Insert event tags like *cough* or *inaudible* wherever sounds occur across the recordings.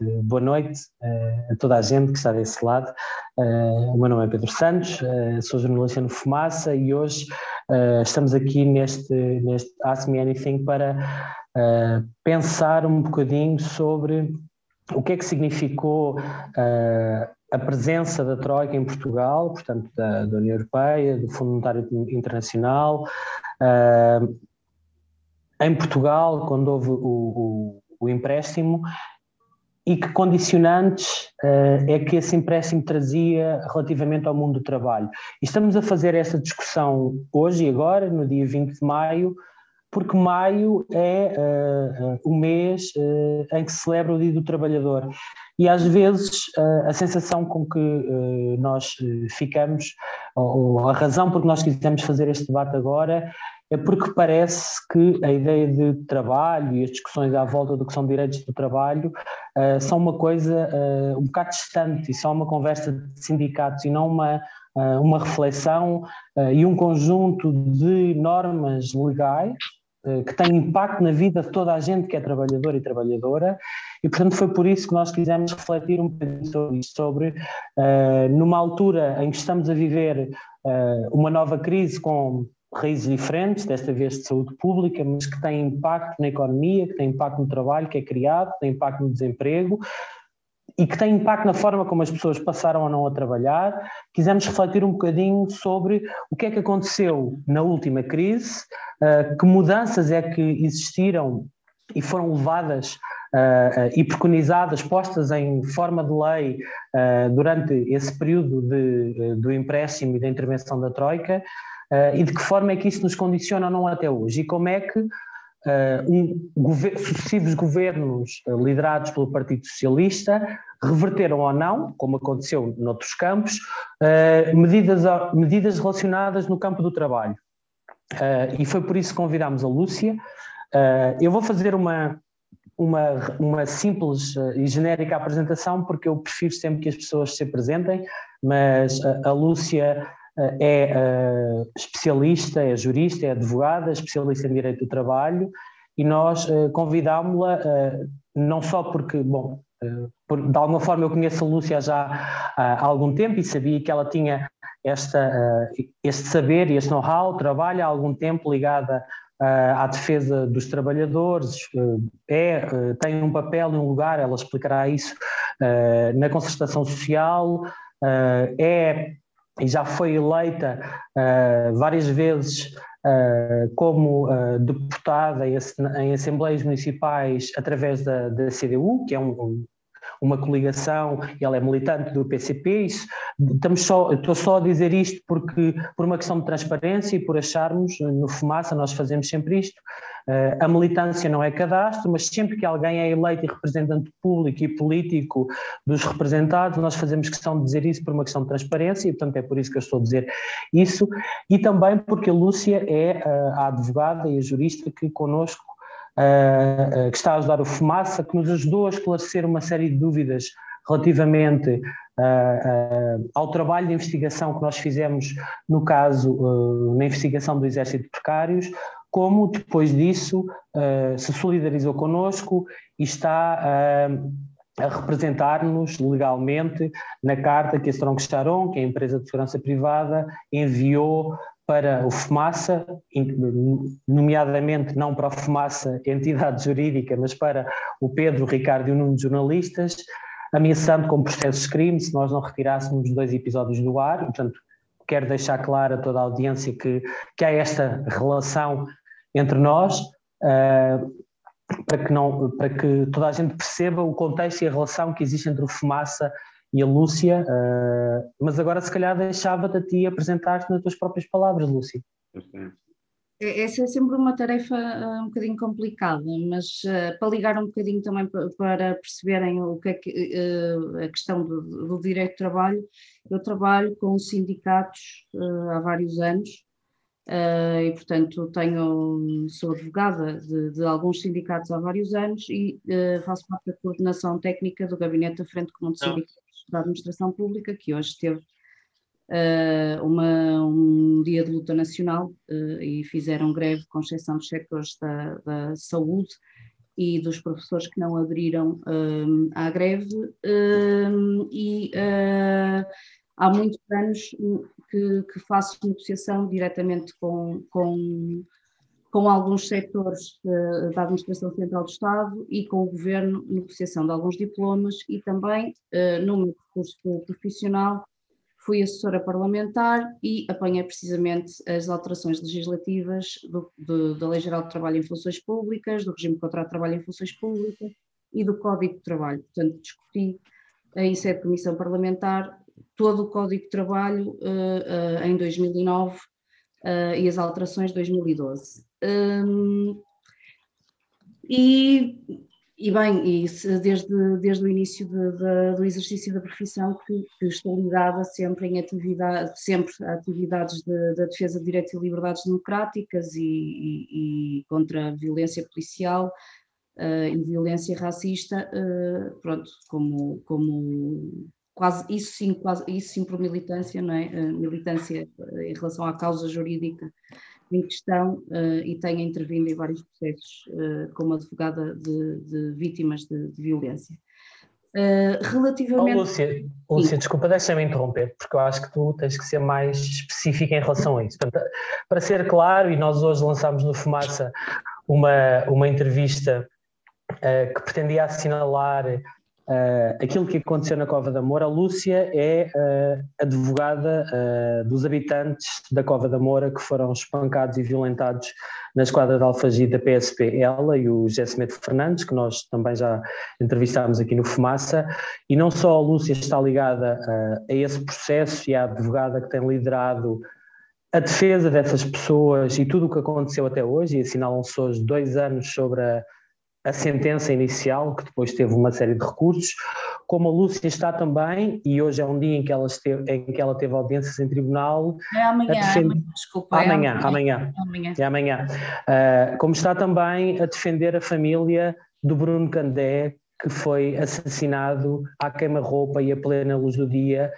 boa noite uh, a toda a gente que está desse lado. Uh, o meu nome é Pedro Santos, uh, sou jornalista no Fumaça e hoje estamos aqui neste, neste Ask Me Anything para pensar um bocadinho sobre o que é que significou a presença da Troika em Portugal, portanto da, da União Europeia, do Fundo Monetário Internacional, em Portugal, quando houve o, o, o empréstimo, e que condicionantes uh, é que esse empréstimo trazia relativamente ao mundo do trabalho. E estamos a fazer essa discussão hoje e agora, no dia 20 de maio, porque maio é uh, o mês uh, em que se celebra o Dia do Trabalhador. E às vezes a sensação com que nós ficamos, ou a razão por que nós quisemos fazer este debate agora, é porque parece que a ideia de trabalho e as discussões à volta do que são direitos do trabalho uh, são uma coisa uh, um bocado distante e são uma conversa de sindicatos e não uma, uh, uma reflexão e um conjunto de normas legais que têm impacto na vida de toda a gente que é trabalhador e trabalhadora. E portanto foi por isso que nós quisemos refletir um bocadinho sobre isto, sobre numa altura em que estamos a viver uma nova crise com raízes diferentes, desta vez de saúde pública, mas que têm impacto na economia, que têm impacto no trabalho que é criado, que têm impacto no desemprego e que têm impacto na forma como as pessoas passaram ou não a trabalhar. Quisemos refletir um bocadinho sobre o que é que aconteceu na última crise, uh, que mudanças é que existiram e foram levadas uh, uh, e preconizadas, postas em forma de lei durante esse período de, do empréstimo e da intervenção da Troika, Uh, e de que forma é que isso nos condiciona ou não até hoje? E como é que uh, um, gover sucessivos governos uh, liderados pelo Partido Socialista reverteram ou não, como aconteceu noutros campos, medidas, medidas relacionadas no campo do trabalho. e foi por isso que convidámos a Lúcia. eu vou fazer uma, uma, uma simples e genérica apresentação, porque eu prefiro sempre que as pessoas se apresentem, mas a Lúcia é uh, especialista, é jurista, é advogada, especialista em direito do trabalho e nós uh, convidámos-la uh, não só porque, bom, por, de alguma forma eu conheço a Lúcia já há algum tempo e sabia que ela tinha esta, este saber e este know-how, trabalha há algum tempo ligada à defesa dos trabalhadores, é, tem um papel e um lugar, ela explicará isso, na concertação social, é e já foi eleita uh, várias vezes uh, como uh, deputada em, em, assembleias municipais através da, da CDU, que é um, uma coligação, ela é militante do PCP. Isso, estamos só, estou só a dizer isto porque, por uma questão de transparência e por acharmos, no Fumaça, nós fazemos sempre isto, Uh, a militância não é cadastro, mas sempre que alguém é eleito e representante público e político dos representados, nós fazemos questão de dizer isso por uma questão de transparência e, portanto, é por isso que eu estou a dizer isso. E também porque a Lúcia é uh, a advogada e a jurista que connosco que está a ajudar o Fumaça, que nos ajudou a esclarecer uma série de dúvidas relativamente uh, ao trabalho de investigação que nós fizemos no caso, na investigação do Exército de Precários, como depois disso se solidarizou connosco e está a representar-nos legalmente na carta que a Strong Charon, que é a empresa de segurança privada, enviou para o FUMASA, nomeadamente não para o FUMASA, entidade jurídica, mas para o Pedro, Ricardo e o Nuno jornalistas, ameaçando com processos de crime se nós não retirássemos dois episódios do ar. Portanto, quero deixar claro a toda a audiência que, que há esta relação entre nós, uh, para, que não, para que toda a gente perceba o contexto e a relação que existe entre o Fumaça e a Lúcia, uh, mas agora se calhar deixava-te a ti apresentar-te nas tuas próprias palavras, Lúcia. É, essa é sempre uma tarefa uh, um bocadinho complicada, mas uh, para ligar um bocadinho também para, perceberem o que é que, uh, a questão do, do, direito de trabalho, eu trabalho com sindicatos há vários anos Uh, e, portanto, tenho, sou advogada de, de, alguns sindicatos há vários anos e uh, faço parte da coordenação técnica do Gabinete da Frente Comum de Sindicatos da Administração Pública, que hoje teve uh, uma, um dia de luta nacional e fizeram greve, com exceção dos setores da, da saúde, e dos professores que não aderiram um, à greve, e uh, há muitos anos que, que, faço negociação diretamente com, com, com alguns setores uh, da Administração Central do Estado e com o Governo, negociação de alguns diplomas e também uh, no meu percurso profissional fui assessora parlamentar e apanhei precisamente as alterações legislativas do, do, da Lei Geral de Trabalho em Funções Públicas, do regime de contrato de trabalho em funções públicas e do Código de Trabalho. Portanto, discuti em sede de comissão parlamentar todo o Código de Trabalho uh, uh, em 2009 uh, e as alterações de 2012. E e bem, e desde, desde o início de, de, do exercício da profissão que, que, estou ligada sempre em atividade, sempre a atividades de, da defesa de direitos e liberdades democráticas e, e, e contra a violência policial uh, e violência racista, uh, pronto, como, como quase isso sim, quase, isso sim por militância, não é? Uh, militância em relação à causa jurídica em questão uh, e tenha intervindo em vários processos uh, como advogada de, de vítimas de, de violência. Uh, relativamente. Oh, Lúcia, Lúcia desculpa, deixa-me interromper, porque eu acho que tu tens que ser mais específica em relação a isso. Portanto, para ser claro, e nós hoje lançámos no Fumaça uma, uma entrevista uh, que pretendia assinalar Uh, aquilo que aconteceu na Cova da Moura, a Lúcia é uh, advogada uh, dos habitantes da Cova da Moura que foram espancados e violentados na esquadra de Alfagir da PSP. Ela e o Gessemedo Fernandes, que nós também já entrevistámos aqui no Fumaça, e não só a Lúcia está ligada a esse processo e a advogada que tem liderado a defesa dessas pessoas e tudo o que aconteceu até hoje, e assinalam-se hoje dois anos sobre a a sentença inicial, que depois teve uma série de recursos, como a Lúcia está também, e hoje é um dia em que ela, esteve, em que ela teve audiências em tribunal. É amanhã, defender... amanhã desculpa. Amanhã, é amanhã. amanhã. É amanhã. Uh, como está também a defender a família do Bruno Candé, que foi assassinado à queima-roupa e a plena luz do dia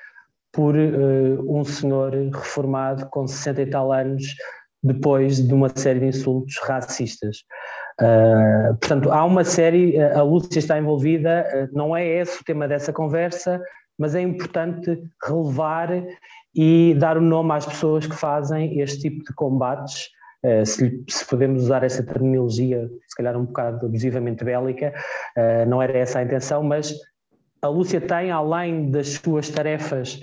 por uh, um senhor reformado com 60 e tal anos, depois de uma série de insultos racistas. Uh, portanto, há uma série, a Lúcia está envolvida, uh, não é esse o tema dessa conversa, mas é importante relevar e dar o nome às pessoas que fazem este tipo de combates. Uh, se, se, podemos usar essa terminologia, se calhar um bocado abusivamente bélica, não era essa a intenção, mas a Lúcia tem, além das suas tarefas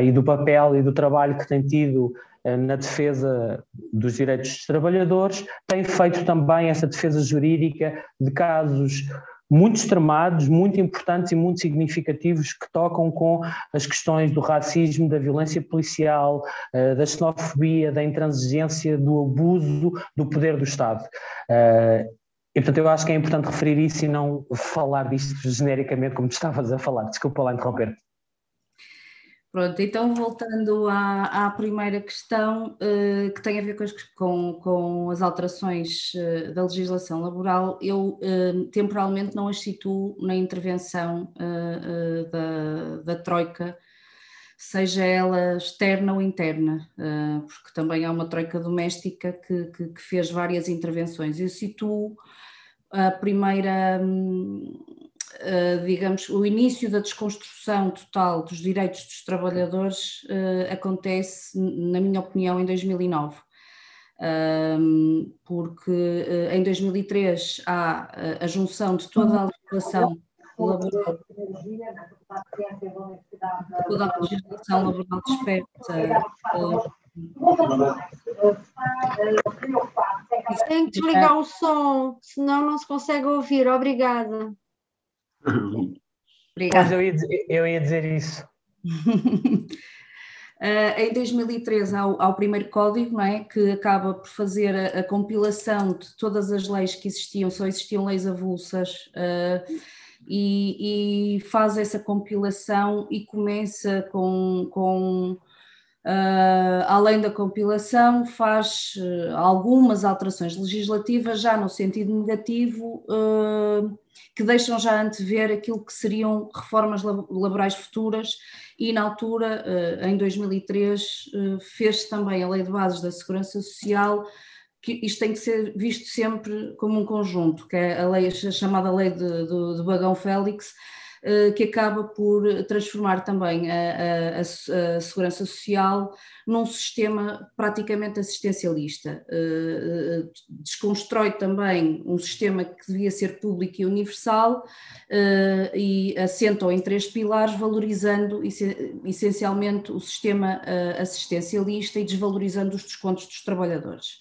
e do papel e do trabalho que tem tido na defesa dos direitos dos trabalhadores, tem feito também essa defesa jurídica de casos muito extremados, muito importantes e muito significativos que tocam com as questões do racismo, da violência policial, eh, da xenofobia, da intransigência, do abuso do poder do Estado. Eh, e, portanto, eu acho que é importante referir isso e não falar disto genericamente como estavas a falar. Desculpa lá interromper-te. Pronto, então voltando à, à primeira questão, uh, que tem a ver com as, com, com as alterações uh, da legislação laboral, eu uh, temporalmente não as situo na intervenção da, da Troika, seja ela externa ou interna, porque também há uma Troika doméstica que, que, que fez várias intervenções. Eu situo a primeira. Um, digamos, o início da desconstrução total dos direitos dos trabalhadores uh, acontece, na minha opinião, em 2009. Um, porque uh, em 2003 há a junção de toda a legislação laboral, toda a legislação laboral desperta. Tem que desligar o som, senão não se consegue ouvir. Obrigada. *laughs* Obrigada. Pois eu ia, dizer, eu ia dizer isso. Uh, *laughs* em 2013 há o, há o, primeiro código, não é, que acaba por fazer a, a, compilação de todas as leis que existiam, só existiam leis avulsas, uh, e, e, faz essa compilação e começa com, com Uh, além da compilação, faz uh, algumas alterações legislativas já no sentido negativo, uh, que deixam já antever aquilo que seriam reformas laborais futuras, e na altura, em 2003, fez também a Lei de Bases da Segurança Social, que isto tem que ser visto sempre como um conjunto, que é a lei, a chamada lei de, de, de Bagão Félix, que acaba por transformar também a, a, a, segurança social num sistema praticamente assistencialista. Eh, eh, desconstrói também um sistema que devia ser público e universal e assenta em três pilares, valorizando essencialmente o sistema assistencialista e desvalorizando os descontos dos trabalhadores.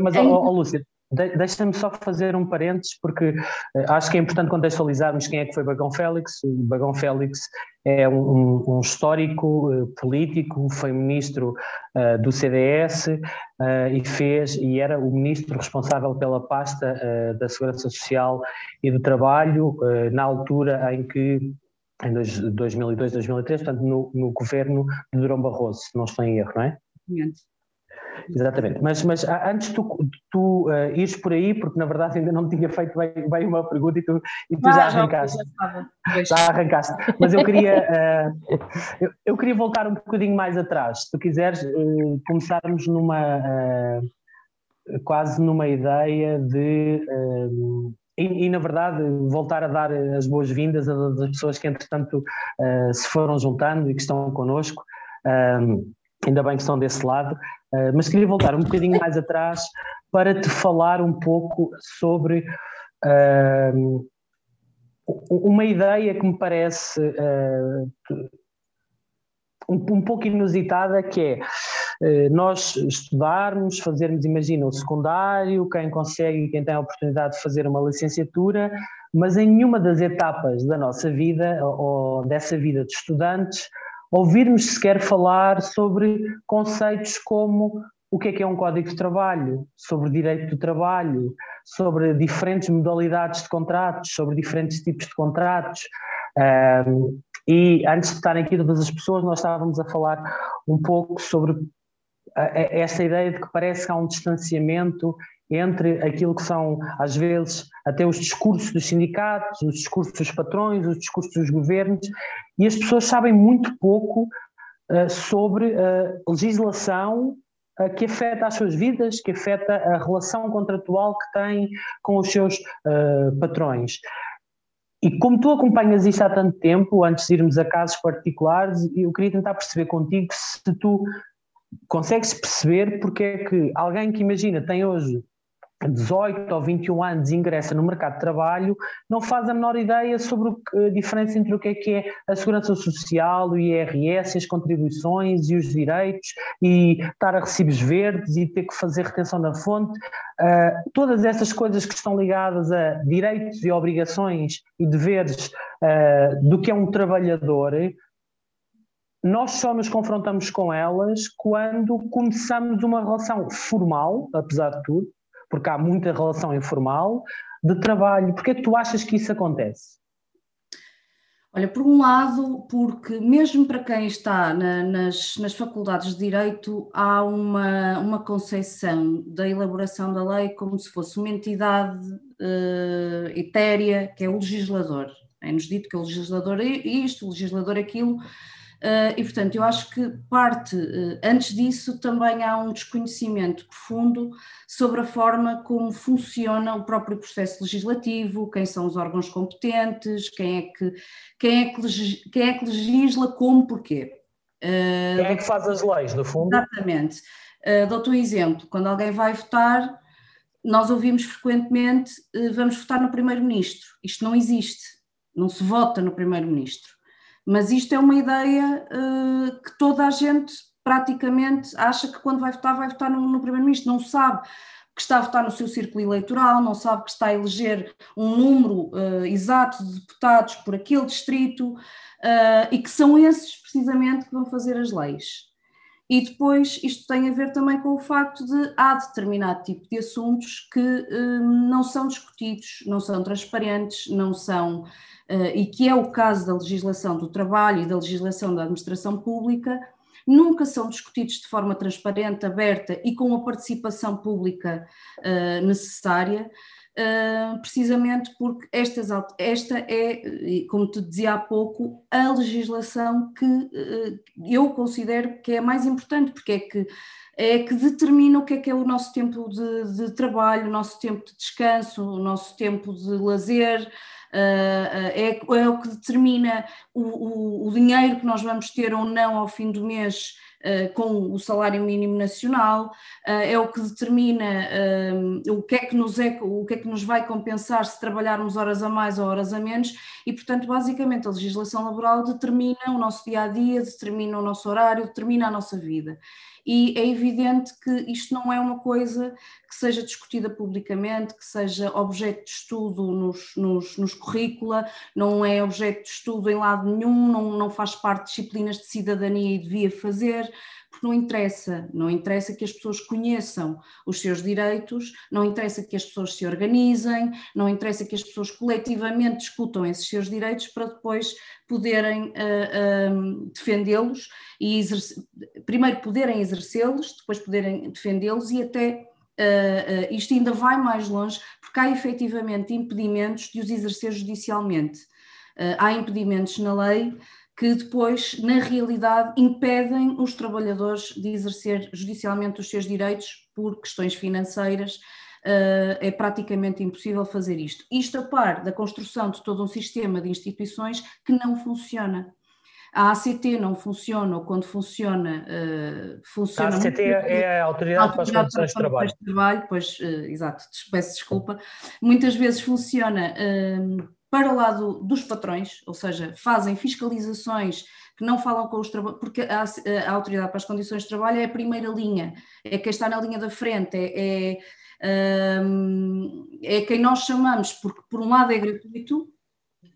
Mas, em... oh, oh, Lúcia, Deixa-me só fazer um parênteses, porque uh, acho que é importante contextualizarmos quem é que foi Bagão Félix. O Bagão Félix é um, um histórico uh, político, foi ministro uh, do CDS e fez e era o ministro responsável pela pasta da Segurança Social e do Trabalho na altura em que em 2002, 2003, portanto no, no governo de Durão Barroso, se não estou em erro, não é? Exatamente, mas, mas antes de tu, tu uh, ires por aí, porque na verdade ainda não tinha feito bem, bem uma pergunta e tu, e tu ah, já arrancaste. Já, já arrancaste. Mas eu queria, uh, eu, eu, queria voltar um bocadinho mais atrás. Se tu quiseres, uh, começarmos numa quase numa ideia de. E, e, na verdade voltar a dar as boas-vindas às pessoas que entretanto se foram juntando e que estão connosco. Ainda bem que estão desse lado. Eh, mas queria voltar um bocadinho mais atrás para te falar um pouco sobre uh, uma ideia que me parece uh, um, um, pouco inusitada, que é uh, nós estudarmos, fazermos, imagina, o secundário, quem consegue, quem tem a oportunidade de fazer uma licenciatura, mas em nenhuma das etapas da nossa vida ou dessa vida de estudantes ouvirmos sequer falar sobre conceitos como o que é que é um código de trabalho, sobre direito do trabalho, sobre diferentes modalidades de contratos, sobre diferentes tipos de contratos. Um, e antes de estarem aqui todas as pessoas, nós estávamos a falar um pouco sobre essa ideia de que parece que há um distanciamento entre aquilo que são, às vezes, até os discursos dos sindicatos, os discursos dos patrões, os discursos dos governos, e as pessoas sabem muito pouco uh, sobre a legislação uh, que afeta as suas vidas, que afeta a relação contratual que têm com os seus uh, patrões. E como tu acompanhas isto há tanto tempo, antes de irmos a casos particulares, eu queria tentar perceber contigo se tu consegues perceber porque é que alguém que imagina tem hoje 18 ou 21 anos ingressa no mercado de trabalho, não faz a menor ideia sobre a diferença entre o que é que é a segurança social, o IRS, as contribuições e os direitos, e estar a recibos verdes e ter que fazer retenção na fonte. Uh, todas essas coisas que estão ligadas a direitos e obrigações e deveres uh, do que é um trabalhador, nós só nos confrontamos com elas quando começamos uma relação formal, apesar de tudo, porque há muita relação informal de trabalho. Porquê é que tu achas que isso acontece? Olha, por um lado, porque mesmo para quem está na, nas, nas faculdades de Direito, há uma, uma concepção da elaboração da lei como se fosse uma entidade uh, etérea, que é o legislador. É-nos dito que o legislador é isto, o legislador é aquilo, Uh, e, portanto, eu acho que parte, uh, antes disso, também há um desconhecimento profundo sobre a forma como funciona o próprio processo legislativo, quem são os órgãos competentes, quem é que, quem é que, quem é que legisla, como, porquê. Uh, quem é que faz as leis, no fundo? Exatamente. Uh, Dou-te um exemplo: quando alguém vai votar, nós ouvimos frequentemente: vamos votar no Primeiro-Ministro. Isto não existe, não se vota no Primeiro-Ministro mas isto é uma ideia uh, que toda a gente praticamente acha que quando vai votar, vai votar no, no Primeiro-Ministro, não sabe que está a votar no seu círculo eleitoral, não sabe que está a eleger um número uh, exato de deputados por aquele distrito uh, e que são esses precisamente que vão fazer as leis. E depois isto tem a ver também com o facto de há determinado tipo de assuntos que não são discutidos, não são transparentes, não são e que é o caso da legislação do trabalho e da legislação da administração pública, nunca são discutidos de forma transparente, aberta e com a participação pública uh, necessária, uh, precisamente porque estas, esta é, como te dizia há pouco, a legislação que uh, eu considero que é a mais importante, porque é que é que determina o que é que é o nosso tempo de, de trabalho, o nosso tempo de descanso, o nosso tempo de lazer, Uh, é, é, o que determina o, o, o, dinheiro que nós vamos ter ou não ao fim do mês uh, com o salário mínimo nacional, é o que determina o, que é que nos é, o que é que nos vai compensar se trabalharmos horas a mais ou horas a menos, e portanto, basicamente, a legislação laboral determina o nosso dia a dia, determina o nosso horário, determina a nossa vida e é evidente que isto não é uma coisa que seja discutida publicamente, que seja objeto de estudo nos, nos, nos currícula, não é objeto de estudo em lado nenhum, não, não faz parte de disciplinas de cidadania e devia fazer, não interessa, não interessa que as pessoas conheçam os seus direitos, não interessa que as pessoas se organizem, não interessa que as pessoas coletivamente discutam esses seus direitos para depois poderem uh, uh, defendê-los e primeiro poderem exercê-los, depois poderem defendê-los e até uh, isto ainda vai mais longe, porque há efetivamente impedimentos de os exercer judicialmente. há impedimentos na lei que depois, na realidade, impedem os trabalhadores de exercer judicialmente os seus direitos por questões financeiras. Uh, é praticamente impossível fazer isto. Isto a par da construção de todo um sistema de instituições que não funciona. A ACT não funciona, ou quando funciona, uh, funciona. A ACT é a Autoridade, para as Condições de Trabalho. De trabalho pois, uh, exato, peço desculpa. Muitas vezes funciona para o lado dos patrões, ou seja, fazem fiscalizações que não falam com os trabalhadores, porque a, a, Autoridade para as Condições de Trabalho é a primeira linha, é quem está na linha da frente, é, é, um, é quem nós chamamos, porque por um lado é gratuito,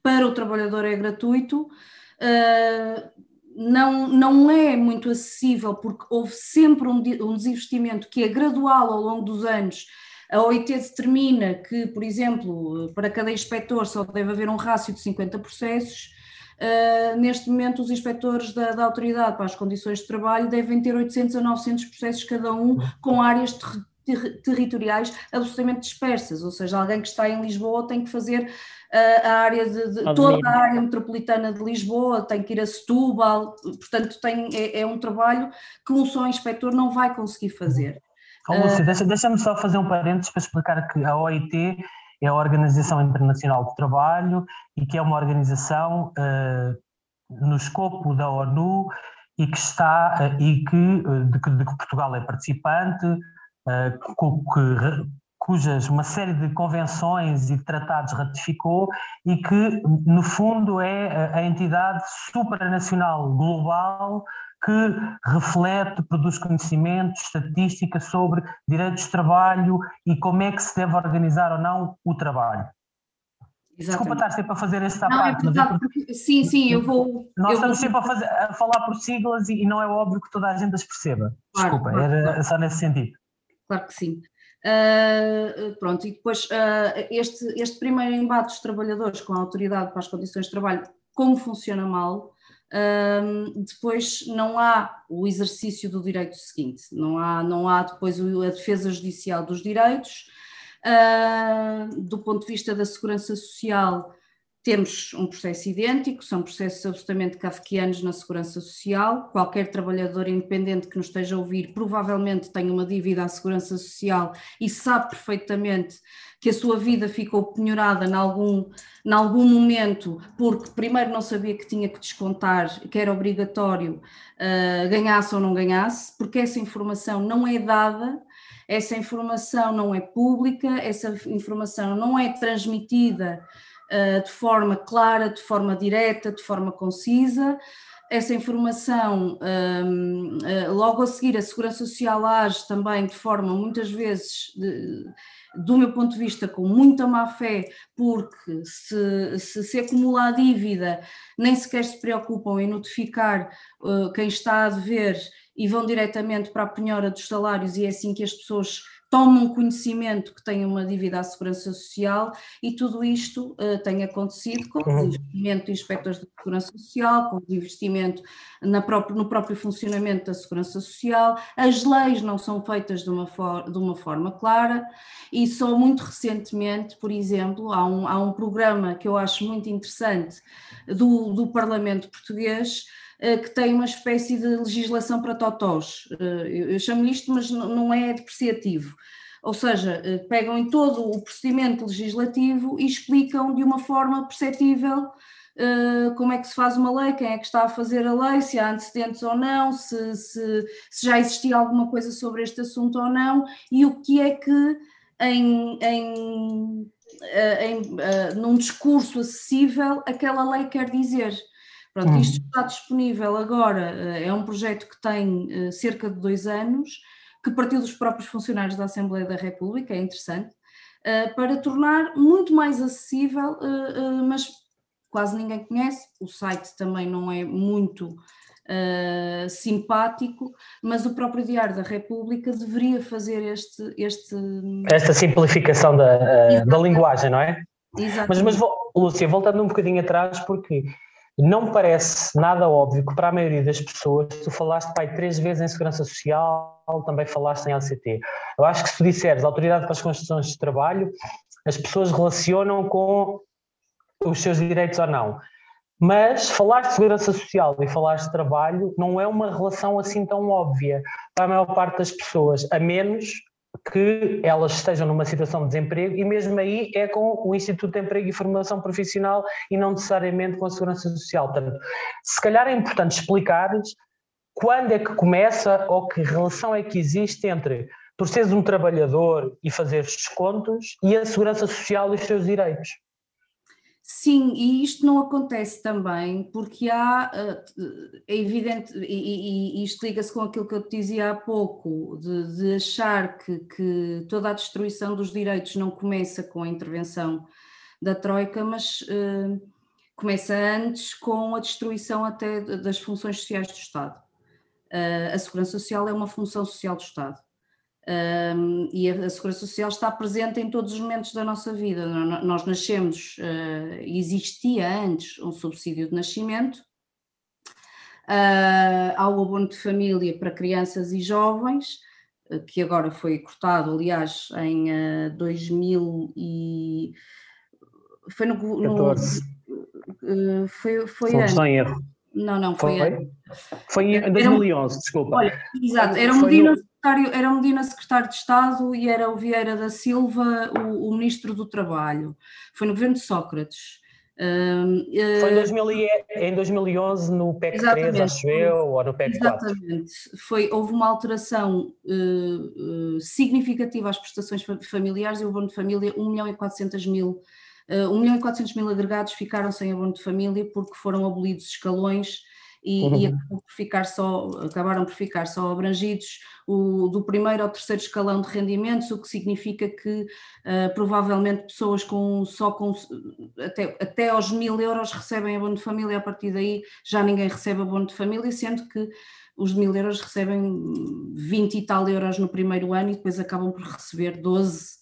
para o trabalhador é gratuito, uh, não, não é muito acessível, porque houve sempre um desinvestimento que é gradual ao longo dos anos a OIT determina que, por exemplo, para cada inspector só deve haver um rácio de 50 processos. Uh, neste momento, os inspectores da, da, Autoridade para as Condições de Trabalho devem ter 800 a 900 processos cada um, com áreas ter, ter, territoriais absolutamente dispersas, ou seja, alguém que está em Lisboa tem que fazer uh, a área de, de toda a área metropolitana de Lisboa, tem que ir a Setúbal, portanto tem, é, é um trabalho que um só inspector não vai conseguir fazer. Oh, Lúcia, deixa, deixa-me só fazer um parênteses para explicar que a OIT é a Organização Internacional do Trabalho e que é uma organização uh, no escopo da ONU e que está uh, e que uh, de, de, que Portugal é participante, que, cujas uma série de convenções e tratados ratificou e que no fundo é a entidade supranacional global que reflete, produz conhecimento, estatística sobre direitos de trabalho e como é que se deve organizar ou não o trabalho. Exatamente. Desculpa estar sempre a fazer esta não, é parte. É porque, sim, sim, eu vou. Nós eu estamos vou... sempre a, fazer, a, falar por siglas e, e, não é óbvio que toda a gente as perceba. Claro, Desculpa, claro, era claro. só nesse sentido. Claro que sim. Uh, pronto, e depois uh, este, este primeiro embate dos trabalhadores com a autoridade para as condições de trabalho, como funciona mal, um, depois não há o exercício do direito seguinte, não há, não há depois a defesa judicial dos direitos. Uh, do ponto de vista da segurança social, temos um processo idêntico, são processos absolutamente kafkianos na segurança social. Qualquer trabalhador independente que nos esteja a ouvir provavelmente tem uma dívida à segurança social e sabe perfeitamente que a sua vida ficou penhorada em algum, em algum momento, porque primeiro não sabia que tinha que descontar, que era obrigatório, uh, ganhasse ou não ganhasse, porque essa informação não é dada, essa informação não é pública, essa informação não é transmitida de forma clara, de forma direta, de forma concisa. Essa informação, um, uh, logo a seguir, a Segurança Social age também de forma muitas vezes do meu ponto de vista, com muita má fé, porque se, se, se acumula a dívida, nem sequer se preocupam em notificar uh, quem está a dever e vão diretamente para a penhora dos salários, e é assim que as pessoas tomam conhecimento que têm uma dívida à Segurança Social e tudo isto uh, tem acontecido com o uhum. investimento de inspectores de Segurança Social, com o investimento próprio, no próprio funcionamento da Segurança Social, as leis não são feitas de uma, for, de uma forma clara e só muito recentemente, por exemplo, há um, há um programa que eu acho muito interessante do, do Parlamento Português que tem uma espécie de legislação para totós. Uh, eu, chamo isto, mas não é depreciativo ou seja, eh, pegam em todo o procedimento legislativo e explicam de uma forma perceptível como é que se faz uma lei, quem é que está a fazer a lei, se há antecedentes ou não, se, se, se já existia alguma coisa sobre este assunto ou não, e o que é que em, em, em num discurso acessível aquela lei quer dizer. Pronto, hum. isto está disponível agora, é um projeto que tem cerca de dois anos, que partiu dos próprios funcionários da Assembleia da República, é interessante, uh, para tornar muito mais acessível, uh, uh, mas quase ninguém conhece. O site também não é muito simpático, mas o próprio Diário da República deveria fazer este. este... Esta simplificação da, da linguagem, não é? Exatamente. Mas, mas, Lúcia, voltando um bocadinho atrás, porque não parece nada óbvio que para a maioria das pessoas, tu falaste pai três vezes em segurança social, também falaste em LCT. Eu acho que se tu disseres autoridade para as condições de trabalho, as pessoas relacionam com os seus direitos ou não. Mas falar de segurança social e falar de trabalho não é uma relação assim tão óbvia para a maior parte das pessoas, a menos que elas estejam numa situação de desemprego e mesmo aí é com o Instituto de Emprego e Formação Profissional e não necessariamente com a Segurança Social. Portanto, se calhar é importante explicar quando é que começa ou que relação é que existe entre tu seres um trabalhador e fazer descontos e a Segurança Social e os seus direitos. Sim, e isto não acontece também porque há, eh, é evidente, e, e, isto liga-se com aquilo que eu te dizia há pouco, de, de achar que, que, toda a destruição dos direitos não começa com a intervenção da Troika, mas uh, começa antes com a destruição até das funções sociais do Estado. Uh, a Segurança Social é uma função social do Estado um, e a, a, Segurança Social está presente em todos os momentos da nossa vida. Nós nascemos, uh, existia antes um subsídio de nascimento, uh, há o abono de família para crianças e jovens, uh, que agora foi cortado, aliás, em uh, 2000 e... Foi no... no foi, foi, foi sem erro. Não, não, foi. Foi, foi em 2011, era, desculpa. Olha, exato, era Medina, no... secretário, era Medina secretário de Estado e era o Vieira da Silva o, o ministro do Trabalho. Foi no governo de Sócrates. Um, foi em, 2000, em 2011 no PEC 3, acho eu, ou no PEC 4. Exatamente. Foi, houve uma alteração uh, uh, significativa às prestações familiares e o abono de família 1 milhão e 400 mil 1 milhão e 400 mil agregados ficaram sem abono de família porque foram abolidos escalões e, uhum. e por ficar só, acabaram por ficar só abrangidos o, do primeiro ao terceiro escalão de rendimentos, o que significa que uh, provavelmente pessoas com só com até, até aos mil euros recebem abono de família, a partir daí já ninguém recebe abono de família, sendo que os mil euros recebem 20 e tal euros no primeiro ano e depois acabam por receber 12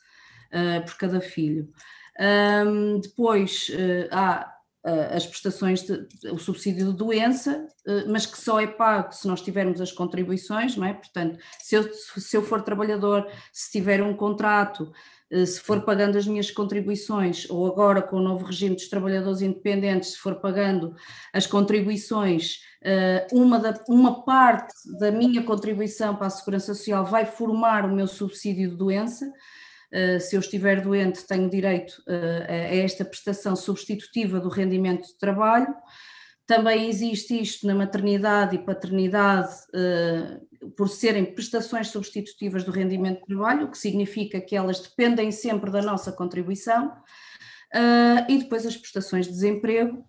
uh, eh, por cada filho. Um, depois uh, há as prestações, de, o subsídio de doença, uh, mas que só é pago se nós tivermos as contribuições, não é? Portanto, se eu, se eu for trabalhador, se tiver um contrato, se for pagando as minhas contribuições, ou agora com o novo regime dos trabalhadores independentes, se for pagando as contribuições, uma, da, uma parte da minha contribuição para a Segurança Social vai formar o meu subsídio de doença, eh, se eu estiver doente, tenho direito eh, a esta prestação substitutiva do rendimento de trabalho. Também existe isto na maternidade e paternidade, eh, por serem prestações substitutivas do rendimento de trabalho, o que significa que elas dependem sempre da nossa contribuição. E depois as prestações de desemprego,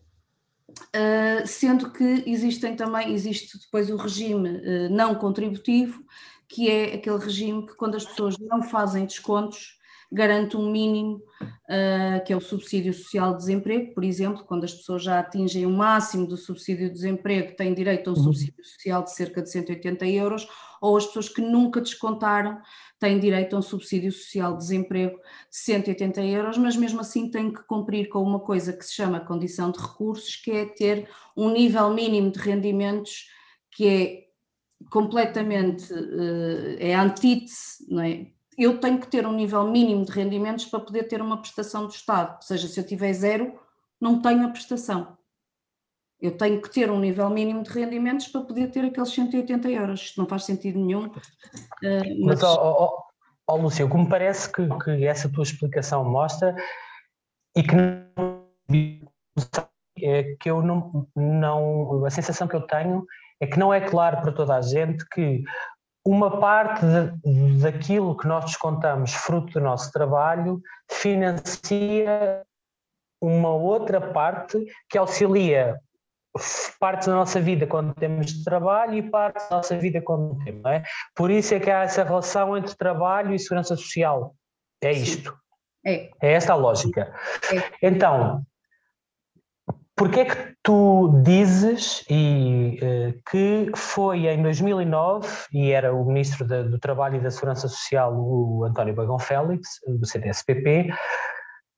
sendo que existem também, existe depois o regime não contributivo, que é aquele regime que quando as pessoas não fazem descontos, garante um mínimo, uh, que é o subsídio social de desemprego, por exemplo, quando as pessoas já atingem o máximo do subsídio de desemprego, têm direito a um uhum. subsídio social de cerca de 180 euros, ou as pessoas que nunca descontaram têm direito a um subsídio social de desemprego de 180 euros, mas mesmo assim têm que cumprir com uma coisa que se chama condição de recursos, que é ter um nível mínimo de rendimentos que é completamente, eh, é antítese, não é? Eu tenho que ter um nível mínimo de rendimentos para poder ter uma prestação do Estado, ou seja, se eu tiver zero, não tenho a prestação. Eu tenho que ter um nível mínimo de rendimentos para poder ter aqueles 180 euros. Isto não faz sentido nenhum. Uh, mas, mas oh, oh, oh, Lúcia, o que me parece que, que, essa tua explicação mostra e que não, é que eu não, não. A sensação que eu tenho é que não é claro para toda a gente que uma parte de, daquilo que nós descontamos fruto do nosso trabalho financia uma outra parte que auxilia parte da nossa vida quando temos trabalho e parte da nossa vida quando não temos, não é? Por isso é que há essa relação entre trabalho e segurança social. É isto. É. é esta a lógica. É. Então, porquê é que tu dizes e, uh, que foi em 2009, e era o Ministro do Trabalho e da Segurança Social, o António Bagão Félix, do CDSPP,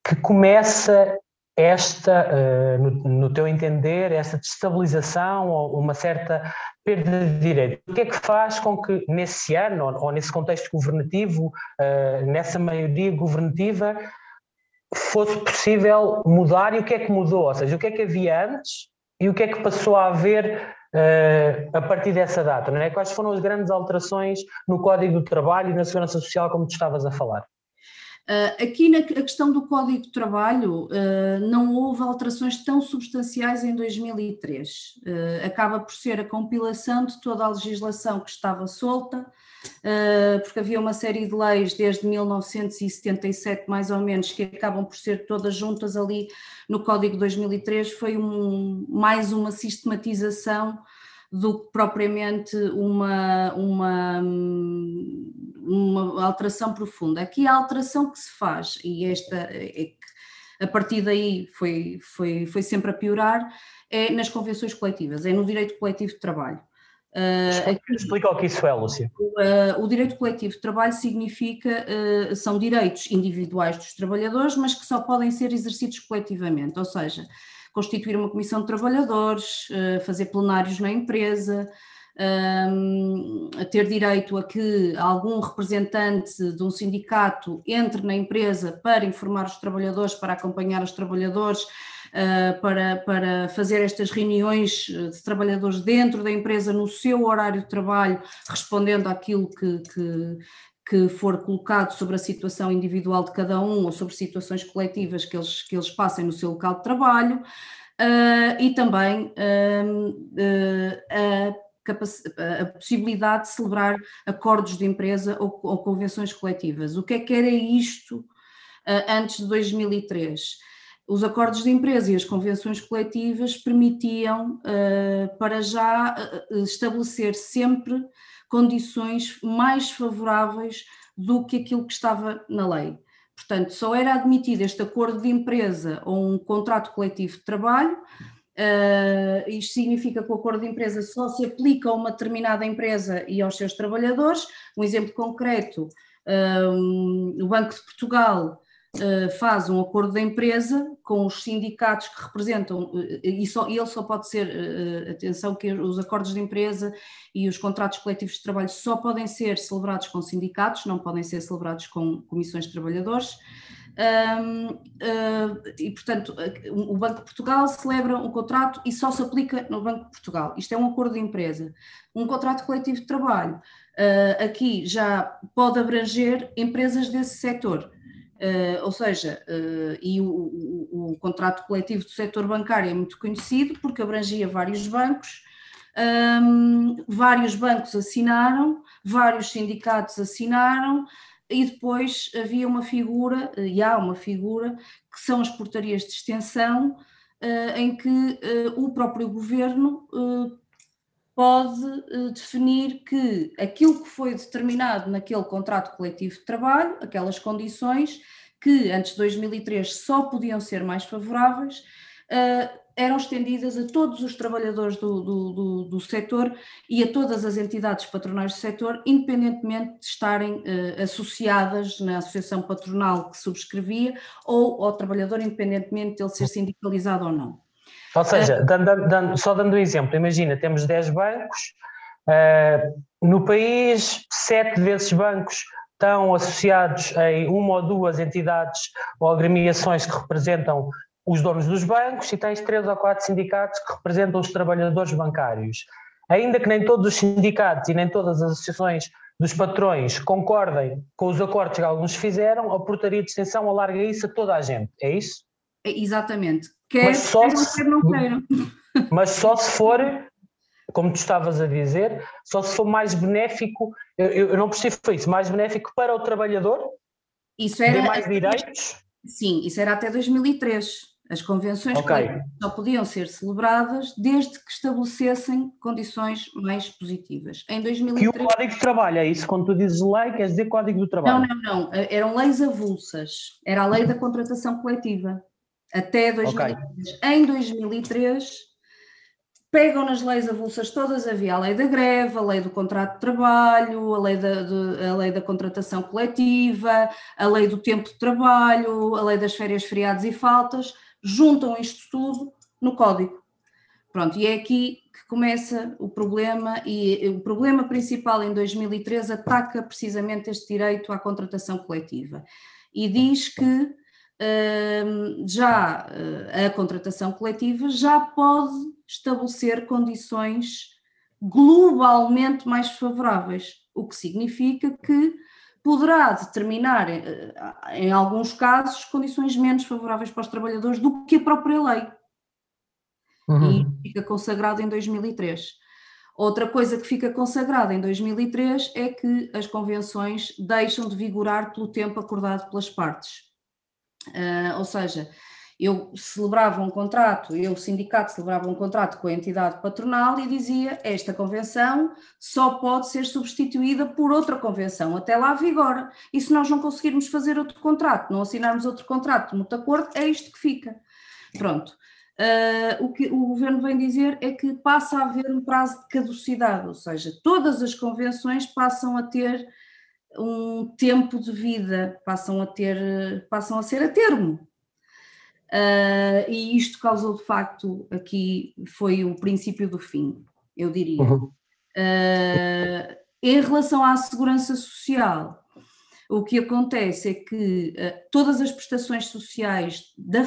que começa esta, uh, no, no, teu entender, esta destabilização ou uma certa perda de direito? O que é que faz com que nesse ano, ou, nesse contexto governativo, uh, nessa maioria governativa, fosse possível mudar e o que é que mudou? Ou seja, o que é que havia antes e o que é que passou a haver uh, a partir dessa data? Não é? Quais foram as grandes alterações no Código do Trabalho e na Segurança Social, como tu estavas a falar? Uh, aqui na questão do Código de Trabalho, uh, não houve alterações tão substanciais em 2003. Uh, acaba por ser a compilação de toda a legislação que estava solta, porque havia uma série de leis desde 1977, mais ou menos, que acabam por ser todas juntas ali no Código de 2003. Foi um, mais uma sistematização do que propriamente uma, uma, uma alteração profunda. Aqui a alteração que se faz, e esta é a partir daí foi, foi, foi sempre a piorar, é nas convenções coletivas, é no direito coletivo de trabalho. Uh, aqui, Explica o que isso é, Lúcia. Uh, o direito coletivo de trabalho significa, uh, são direitos individuais dos trabalhadores, mas que só podem ser exercidos coletivamente, ou seja, constituir uma comissão de trabalhadores, fazer plenários na empresa, ter direito a que algum representante de um sindicato entre na empresa para informar os trabalhadores, para acompanhar os trabalhadores, para, para fazer estas reuniões eh, de trabalhadores dentro da empresa no seu horário de trabalho, respondendo àquilo que, que, que for colocado sobre a situação individual de cada um ou sobre situações coletivas que eles, que eles passem no seu local de trabalho uh, e também uh, uh, a, a, possibilidade de celebrar acordos de empresa ou, ou, convenções coletivas. O que é que era isto antes de 2003? Os acordos de empresa e as convenções coletivas permitiam, para já, estabelecer sempre condições mais favoráveis do que aquilo que estava na lei. Portanto, só era admitido este acordo de empresa ou um contrato coletivo de trabalho. Uh, isto significa que o acordo de empresa só se aplica a uma determinada empresa e aos seus trabalhadores. Um exemplo concreto: uh, o Banco de Portugal faz um acordo de empresa com os sindicatos que representam, eh, e, só, ele só pode ser, uh, atenção, que os acordos de empresa e os contratos coletivos de trabalho só podem ser celebrados com sindicatos, não podem ser celebrados com comissões de trabalhadores. Um, uh, e, portanto, o Banco de Portugal celebra um contrato e só se aplica no Banco de Portugal. Isto é um acordo de empresa. Um contrato coletivo de trabalho, uh, aqui já pode abranger empresas desse setor. Uh, ou seja, uh, e o, o, o, contrato coletivo do setor bancário é muito conhecido porque abrangia vários bancos, um, vários bancos assinaram, vários sindicatos assinaram, e depois havia uma figura, uh, e há uma figura, que são as portarias de extensão, em que o próprio governo pode uh, definir que aquilo que foi determinado naquele contrato coletivo de trabalho, aquelas condições que antes de 2003 só podiam ser mais favoráveis, uh, eram estendidas a todos os trabalhadores do, do, do, do, setor e a todas as entidades patronais do setor, independentemente de estarem uh, associadas na associação patronal que subscrevia ou ao trabalhador, independentemente de ele ser sindicalizado ou não. Ou seja, uh, dando, dando, só dando um exemplo, imagina, temos 10 bancos, uh, no país, sete desses bancos estão associados em uma ou duas entidades ou agremiações que representam os donos dos bancos e tens três ou quatro sindicatos que representam os trabalhadores bancários. Ainda que nem todos os sindicatos e nem todas as associações dos patrões concordem com os acordos que alguns fizeram, a portaria de extensão alarga isso a toda a gente, é isso? É, exatamente. Quer, mas só queiram, se, quer não queiram. *laughs* Mas só se for, como tu estavas a dizer, só se for mais benéfico, eu, eu não percebo isso, mais benéfico para o trabalhador, isso era, mais direitos? Sim, isso era até 2003. As convenções okay. só podiam ser celebradas desde que estabelecessem condições mais positivas. Em 2003... E o Código de Trabalho, é isso? Quando tu dizes lei, queres dizer Código do Trabalho? Não, não, não. Eram leis avulsas. Era a lei da contratação coletiva. Até 2003. Okay. Em 2003, pegam nas leis avulsas todas, havia a lei da greve, a lei do contrato de trabalho, a lei da, de, a lei da contratação coletiva, a lei do tempo de trabalho, a lei das férias, feriados e faltas juntam isto tudo no código. Pronto, e é aqui que começa o problema, e o problema principal em 2013 ataca precisamente este direito à contratação coletiva e diz que já eh, a contratação coletiva já pode estabelecer condições globalmente mais favoráveis, o que significa que poderá determinar, eh, em alguns casos, condições menos favoráveis para os trabalhadores do que a própria lei. Uhum. E fica consagrado em 2003. Outra coisa que fica consagrada em 2003 é que as convenções deixam de vigorar pelo tempo acordado pelas partes. Uh, ou seja, eu celebrava um contrato, eu, o sindicato, celebrava um contrato com a entidade patronal e dizia esta convenção só pode ser substituída por outra convenção, até lá vigora. E se nós não conseguirmos fazer outro contrato, não assinarmos outro contrato muito acordo, é isto que fica. Pronto. Uh, o que o governo vem dizer é que passa a haver um prazo de caducidade, ou seja, todas as convenções passam a ter um tempo de vida, passam a ter, passam a ser a termo, Uh, e isto causou de facto aqui foi o princípio do fim, eu diria. Uhum. Uh, em relação à segurança social, o que acontece é que uh, todas as prestações sociais da,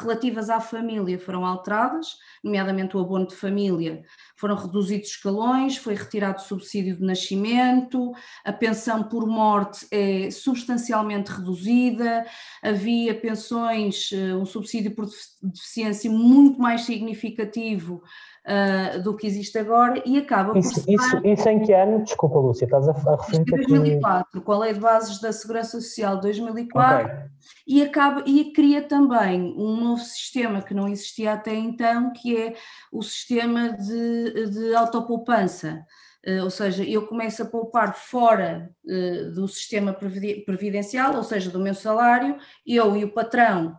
relativas à família foram alteradas, nomeadamente o abono de família, foram reduzidos escalões, foi retirado o subsídio de nascimento, a pensão por morte é substancialmente reduzida, havia pensões, uh, um subsídio por deficiência muito mais significativo uh, do que existe agora e acaba isso, por. Isso, isso em que ano? Desculpa, Lúcia, estás a, a referir. Em 2004, que... com a Lei de Bases da Segurança Social de 2004, okay. e, acaba, e cria também um novo sistema que não existia até então, que é o sistema de, de autopoupança. Uh, ou seja, eu começo a poupar fora uh, do sistema previdencial, ou seja, do meu salário, eu e o patrão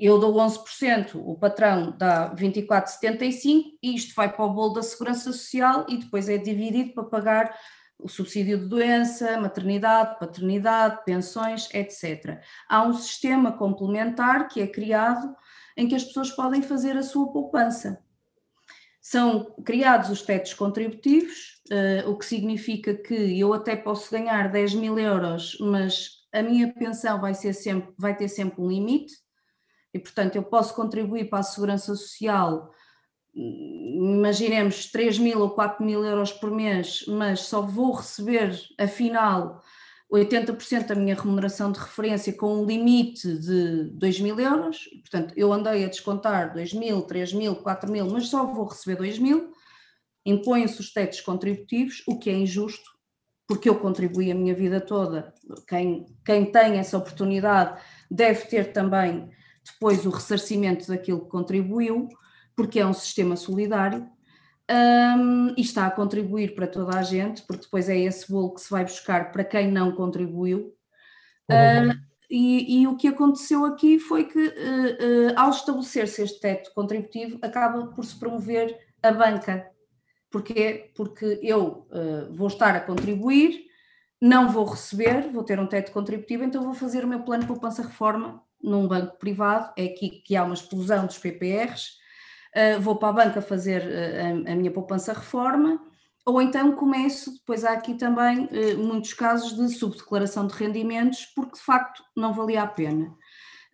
eu dou 11%, o patrão dá 24,75% e isto vai para o bolo da Segurança Social e depois é dividido para pagar o subsídio de doença, maternidade, paternidade, pensões, etc. Há um sistema complementar que é criado em que as pessoas podem fazer a sua poupança. São criados os tetos contributivos, uh, o que significa que eu até posso ganhar 10 mil euros, mas a minha pensão vai, ser sempre, vai ter sempre um limite, e, portanto, eu posso contribuir para a segurança social, imaginemos 3 mil ou 4 mil euros por mês, mas só vou receber, afinal, 80% da minha remuneração de referência com um limite de 2 mil euros, portanto, eu andei a descontar 2 mil, 3 mil, 4 mil, mas só vou receber 2 mil, impõem-se os tetos contributivos, o que é injusto, porque eu contribuí a minha vida toda, quem, quem tem essa oportunidade deve ter também depois o ressarcimento daquilo que contribuiu, porque é um sistema solidário. um, e está a contribuir para toda a gente, porque depois é esse bolo que se vai buscar para quem não contribuiu. Uh, e, e, o que aconteceu aqui foi que, uh, uh, ao estabelecer-se este teto contributivo, acaba por se promover a banca. Porquê? Porque eu vou estar a contribuir, não vou receber, vou ter um teto contributivo, então vou fazer o meu plano de poupança reforma num banco privado. É aqui que há uma explosão dos PPRs uh, vou para a banca fazer uh, a, a, minha poupança reforma, ou então começo, depois há aqui também uh, muitos casos de subdeclaração de rendimentos, porque de facto não valia a pena.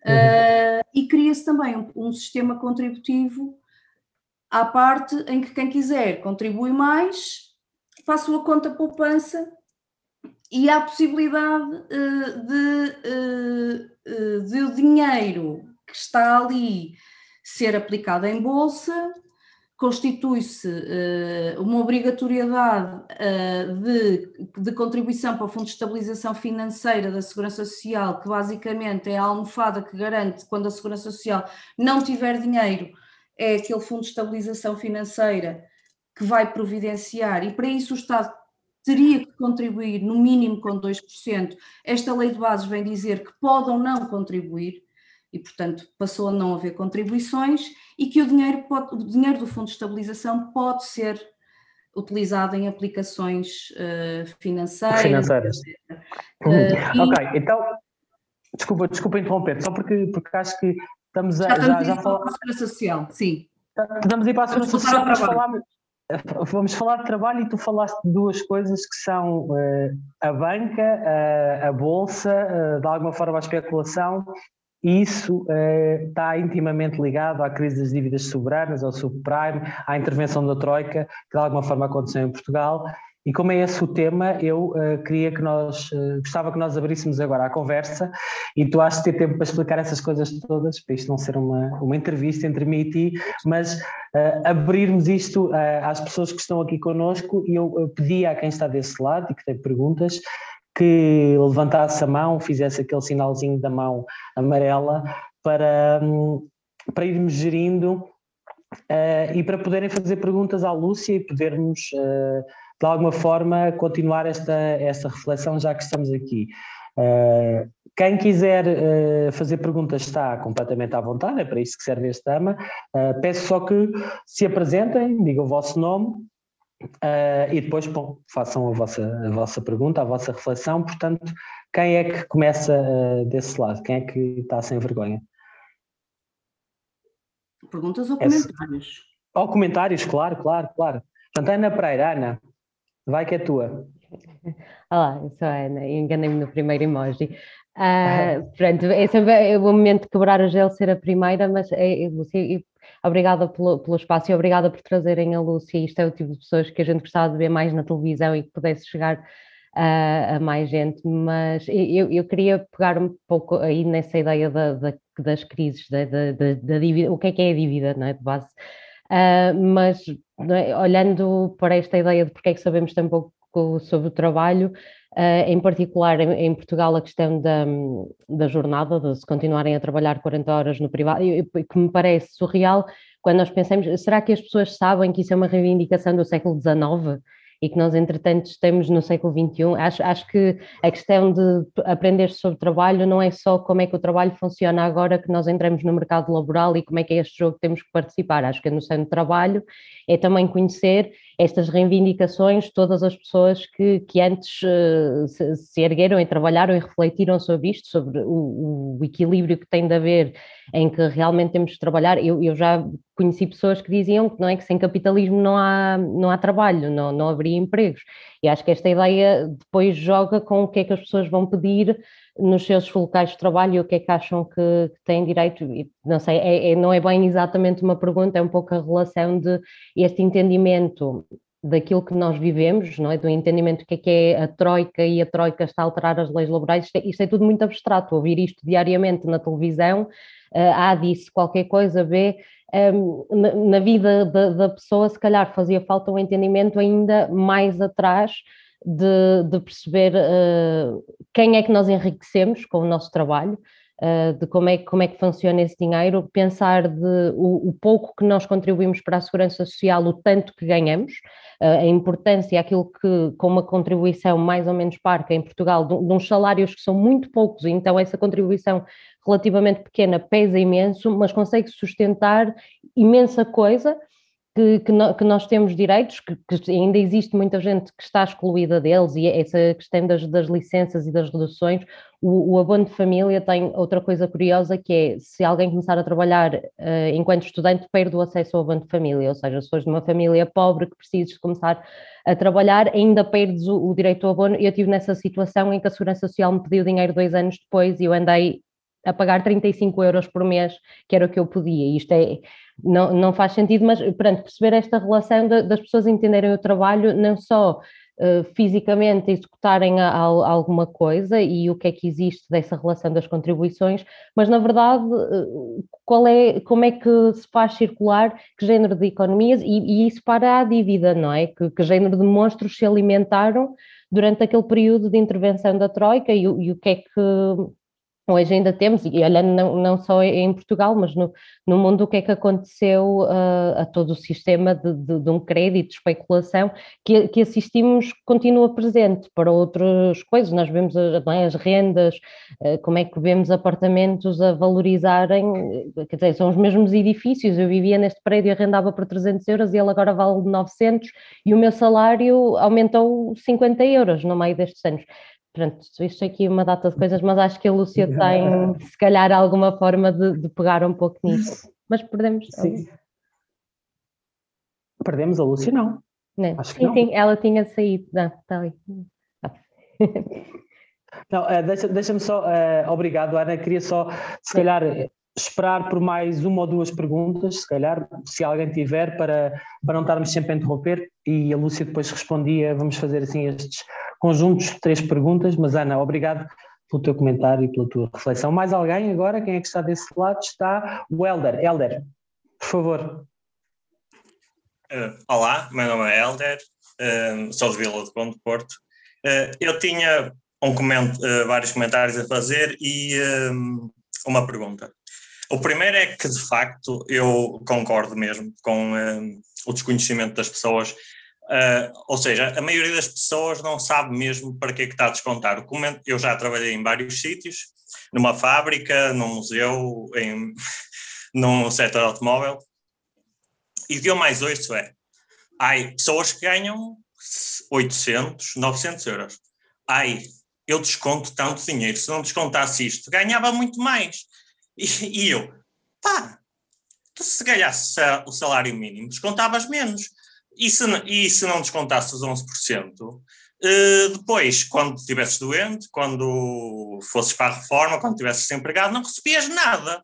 Uhum. E cria-se também um, um sistema contributivo à parte em que quem quiser contribui mais, faço a conta poupança e há a possibilidade uh, de, uh, de o dinheiro que está ali ser aplicada em bolsa, constitui-se uh, uma obrigatoriedade uh, de, de, contribuição para o Fundo de Estabilização Financeira da Segurança Social, que basicamente é a almofada que garante quando a Segurança Social não tiver dinheiro, é aquele Fundo de Estabilização Financeira que vai providenciar, e para isso o Estado teria que contribuir no mínimo com 2%. Esta lei de bases vem dizer que pode ou não contribuir, e, portanto, passou a não haver contribuições e que o dinheiro, pode, o dinheiro do Fundo de Estabilização pode ser utilizado em aplicações uh, financeiras. Financeiras. Uh, ok, então, desculpa, desculpa interromper, só porque, porque acho que estamos a. Já estamos já, já falar... para a Segurança Social, sim. Estamos a ir para a Segurança Social, vamos falar, *laughs* vamos falar de trabalho e tu falaste de duas coisas que são uh, a banca, a bolsa, de alguma forma a especulação e isso eh, está intimamente ligado à crise das dívidas soberanas, ao subprime, à intervenção da Troika, que de alguma forma aconteceu em Portugal. E como é esse o tema, eu uh, queria que nós, uh, gostava que nós abríssemos agora a conversa e tu achas ter tempo para explicar essas coisas todas, para isto não ser uma, uma entrevista entre mim e ti, mas uh, abrirmos isto às pessoas que estão aqui connosco. E eu, eu pedi a quem está desse lado e que tem perguntas que levantasse a mão, fizesse aquele sinalzinho da mão amarela para, hum, para irmos gerindo e para poderem fazer perguntas à Lúcia e podermos, de alguma forma, continuar esta, esta reflexão já que estamos aqui. Uh, quem quiser uh, fazer perguntas está completamente à vontade, é para isso que serve este tema. Uh, peço só que se apresentem, digam o vosso nome e depois bom, façam a vossa, a vossa pergunta, a vossa reflexão. Portanto, quem é que começa desse lado? Quem é que está sem vergonha? Perguntas ou comentários? Ou comentários, claro, claro, claro. Portanto, Ana Pereira, Ana, vai que é tua. *laughs* Olá, eu sou a Ana, enganei-me no primeiro emoji. Uh, *laughs* pronto, esse é o momento de quebrar o gelo ser a primeira, mas é, é, Obrigada pelo, pelo espaço e obrigada por trazerem a Lúcia. Isto é o tipo de pessoas que a gente gostava de ver mais na televisão e que pudesse chegar a, a mais gente. Mas eu, eu, queria pegar um pouco aí nessa ideia da, da, das crises, da, da, da, dívida, o que é que é a dívida, não é? De base. Uh, mas é? olhando para esta ideia de porque é que sabemos tão pouco sobre o trabalho, Uh, em particular em, em, Portugal a questão da, da, jornada, de se continuarem a trabalhar 40 horas no privado, que me parece surreal quando nós pensamos, será que as pessoas sabem que isso é uma reivindicação do século XIX? E que nós, entretanto, estamos no século XXI. Acho, acho que a questão de aprender sobre trabalho não é só como é que o trabalho funciona agora que nós entramos no mercado laboral e como é que é este jogo que temos que participar. Acho que a noção de trabalho é também conhecer estas reivindicações, todas as pessoas que, que antes uh, se, se, ergueram e trabalharam e refletiram sobre isto, sobre o, o, equilíbrio que tem de haver em que realmente temos de trabalhar. Eu, eu, já conheci pessoas que diziam que não é que sem capitalismo não há, não há trabalho, não, não haveria empregos. E acho que esta ideia depois joga com o que é que as pessoas vão pedir nos seus locais de trabalho e o que é que acham que, que têm direito, não sei, é, é, não é bem exatamente uma pergunta, é um pouco a relação de este entendimento daquilo que nós vivemos, não é? do entendimento do que é que é a Troika e a Troika está a alterar as leis laborais, isto é, isto é tudo muito abstrato, ouvir isto diariamente na televisão, uh, A disse qualquer coisa, B, um, na, vida da, da pessoa se calhar fazia falta um entendimento ainda mais atrás de, de perceber uh, quem é que nós enriquecemos com o nosso trabalho, uh, de como é, como é que funciona esse dinheiro, pensar de o, o, pouco que nós contribuímos para a segurança social, o tanto que ganhamos, uh, a importância, aquilo que, com uma contribuição mais ou menos parca em Portugal, de, de uns salários que são muito poucos, então essa contribuição relativamente pequena pesa imenso, mas consegue sustentar imensa coisa que, que, no, que, nós temos direitos, que, que, ainda existe muita gente que está excluída deles, e essa questão das, das licenças e das reduções, o, o, abono de família tem outra coisa curiosa que é, se alguém começar a trabalhar uh, enquanto estudante, perde o acesso ao abono de família, ou seja, se fores de uma família pobre que precises começar a trabalhar, ainda perdes o, o direito ao abono, eu estive nessa situação em que a Segurança Social me pediu dinheiro dois anos depois e eu andei a pagar 35 euros por mês, que era o que eu podia. Isto é, não, não faz sentido, mas pronto, perceber esta relação de, das pessoas entenderem o trabalho, não só uh, fisicamente executarem a, a, alguma coisa e o que é que existe dessa relação das contribuições, mas na verdade, uh, qual é, como é que se faz circular que género de economias e, e isso para a dívida, não é? Que, que género de monstros se alimentaram durante aquele período de intervenção da Troika e, e o que é que hoje ainda temos, e olhando não, não só em Portugal, mas no, no mundo, o que é que aconteceu uh, a todo o sistema de, de, de, um crédito, de especulação, que, que assistimos continua presente para outras coisas. Nós vemos as, é, as rendas, uh, como é que vemos apartamentos a valorizarem, quer dizer, são os mesmos edifícios. Eu vivia neste prédio arrendava por 300 euros e ele agora vale 900 e o meu salário aumentou 50 euros no meio destes anos pronto, isto aqui uma data de coisas, mas acho que a Lúcia tem, se calhar, alguma forma de, de pegar um pouco nisso. Mas perdemos. Sim. Perdemos a Lúcia, não. não. Acho sim, não. sim, ela tinha saído. Não, está ali. *laughs* Não, uh, deixa-me deixa só, uh, obrigado Ana, queria só, se calhar, esperar por mais uma ou duas perguntas, se calhar, se alguém tiver, para, para não estarmos sempre a interromper, e a Lúcia depois respondia, vamos fazer assim estes conjuntos de três perguntas, mas Ana, obrigado pelo teu comentário e pela tua reflexão. Mais alguém agora? Quem é que está desse lado? Está o Helder. Helder, por favor. Uh, olá, meu nome é Helder, uh, sou de Vila do Conde, Porto. Uh, eu tinha um coment vários comentários a fazer e uma pergunta. O primeiro é que, de facto, eu concordo mesmo com o desconhecimento das pessoas Uh, ou seja, a maioria das pessoas não sabe mesmo para que é que está a descontar. Eu já trabalhei em vários sítios, numa fábrica, num museu, em, *laughs* num setor automóvel, e o que eu mais ouço é, ai, pessoas que ganham 800, 900 euros. Ai, eu desconto tanto dinheiro, se não descontasse isto, ganhava muito mais. E, e eu, pá, tu se ganhasse o salário mínimo, descontavas menos e se, e se não descontasse os 11%, uh, eh, depois, quando estivesses doente, quando fosses para a reforma, quando estivesses desempregado, não recebias nada.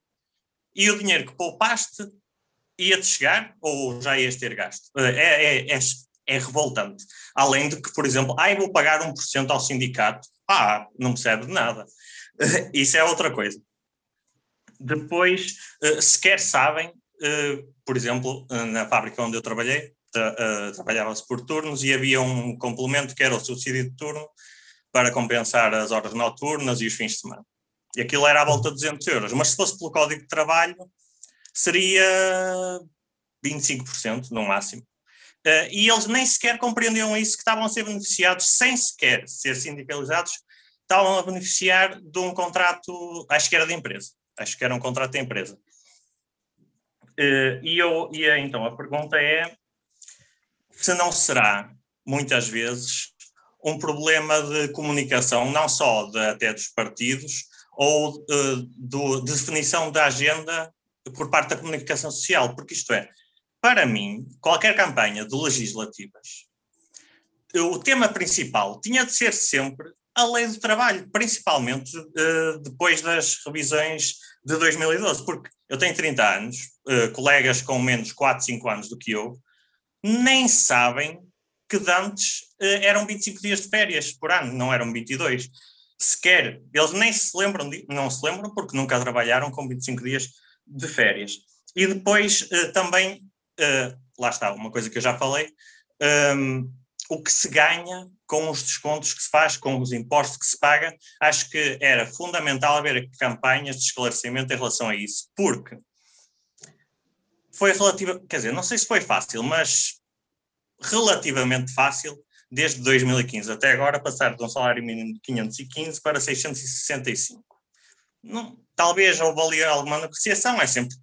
E o dinheiro que poupaste ia-te chegar ou já ias ter gasto? Uh, é, é, é, é, revoltante. Além de que, por exemplo, ai, vou pagar 1% ao sindicato. Ah, não me serve de nada. Uh, isso é outra coisa. Depois, sequer sabem, por exemplo, na fábrica onde eu trabalhei, uh, trabalhava-se por turnos e havia um complemento que era o subsídio de turno para compensar as horas noturnas e os fins de semana. E aquilo era à volta de 200 euros, mas se fosse pelo Código de Trabalho seria 25% no máximo. Uh, e eles nem sequer compreendiam isso, que estavam a ser beneficiados, sem sequer ser sindicalizados, estavam a beneficiar de um contrato, acho que era de empresa, acho que era um contrato de empresa. Uh, e, eu, e então a pergunta é, se não será, muitas vezes, um problema de comunicação, não só de, até dos partidos, ou uh, do, de definição da agenda por parte da comunicação social, porque isto é, para mim, qualquer campanha de legislativas, o tema principal tinha de ser sempre a lei do trabalho, principalmente uh, depois das revisões de 2012, porque eu tenho 30 anos, uh, colegas com menos 4, 5 anos do que eu, nem sabem que antes uh, eram 25 dias de férias por ano, não eram 22. Sequer, eles nem se lembram, de, não se lembram porque nunca trabalharam com 25 dias de férias. E depois uh, também, uh, lá está, uma coisa que eu já falei, um, ehm, o que se ganha com os descontos que se faz, com os impostos que se paga. Acho que era fundamental haver campanhas de esclarecimento em relação a isso, porque foi relativa, quer dizer, não sei se foi fácil, mas relativamente fácil desde 2015 até agora passar de um salário mínimo de 515 para 665. Não, talvez houve ali alguma negociação, é sempre,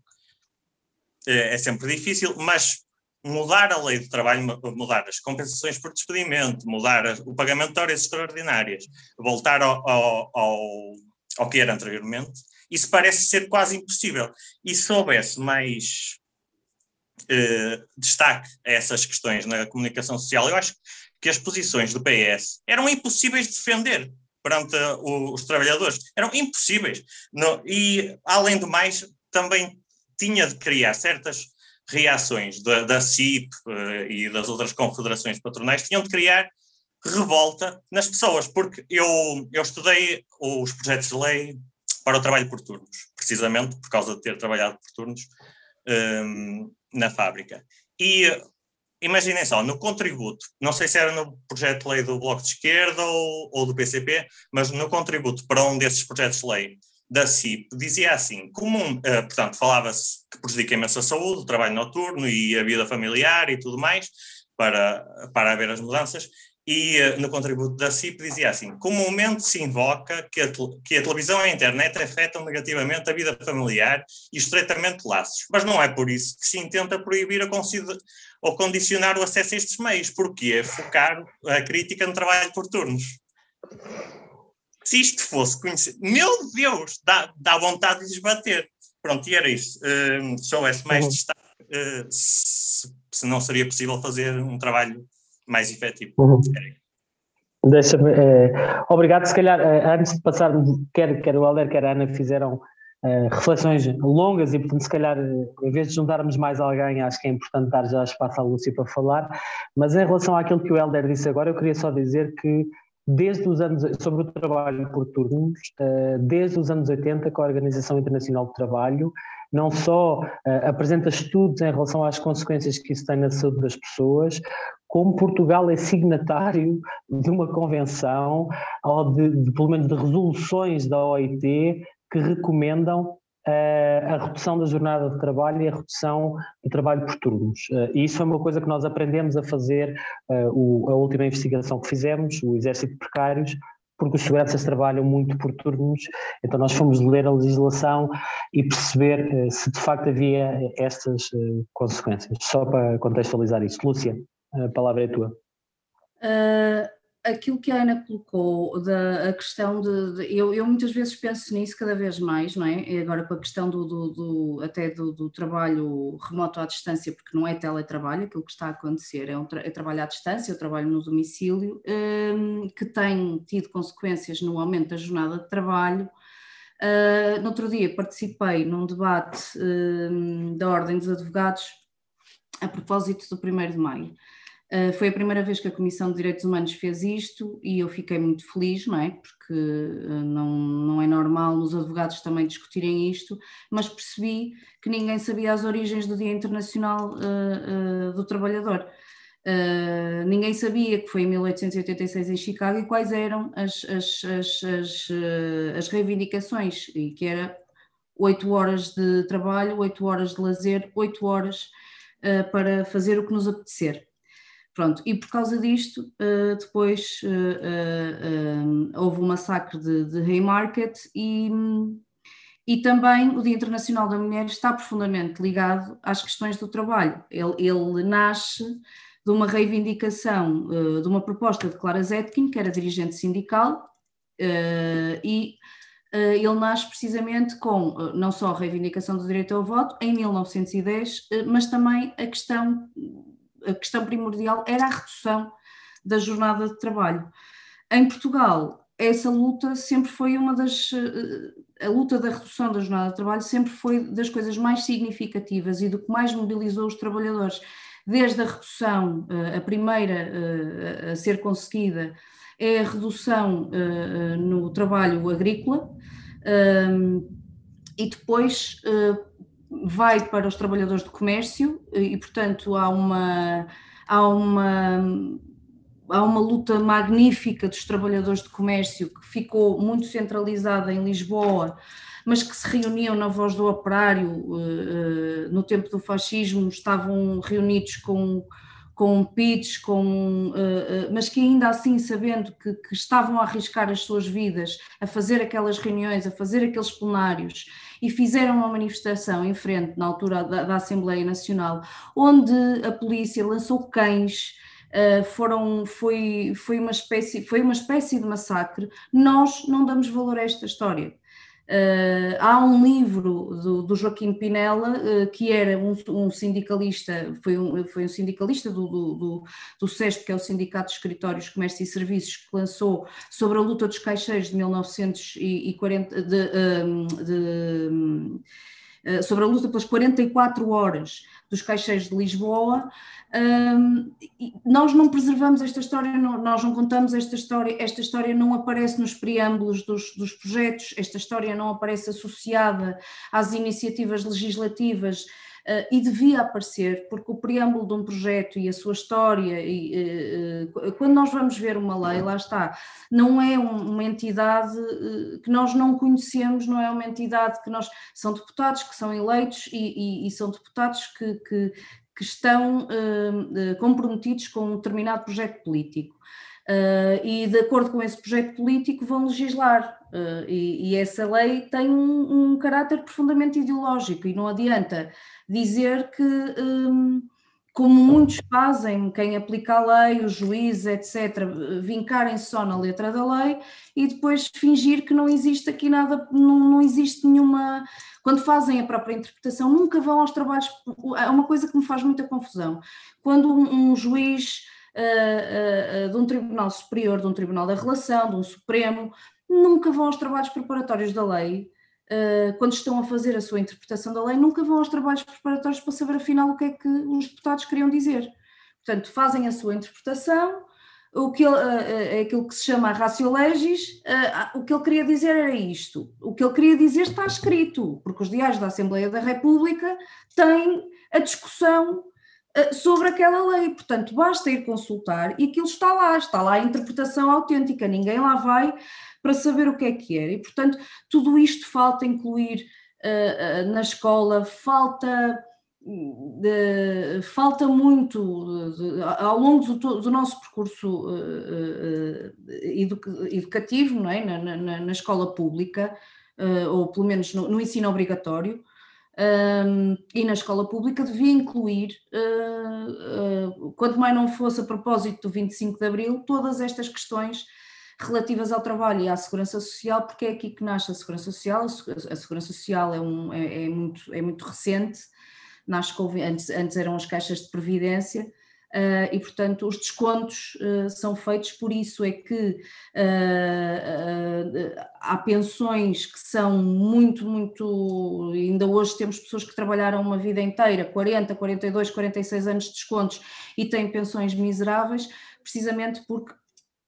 é, é sempre difícil, mas mudar a lei do trabalho, mudar as compensações por despedimento, mudar o pagamento de horas extraordinárias, voltar ao, ao, ao, ao que era anteriormente, isso parece ser quase impossível. E se houvesse mais eh, destaque a essas questões na comunicação social, eu acho que as posições do PS eram impossíveis de defender perante os trabalhadores, eram impossíveis. e, além do mais, também tinha de criar certas reações da, da CIP uh, e das outras confederações patronais, tinham de criar revolta nas pessoas, porque eu, eu estudei os projetos de lei para o trabalho por turnos, precisamente por causa de ter trabalhado por turnos ehm, na fábrica. E imaginem só, no contributo, não sei se era no projeto de lei do Bloco de Esquerda ou, ou do PCP, mas no contributo para um desses projetos de lei da CIP dizia assim, comum, uh, portanto, falava-se que prejudica imenso a saúde, o trabalho noturno e a vida familiar e tudo mais, para, para haver as mudanças, e uh, no contributo da CIP dizia assim, comumente se invoca que a, que a televisão e a internet afetam negativamente a vida familiar e estreitamente laços, mas não é por isso que se intenta proibir ou condicionar o acesso a estes meios, porque é focar a crítica no trabalho por turnos se isto fosse conhecido, meu Deus, dá, dá vontade de desbater. Pronto, e era isso. Uh, se houvesse mais uhum. destaque, uh, se, se, não seria possível fazer um trabalho mais efetivo. Uhum. Deixa-me. Eh, obrigado. Se calhar, eh, antes de passar, quer, quer o Helder, quer a Ana fizeram uh, reflexões longas e, portanto, se calhar, em vez de juntarmos mais alguém, acho que é importante dar já espaço à Lúcia para falar. Mas em relação àquilo que o Helder disse agora, eu queria só dizer que desde os anos, sobre o trabalho por turnos, eh, desde os anos 80 que a Organização Internacional do Trabalho não só eh, apresenta estudos em relação às consequências que isso tem na saúde das pessoas, como Portugal é signatário de uma convenção, ou de, de pelo menos de resoluções da OIT que recomendam a redução da jornada de trabalho e a redução do trabalho por turnos. Eh, e isso foi uma coisa que nós aprendemos a fazer, eh, a última investigação que fizemos, o Exército de Precários, porque os seguranças trabalham muito por turnos, então nós fomos ler a legislação e perceber eh, se de facto havia estas consequências. Só para contextualizar isso. Lúcia, a palavra é tua. Uh aquilo que a Ana colocou, da a questão de, de eu, eu, muitas vezes penso nisso cada vez mais, não é? E agora com a questão do, do, do até do, do, trabalho remoto à distância, porque não é teletrabalho, aquilo que está a acontecer é, um tra é trabalho à distância, o trabalho no domicílio, um, que tem tido consequências no aumento da jornada de trabalho. Uh, no outro dia participei num debate um, da Ordem dos Advogados a propósito do 1 de Maio. Uh, foi a primeira vez que a Comissão de Direitos Humanos fez isto e eu fiquei muito feliz, não é? Porque uh, não, não é normal nos advogados também discutirem isto, mas percebi que ninguém sabia as origens do Dia Internacional uh, do Trabalhador. ninguém sabia que foi em 1886 em Chicago e quais eram as, as, as, as, as reivindicações, e que era oito horas de trabalho, oito horas de lazer, oito horas para fazer o que nos apetecer. Pronto, e por causa disto, uh, depois uh, uh, houve o massacre de, de Haymarket e, e também o Dia Internacional da Mulher está profundamente ligado às questões do trabalho. Ele, ele nasce de uma reivindicação, de uma proposta de Clara Zetkin, que era dirigente sindical, e ele nasce precisamente com não só a reivindicação do direito ao voto em 1910, mas também a questão a questão primordial era a redução da jornada de trabalho. Em Portugal, essa luta sempre foi uma das. Eh, a luta da redução da jornada de trabalho sempre foi das coisas mais significativas e do que mais mobilizou os trabalhadores. Desde a redução, eh, a primeira eh, a ser conseguida é a redução no trabalho agrícola e depois vai para os trabalhadores do comércio e, portanto, há uma, há uma, há uma luta magnífica dos trabalhadores de comércio que ficou muito centralizada em Lisboa, mas que se reuniam na voz do operário no tempo do fascismo, estavam reunidos com com pits, com, uh, mas que ainda assim, sabendo que, que, estavam a arriscar as suas vidas, a fazer aquelas reuniões, a fazer aqueles plenários, e fizeram uma manifestação em frente, na altura da, da Assembleia Nacional, onde a polícia lançou cães. Uh, foram, foi, foi, uma espécie, foi uma espécie de massacre. Nós não damos valor a esta história. Uh, há um livro do, do Joaquim Pinella, uh, que era um, um, sindicalista, foi um, foi um sindicalista do, do, do, do SESP, que é o Sindicato de Escritórios, Comércio e Serviços, que lançou sobre a luta dos caixeiros de 1940, de, um, de, uh, sobre a luta pelas 44 horas dos caixeiros de Lisboa, um, nós não preservamos esta história, não, nós não contamos esta história, esta história não aparece nos preâmbulos dos, dos projetos, esta história não aparece associada às iniciativas legislativas. Uh, e devia aparecer, porque o preâmbulo de um projeto e a sua história, e, uh, quando nós vamos ver uma lei, lá está, não é um, uma entidade que nós não conhecemos, não é uma entidade que nós. São deputados que são eleitos e, e, e são deputados que, que, que estão comprometidos com um determinado projeto político. Uh, e de acordo com esse projeto político vão legislar. Uh, e, e, essa lei tem um, um, caráter profundamente ideológico e não adianta dizer que um, como muitos fazem, quem aplica a lei, os juízes, etc., vincarem só na letra da lei e depois fingir que não existe aqui nada, não, não existe nenhuma. Quando fazem a própria interpretação, nunca vão aos trabalhos. É uma coisa que me faz muita confusão. Quando um, um juiz uh, uh, uh, de um Tribunal Superior, de um Tribunal da Relação, de um Supremo, nunca vão aos trabalhos preparatórios da lei eh, quando estão a fazer a sua interpretação da lei, nunca vão aos trabalhos preparatórios para saber afinal o que é que os deputados queriam dizer. Portanto, fazem a sua interpretação, o que ele, é aquilo que se chama ratio legis, o que ele queria dizer era isto. O que ele queria dizer está escrito, porque os diários da Assembleia da República têm a discussão sobre aquela lei, portanto basta ir consultar e aquilo está lá, está lá a interpretação autêntica, ninguém lá vai para saber o que é que é. E, portanto, tudo isto falta incluir uh, uh, na escola, falta. De, falta muito de, ao longo do, do nosso percurso uh, educativo não é? na, na, na escola pública, ou pelo menos no, no ensino obrigatório, um, e na escola pública devia incluir, uh, uh, quanto mais não fosse a propósito do 25 de Abril, todas estas questões relativas ao trabalho e à segurança social, porque é aqui que nasce a segurança social. A segurança social é, um, é, é muito, é muito recente, nasce com, antes, antes eram as caixas de previdência. Uh, e, portanto, os descontos uh, são feitos, por isso é que uh, há pensões que são muito, muito. Ainda hoje temos pessoas que trabalharam uma vida inteira 40, 42, 46 anos de descontos e têm pensões miseráveis, precisamente porque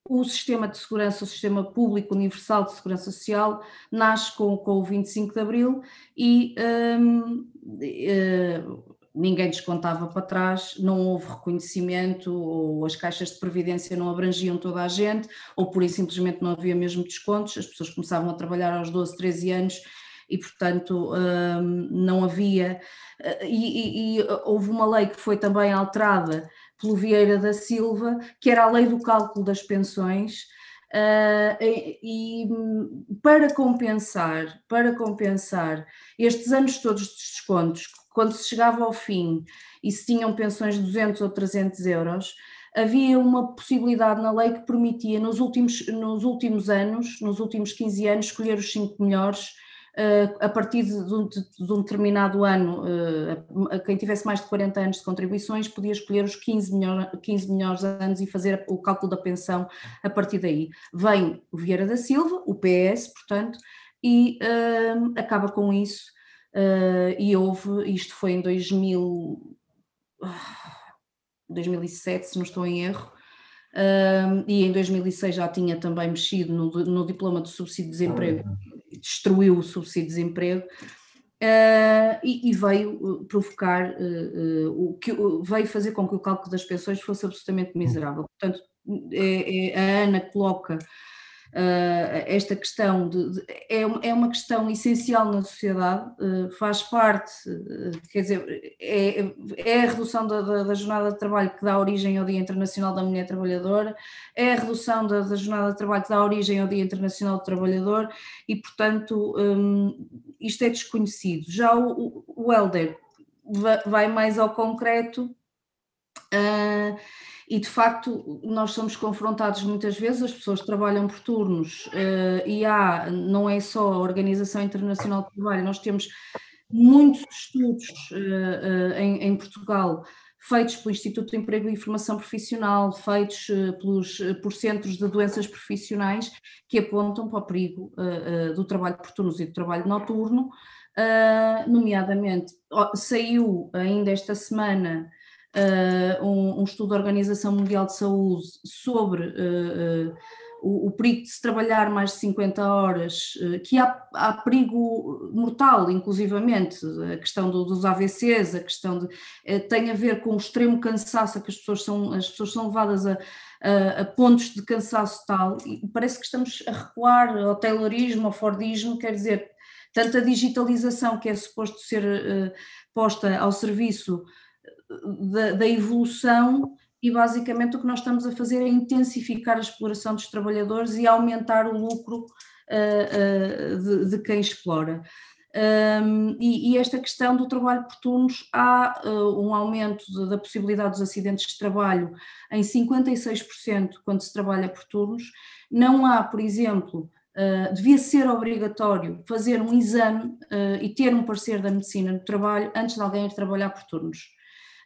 o sistema de segurança, o sistema público universal de segurança social, nasce com, com o 25 de Abril e um, ninguém descontava para trás, não houve reconhecimento, ou as caixas de previdência não abrangiam toda a gente, ou por isso simplesmente não havia mesmo descontos, as pessoas começavam a trabalhar aos 12, 13 anos e, portanto, um, não havia. E, e, e houve uma lei que foi também alterada pelo Vieira da Silva, que era a lei do cálculo das pensões, uh, e, e, para compensar, para compensar estes anos todos de descontos, quando se chegava ao fim e se tinham pensões de 200 ou 300 euros, havia uma possibilidade na lei que permitia nos últimos, nos últimos anos, nos últimos 15 anos, escolher os cinco melhores a partir de um, de um determinado ano, quem tivesse mais de 40 anos de contribuições podia escolher os 15, melhor, 15 melhores anos e fazer o cálculo da pensão a partir daí. Vem o Vieira da Silva, o PS, portanto, e uh, acaba com isso. Uh, e houve, isto foi em 2000, 2007, se não estou em erro, uh, e em 2006 já tinha também mexido no, no diploma de subsídio de desemprego destruiu o subsídio de desemprego uh, e, e, veio provocar uh, o que veio fazer com que o cálculo das pensões fosse absolutamente miserável. Portanto, é, é, a Ana coloca uh, esta questão de, de, é, é uma questão essencial na sociedade, uh, faz parte, uh, quer dizer, é, é a redução da, da, da, jornada de trabalho que dá origem ao Dia Internacional da Mulher Trabalhadora, é a redução da, da jornada de trabalho que dá origem ao Dia Internacional do Trabalhador e, portanto, um, isto é desconhecido. Já o, o Helder vai mais ao concreto. Uh, e de facto nós somos confrontados muitas vezes, as pessoas trabalham por turnos uh, e há, não é só a Organização Internacional do Trabalho, nós temos muitos estudos uh, uh, em, em, Portugal feitos pelo Instituto de Emprego e Formação Profissional, feitos pelos, por centros de doenças profissionais que apontam para o perigo do trabalho por turnos e do trabalho noturno, nomeadamente saiu ainda esta semana uh, um, um, estudo da Organização Mundial de Saúde sobre uh, o, o, perigo de se trabalhar mais de 50 horas, que há, há, perigo mortal, inclusivamente, a questão do, dos AVCs, a questão de, tem a ver com o extremo cansaço a que as pessoas são, as pessoas são levadas a, a, a, pontos de cansaço tal, e parece que estamos a recuar ao taylorismo, ao fordismo, quer dizer, tanto a digitalização que é suposto ser uh, posta ao serviço da, da evolução e basicamente o que nós estamos a fazer é intensificar a exploração dos trabalhadores e aumentar o lucro uh, uh, de, de, quem explora. Um, e, e, esta questão do trabalho por turnos, há uh, um aumento de, da possibilidade dos acidentes de trabalho em 56% quando se trabalha por turnos. Não há, por exemplo, devia ser obrigatório fazer um exame e ter um parecer da medicina no trabalho antes de alguém ir trabalhar por turnos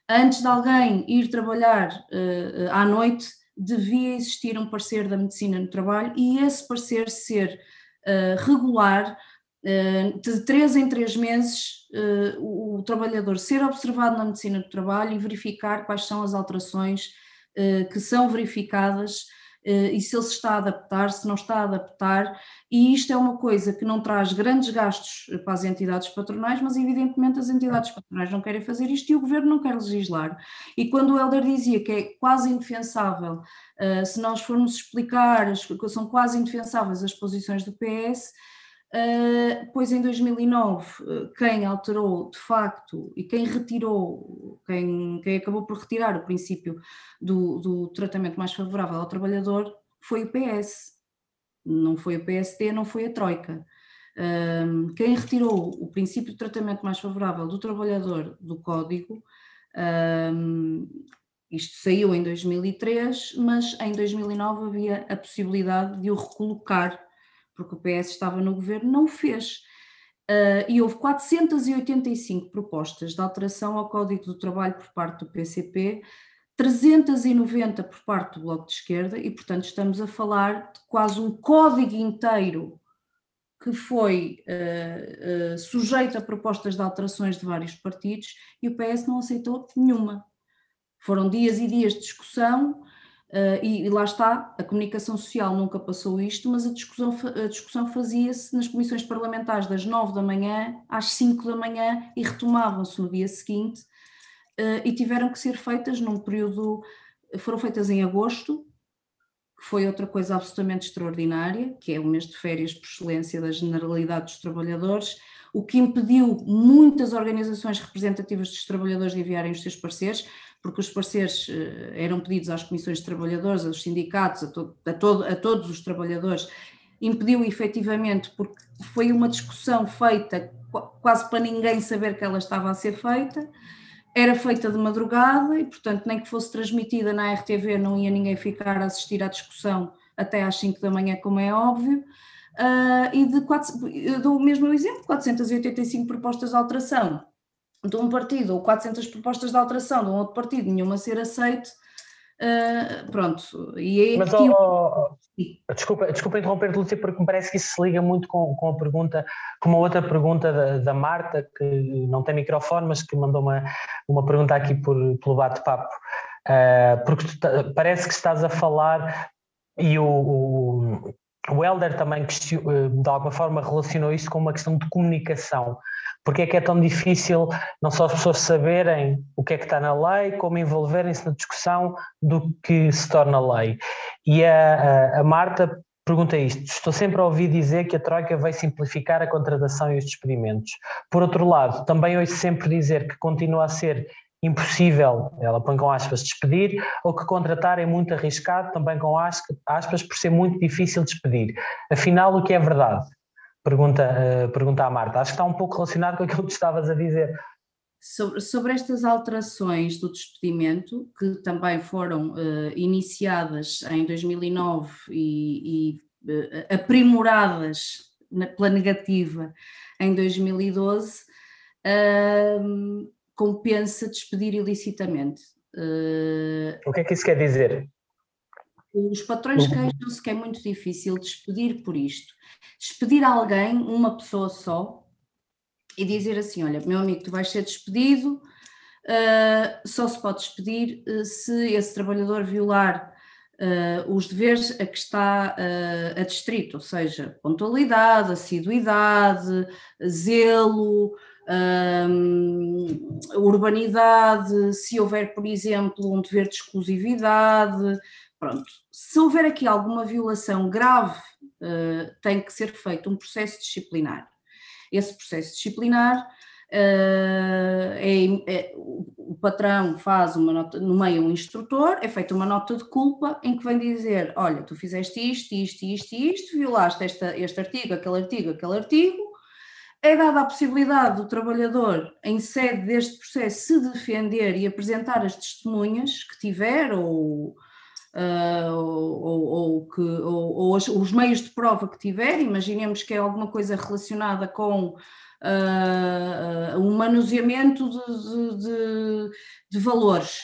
antes de alguém ir trabalhar uh, à noite, devia existir um parecer da medicina no trabalho e esse parecer ser uh, regular, uh, de três em três meses, o, o, trabalhador ser observado na medicina do trabalho e verificar quais são as alterações que são verificadas e se ele se está a adaptar, se não está a adaptar, e isto é uma coisa que não traz grandes gastos para as entidades patronais, mas evidentemente as entidades patronais não querem fazer isto e o governo não quer legislar. E quando o Helder dizia que é quase indefensável, eh, se nós formos explicar, são quase indefensáveis as posições do PS, Uh, pois em 2009, quem alterou de facto e quem retirou, quem, quem acabou por retirar o princípio do, do, tratamento mais favorável ao trabalhador foi o PS, não foi o PSD, não foi a Troika. Uh, quem retirou o princípio de tratamento mais favorável do trabalhador do Código, uh, isto saiu em 2003, mas em 2009 havia a possibilidade de o recolocar porque o PS estava no governo, não o fez. Uh, e houve 485 propostas de alteração ao Código do Trabalho por parte do PCP, 390 por parte do Bloco de Esquerda, e portanto estamos a falar de quase um código inteiro que foi uh, uh, sujeito a propostas de alterações de vários partidos e o PS não aceitou nenhuma. Foram dias e dias de discussão, Uh, e, e, lá está, a comunicação social nunca passou isto, mas a discussão, a discussão fazia-se nas comissões parlamentares das 9 da manhã às 5 da manhã e retomavam-se no dia seguinte uh, e tiveram que ser feitas num período, foram feitas em agosto, que foi outra coisa absolutamente extraordinária, que é o mês de férias por excelência da generalidade dos trabalhadores, o que impediu muitas organizações representativas dos trabalhadores de enviarem os seus pareceres, porque os parceiros eh, eram pedidos às comissões de trabalhadores, aos sindicatos, a, to a, a todos os trabalhadores, impediu efetivamente, porque foi uma discussão feita quase para ninguém saber que ela estava a ser feita, era feita de madrugada e, portanto, nem que fosse transmitida na RTV, não ia ninguém ficar a assistir à discussão até às 5 da manhã, como é óbvio. Uh, e de quatro, dou o mesmo exemplo: 485 propostas de alteração de um partido ou 400 propostas de alteração de um outro partido, nenhuma ser aceite, uh, pronto. E é Mas, oh, oh, desculpa, desculpa interromper, Lúcia, porque me parece que isso se liga muito com, com a pergunta, com uma outra pergunta da, da Marta, que não tem microfone, mas que mandou uma, uma pergunta aqui por, pelo bate-papo. Uh, porque tu, parece que estás a falar e o, o o Helder também eh, de alguma forma relacionou isso com uma questão de comunicação. Porque é que é tão difícil não só as pessoas saberem o que é que está na lei, como envolverem-se na discussão do que se torna lei. E a, a, a Marta pergunta isto: estou sempre a ouvir dizer que a Troika vai simplificar a contratação e os despedimentos. Por outro lado, também ouço sempre dizer que continua a ser impossível, ela põe com aspas, despedir, ou que contratar é muito arriscado, também com aspas, por ser muito difícil despedir. Afinal, o que é verdade? Pergunta, uh, pergunta a Marta. Acho que está um pouco relacionado com aquilo que estavas a dizer. Sobre, sobre, estas alterações do despedimento, que também foram uh, iniciadas em 2009 e, e uh, aprimoradas na, pela negativa em 2012, uh, compensa despedir ilicitamente. o que é que isso quer dizer? Os patrões queixam-se que é muito difícil despedir por isto. Despedir alguém, uma pessoa só, e dizer assim: olha, meu amigo, tu vais ser despedido, uh, só se pode despedir uh, se esse trabalhador violar uh, os deveres a que está uh, adstrito, ou seja, pontualidade, assiduidade, zelo. Urbanidade, se houver, por exemplo, um dever de exclusividade, pronto. Se houver aqui alguma violação grave, uh, tem que ser feito um processo disciplinar. Esse processo disciplinar uh, é, é, o patrão faz uma nota, nomeia um instrutor, é feita uma nota de culpa em que vem dizer: olha, tu fizeste isto, isto, isto isto, violaste esta, este artigo, aquele artigo, aquele artigo. É dada a possibilidade do trabalhador, em sede deste processo, se defender e apresentar as testemunhas que tiver ou, Uh, ou, ou, que, ou, os, os, meios de prova que tiver, imaginemos que é alguma coisa relacionada com uh, um manuseamento de, de, de valores.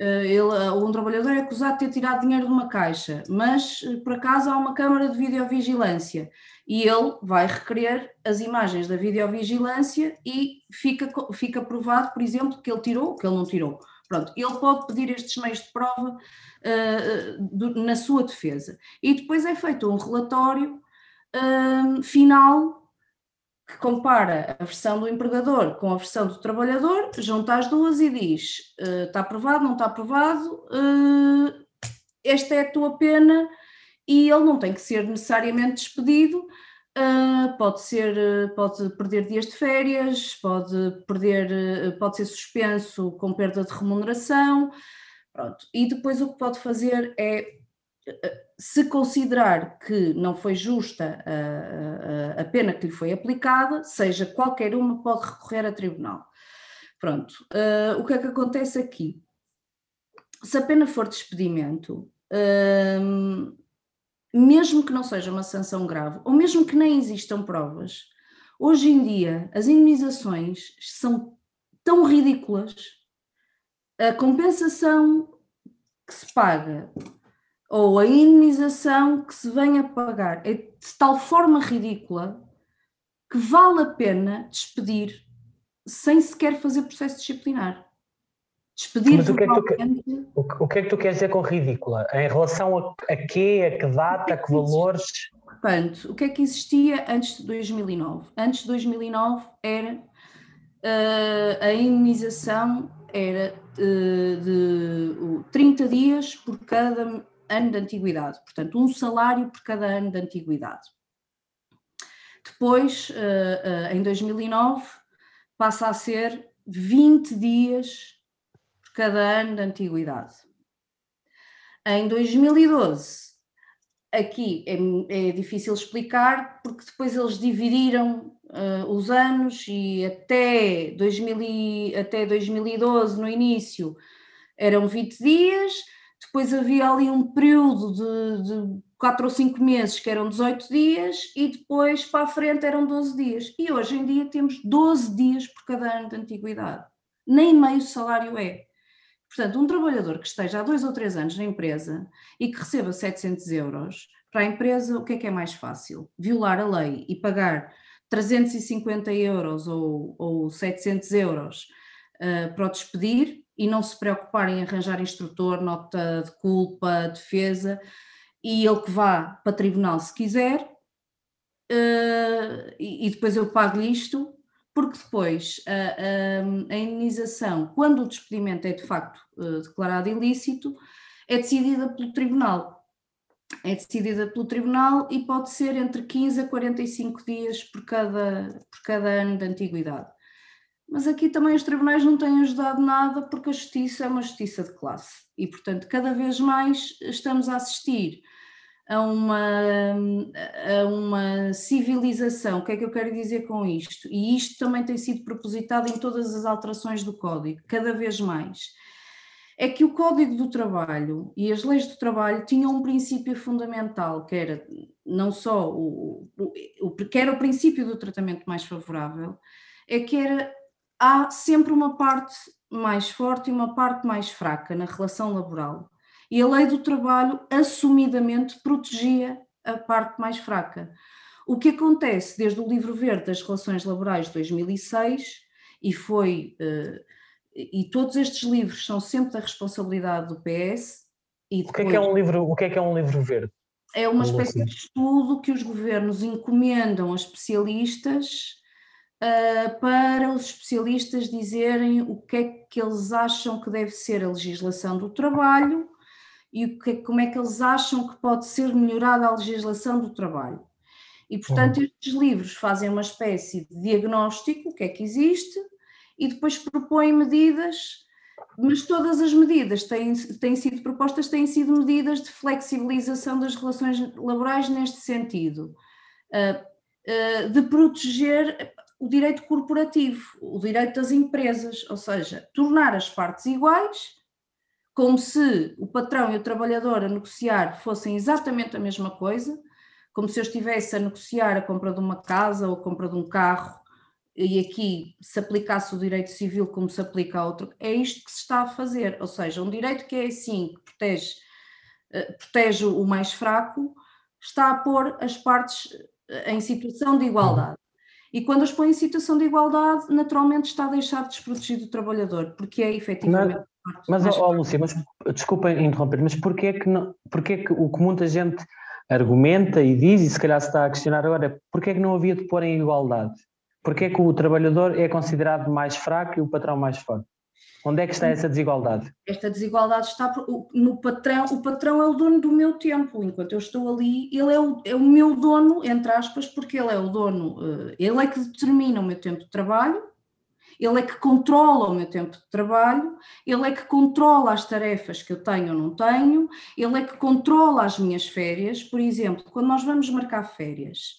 Uh, ele, um trabalhador é acusado de ter tirado dinheiro de uma caixa, mas por acaso há uma câmara de videovigilância e ele vai requerer as imagens da videovigilância e fica, fica provado, por exemplo, que ele tirou, que ele não tirou. Pronto, ele pode pedir estes meios de prova uh, do, na sua defesa. E depois é feito um relatório uh, final que compara a versão do empregador com a versão do trabalhador, junta as duas e diz: uh, está aprovado, não está aprovado, esta é a tua pena, e ele não tem que ser necessariamente despedido, Uh, pode ser, uh, pode perder dias de férias, pode perder, uh, pode ser suspenso com perda de remuneração, pronto. E depois o que pode fazer é, se considerar que não foi justa a, a, pena que lhe foi aplicada, seja qualquer uma, pode recorrer a tribunal. Pronto. o que é que acontece aqui? Se a pena for despedimento, mesmo que não seja uma sanção grave, ou mesmo que nem existam provas, hoje em dia as indemnizações são tão ridículas, a compensação que se paga ou a indemnização que se vem a pagar é de tal forma ridícula que vale a pena despedir sem sequer fazer processo disciplinar. Despedir Mas o que, é que tu, o, que é que tu queres dizer com ridícula? Em relação a, a quê, a que data, a que valores? Portanto, o que é que existia antes de 2009? Antes de 2009 era uh, a indenização era uh, de uh, 30 dias por cada ano de antiguidade, portanto, um salário por cada ano de antiguidade. Depois, uh, em 2009, passa a ser 20 dias cada ano de antiguidade. Em 2012, aqui é, é difícil explicar, porque depois eles dividiram uh, os anos e até, 2000 e, até 2012, no início, eram 20 dias, depois havia ali um período de, de 4 ou 5 meses que eram 18 dias e depois para a frente eram 12 dias. E hoje em dia temos 12 dias por cada ano de antiguidade. Nem meio salário é. Portanto, um trabalhador que esteja há dois ou três anos na empresa e que receba 700 euros, para a empresa o que é que é mais fácil? Violar a lei e pagar 350 euros ou, ou 700 euros uh, para o despedir e não se preocupar em arranjar instrutor, nota de culpa, defesa e ele que vá para tribunal se quiser, uh, e, e, depois eu pago-lhe isto, porque depois a, a, a, indenização, quando o despedimento é de facto uh, declarado ilícito, é decidida pelo tribunal. É decidida pelo tribunal e pode ser entre 15 a 45 dias por cada, por cada ano de antiguidade. Mas aqui também os tribunais não têm ajudado nada porque a justiça é uma justiça de classe e, portanto, cada vez mais estamos a assistir a uma, a uma civilização. O que é que eu quero dizer com isto? E isto também tem sido propositado em todas as alterações do Código, cada vez mais. É que o Código do Trabalho e as leis do trabalho tinham um princípio fundamental, que era não só o, o, que era o princípio do tratamento mais favorável, é que era há sempre uma parte mais forte e uma parte mais fraca na relação laboral. E a lei do trabalho assumidamente protegia a parte mais fraca. O que acontece desde o livro verde das relações laborais de 2006 e foi uh, e todos estes livros são sempre da responsabilidade do PS. E depois, o que é que é um livro? O que é que é um livro verde? É uma espécie de estudo que os governos encomendam a especialistas uh, para os especialistas dizerem o que é que eles acham que deve ser a legislação do trabalho e o que, como é que eles acham que pode ser melhorada a legislação do trabalho. E, portanto, uhum. estes livros fazem uma espécie de diagnóstico, o que é que existe, e depois propõem medidas, mas todas as medidas têm, têm sido propostas, têm sido medidas de flexibilização das relações laborais neste sentido, uh, uh, de proteger o direito corporativo, o direito das empresas, ou seja, tornar as partes iguais como se o patrão e o trabalhador a negociar fossem exatamente a mesma coisa, como se eu estivesse a negociar a compra de uma casa ou a compra de um carro e aqui se aplicasse o direito civil como se aplica a outro, é isto que se está a fazer, ou seja, um direito que é assim, que protege, eh, protege o mais fraco, está a pôr as partes eh, em situação de igualdade. E quando as põe em situação de igualdade, naturalmente está a deixar desprotegido o trabalhador, porque é efetivamente mas, ó, Lúcia, mas desculpa interromper, mas porquê que, não, porquê que o que muita gente argumenta e diz, e se calhar se está a questionar agora, porquê que não havia de pôr em igualdade? Porquê que o trabalhador é considerado mais fraco e o patrão mais forte? Onde é que está essa desigualdade? Esta desigualdade está no patrão. O patrão é o dono do meu tempo. Enquanto eu estou ali, ele é o, é o meu dono, entre aspas, porque ele é o dono, eh, ele é que determina o meu tempo de trabalho, ele é que controla o meu tempo de trabalho, ele é que controla as tarefas que eu tenho ou não tenho, ele é que controla as minhas férias. Por exemplo, quando nós vamos marcar férias,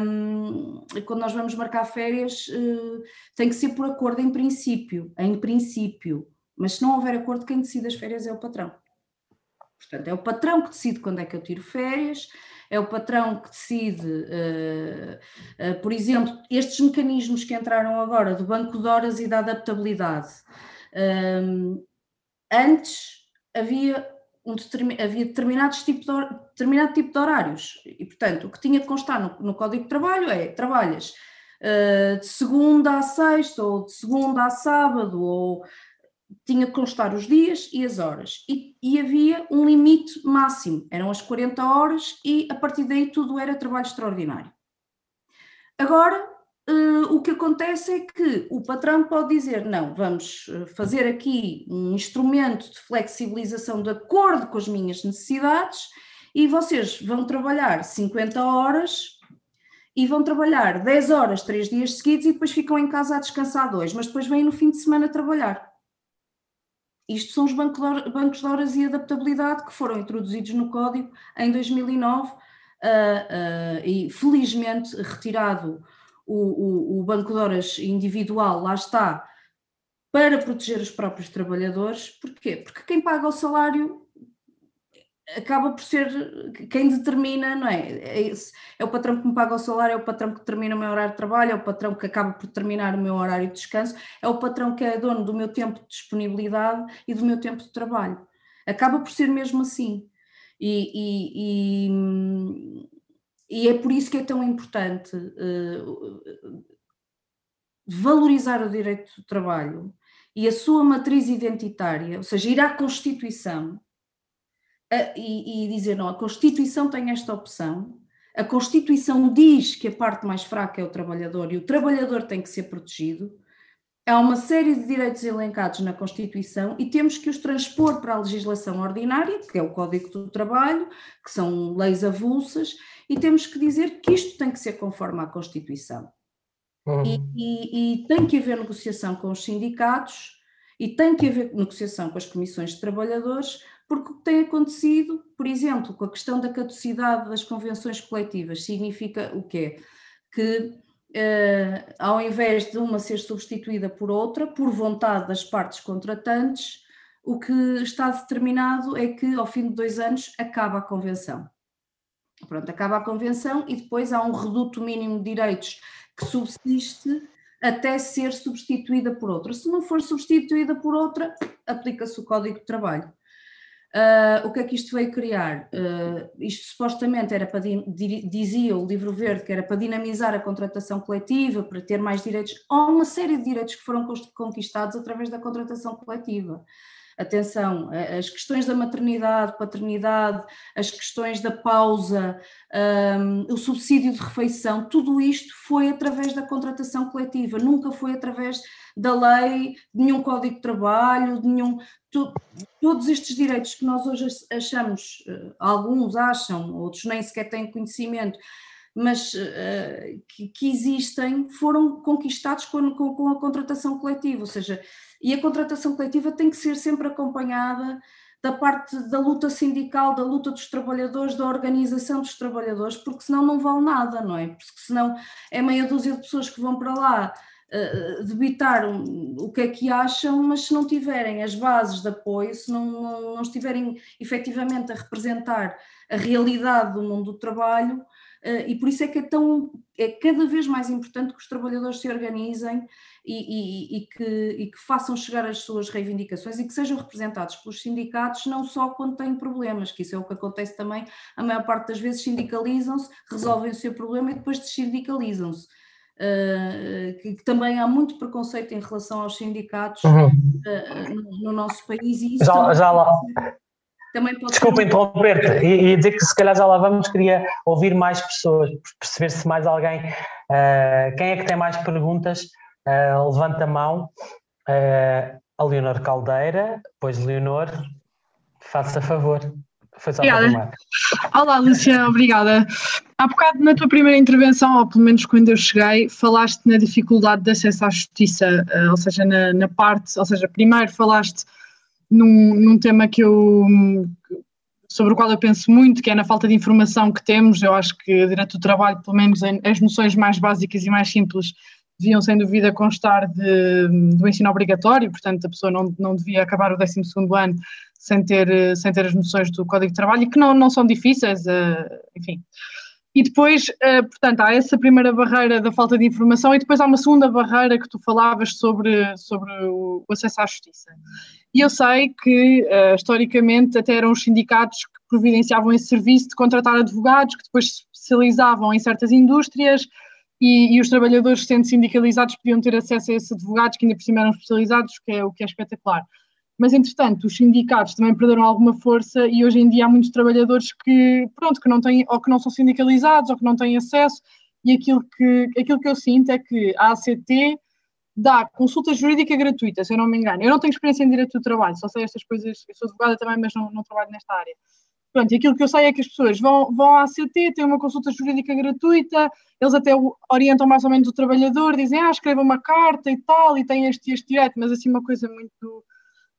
um, quando nós vamos marcar férias, uh, tem que ser por acordo em princípio, em princípio. Mas se não houver acordo, quem decide as férias é o patrão. Portanto, é o patrão que decide quando é que eu tiro férias, é o patrão que decide, uh, uh, por exemplo, estes mecanismos que entraram agora do banco de horas e da adaptabilidade. Um, antes havia, um havia determinados tipo de, determinado tipo de horários e, portanto, o que tinha de constar no, no Código de Trabalho é trabalhas uh, de segunda a sexta ou de segunda a sábado ou tinha que constar os dias e as horas, e, e, havia um limite máximo, eram as 40 horas, e a partir daí tudo era trabalho extraordinário. Agora, uh, o que acontece é que o patrão pode dizer: não, vamos eh, fazer aqui um instrumento de flexibilização de acordo com as minhas necessidades, e vocês vão trabalhar 50 horas. E vão trabalhar 10 horas, 3 dias seguidos, e depois ficam em casa a descansar dois, mas depois vêm no fim de semana trabalhar. Isto são os bancos de horas e adaptabilidade que foram introduzidos no código em 2009 uh, uh, e felizmente retirado o, o, o banco de horas individual, lá está, para proteger os próprios trabalhadores. Porquê? Porque quem paga o salário acaba por ser quem determina, não é? É, é, o patrão que me paga o salário, é o patrão que determina o meu horário de trabalho, é o patrão que acaba por determinar o meu horário de descanso, é o patrão que é dono do meu tempo de disponibilidade e do meu tempo de trabalho. Acaba por ser mesmo assim. E, e, e, e é por isso que é tão importante uh, valorizar o direito do trabalho e a sua matriz identitária, ou seja, ir à Constituição e, e dizer, não, a Constituição tem esta opção, a Constituição diz que a parte mais fraca é o trabalhador e o trabalhador tem que ser protegido. Há uma série de direitos elencados na Constituição e temos que os transpor para a legislação ordinária, que é o Código do Trabalho, que são leis avulsas, e temos que dizer que isto tem que ser conforme à Constituição. Uhum. E, e, e tem que haver negociação com os sindicatos e tem que haver negociação com as comissões de trabalhadores porque o que tem acontecido, por exemplo, com a questão da caducidade das convenções coletivas, significa o quê? Que uh, ao invés de uma ser substituída por outra, por vontade das partes contratantes, o que está determinado é que ao fim de dois anos acaba a convenção. Pronto, acaba a convenção e depois há um reduto mínimo de direitos que subsiste até ser substituída por outra. Se não for substituída por outra, aplica-se o Código de Trabalho. Uh, o que é que isto veio criar? Uh, isto supostamente era para, dizia o livro verde, que era para dinamizar a contratação coletiva, para ter mais direitos. Há uma série de direitos que foram conquistados através da contratação coletiva. Atenção, as questões da maternidade, paternidade, as questões da pausa, um, o subsídio de refeição, tudo isto foi através da contratação coletiva, nunca foi através da lei, de nenhum código de trabalho, de nenhum. Tu, todos estes direitos que nós hoje achamos, eh, alguns acham, outros nem sequer têm conhecimento, mas uh, que, que, existem, foram conquistados com, com, com, a contratação coletiva, ou seja, e a contratação coletiva tem que ser sempre acompanhada da parte da luta sindical, da luta dos trabalhadores, da organização dos trabalhadores, porque senão não vale nada, não é? Porque senão é meia dúzia de pessoas que vão para lá debitar um, o que é que acham, mas se não tiverem as bases de apoio, se não, não, não estiverem efetivamente a representar a realidade do mundo do trabalho, uh, e por isso é que é tão é cada vez mais importante que os trabalhadores se organizem e, e, e, que, e que façam chegar as suas reivindicações e que sejam representados pelos sindicatos, não só quando têm problemas, que isso é o que acontece também, a maior parte das vezes sindicalizam-se, resolvem o seu problema e depois dessindicalizam-se. Uh, que, que, também há muito preconceito em relação aos sindicatos uhum. uh, no, no, nosso país e isso já, também, já lá. também pode Desculpa interromper-te e, e, dizer que se calhar já lá vamos, queria ouvir mais pessoas, perceber se mais alguém, uh, quem é que tem mais perguntas, levanta a mão, a Leonor Caldeira, depois Leonor, faça favor. Foi só obrigada. Olá, Lúcia, obrigada. Há bocado, na tua primeira intervenção, ou pelo menos quando eu cheguei, falaste na dificuldade de acesso à justiça, eh, ou seja, na, na parte, ou seja, primeiro falaste num, num tema que eu sobre o qual eu penso muito, que é na falta de informação que temos. Eu acho que direito do trabalho, pelo menos as noções mais básicas e mais simples, deviam sem dúvida constar de, do ensino obrigatório, portanto a pessoa não, não devia acabar o 12 ano sem ter, sem ter as noções do Código de Trabalho que não, não são difíceis, uh, enfim. E depois, uh, portanto, há essa primeira barreira da falta de informação e depois há uma segunda barreira que tu falavas sobre, sobre o, acesso à justiça. E eu sei que, historicamente, até eram os sindicatos que providenciavam esse serviço de contratar advogados que depois se especializavam em certas indústrias e, e, os trabalhadores, sendo sindicalizados, podiam ter acesso a esses advogados que ainda por cima eram especializados, que é o que é espetacular. Mas, entretanto, os sindicatos também perderam alguma força e hoje em dia há muitos trabalhadores que, pronto, que não têm, ou que não são sindicalizados, ou que não têm acesso, e aquilo que, aquilo que eu sinto é que a ACT dá consulta jurídica gratuita, se eu não me engano. Eu não tenho experiência em direito do trabalho, só sei estas coisas, eu sou advogada também, mas não, não trabalho nesta área. Pronto, e aquilo que eu sei é que as pessoas vão, vão à ACT, têm uma consulta jurídica gratuita, eles até orientam mais ou menos o trabalhador, dizem, ah, escreva uma carta e tal, e tem este este direito, mas assim uma coisa muito,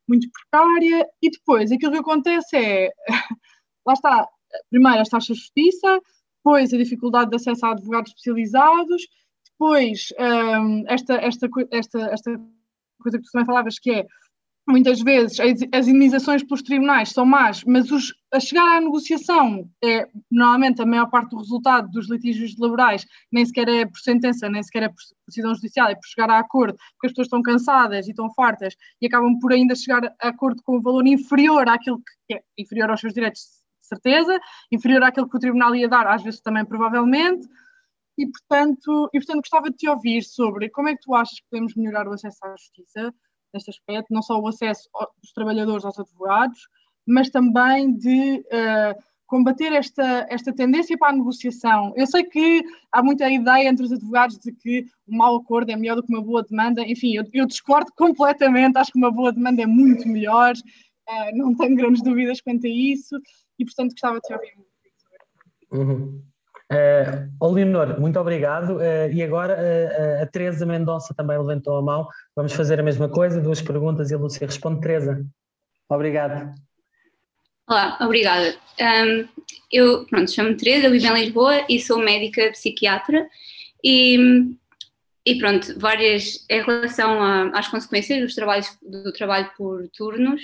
muito precária. E depois, aquilo que acontece é, *laughs* lá está, primeiro as taxas de justiça, depois a dificuldade de acesso a advogados especializados, depois um, esta, esta, esta, esta coisa que tu também falavas, que é muitas vezes as indenizações pelos tribunais são más, mas os, a chegar à negociação é normalmente a maior parte do resultado dos litígios laborais nem sequer é por sentença, nem sequer é por decisão judicial, é por chegar a acordo, porque as pessoas estão cansadas e estão fartas e acabam por ainda chegar a acordo com um valor inferior àquilo que é inferior aos seus direitos, de certeza, inferior àquilo que o tribunal ia dar, às vezes também provavelmente. E portanto, e, portanto, gostava de te ouvir sobre como é que tu achas que podemos melhorar o acesso à justiça, neste aspecto, não só o acesso dos trabalhadores aos advogados, mas também de uh, combater esta, esta tendência para a negociação. Eu sei que há muita ideia entre os advogados de que um mau acordo é melhor do que uma boa demanda, enfim, eu, eu discordo *laughs* completamente, acho que uma boa demanda é muito melhor, uh, não tenho grandes dúvidas quanto a isso, e portanto gostava de te ouvir. Uhum. Uh, Leonor, muito obrigado. Uh, e agora uh, a Teresa Mendonça também levantou a mão. Vamos fazer a mesma coisa, duas perguntas e a Lúcia responde. Teresa, obrigado. Olá, obrigada. Um, eu, pronto, chamo-me Teresa, vivo em Lisboa e sou médica psiquiatra e, e pronto, várias, em relação a, às consequências dos trabalhos, do trabalho por turnos,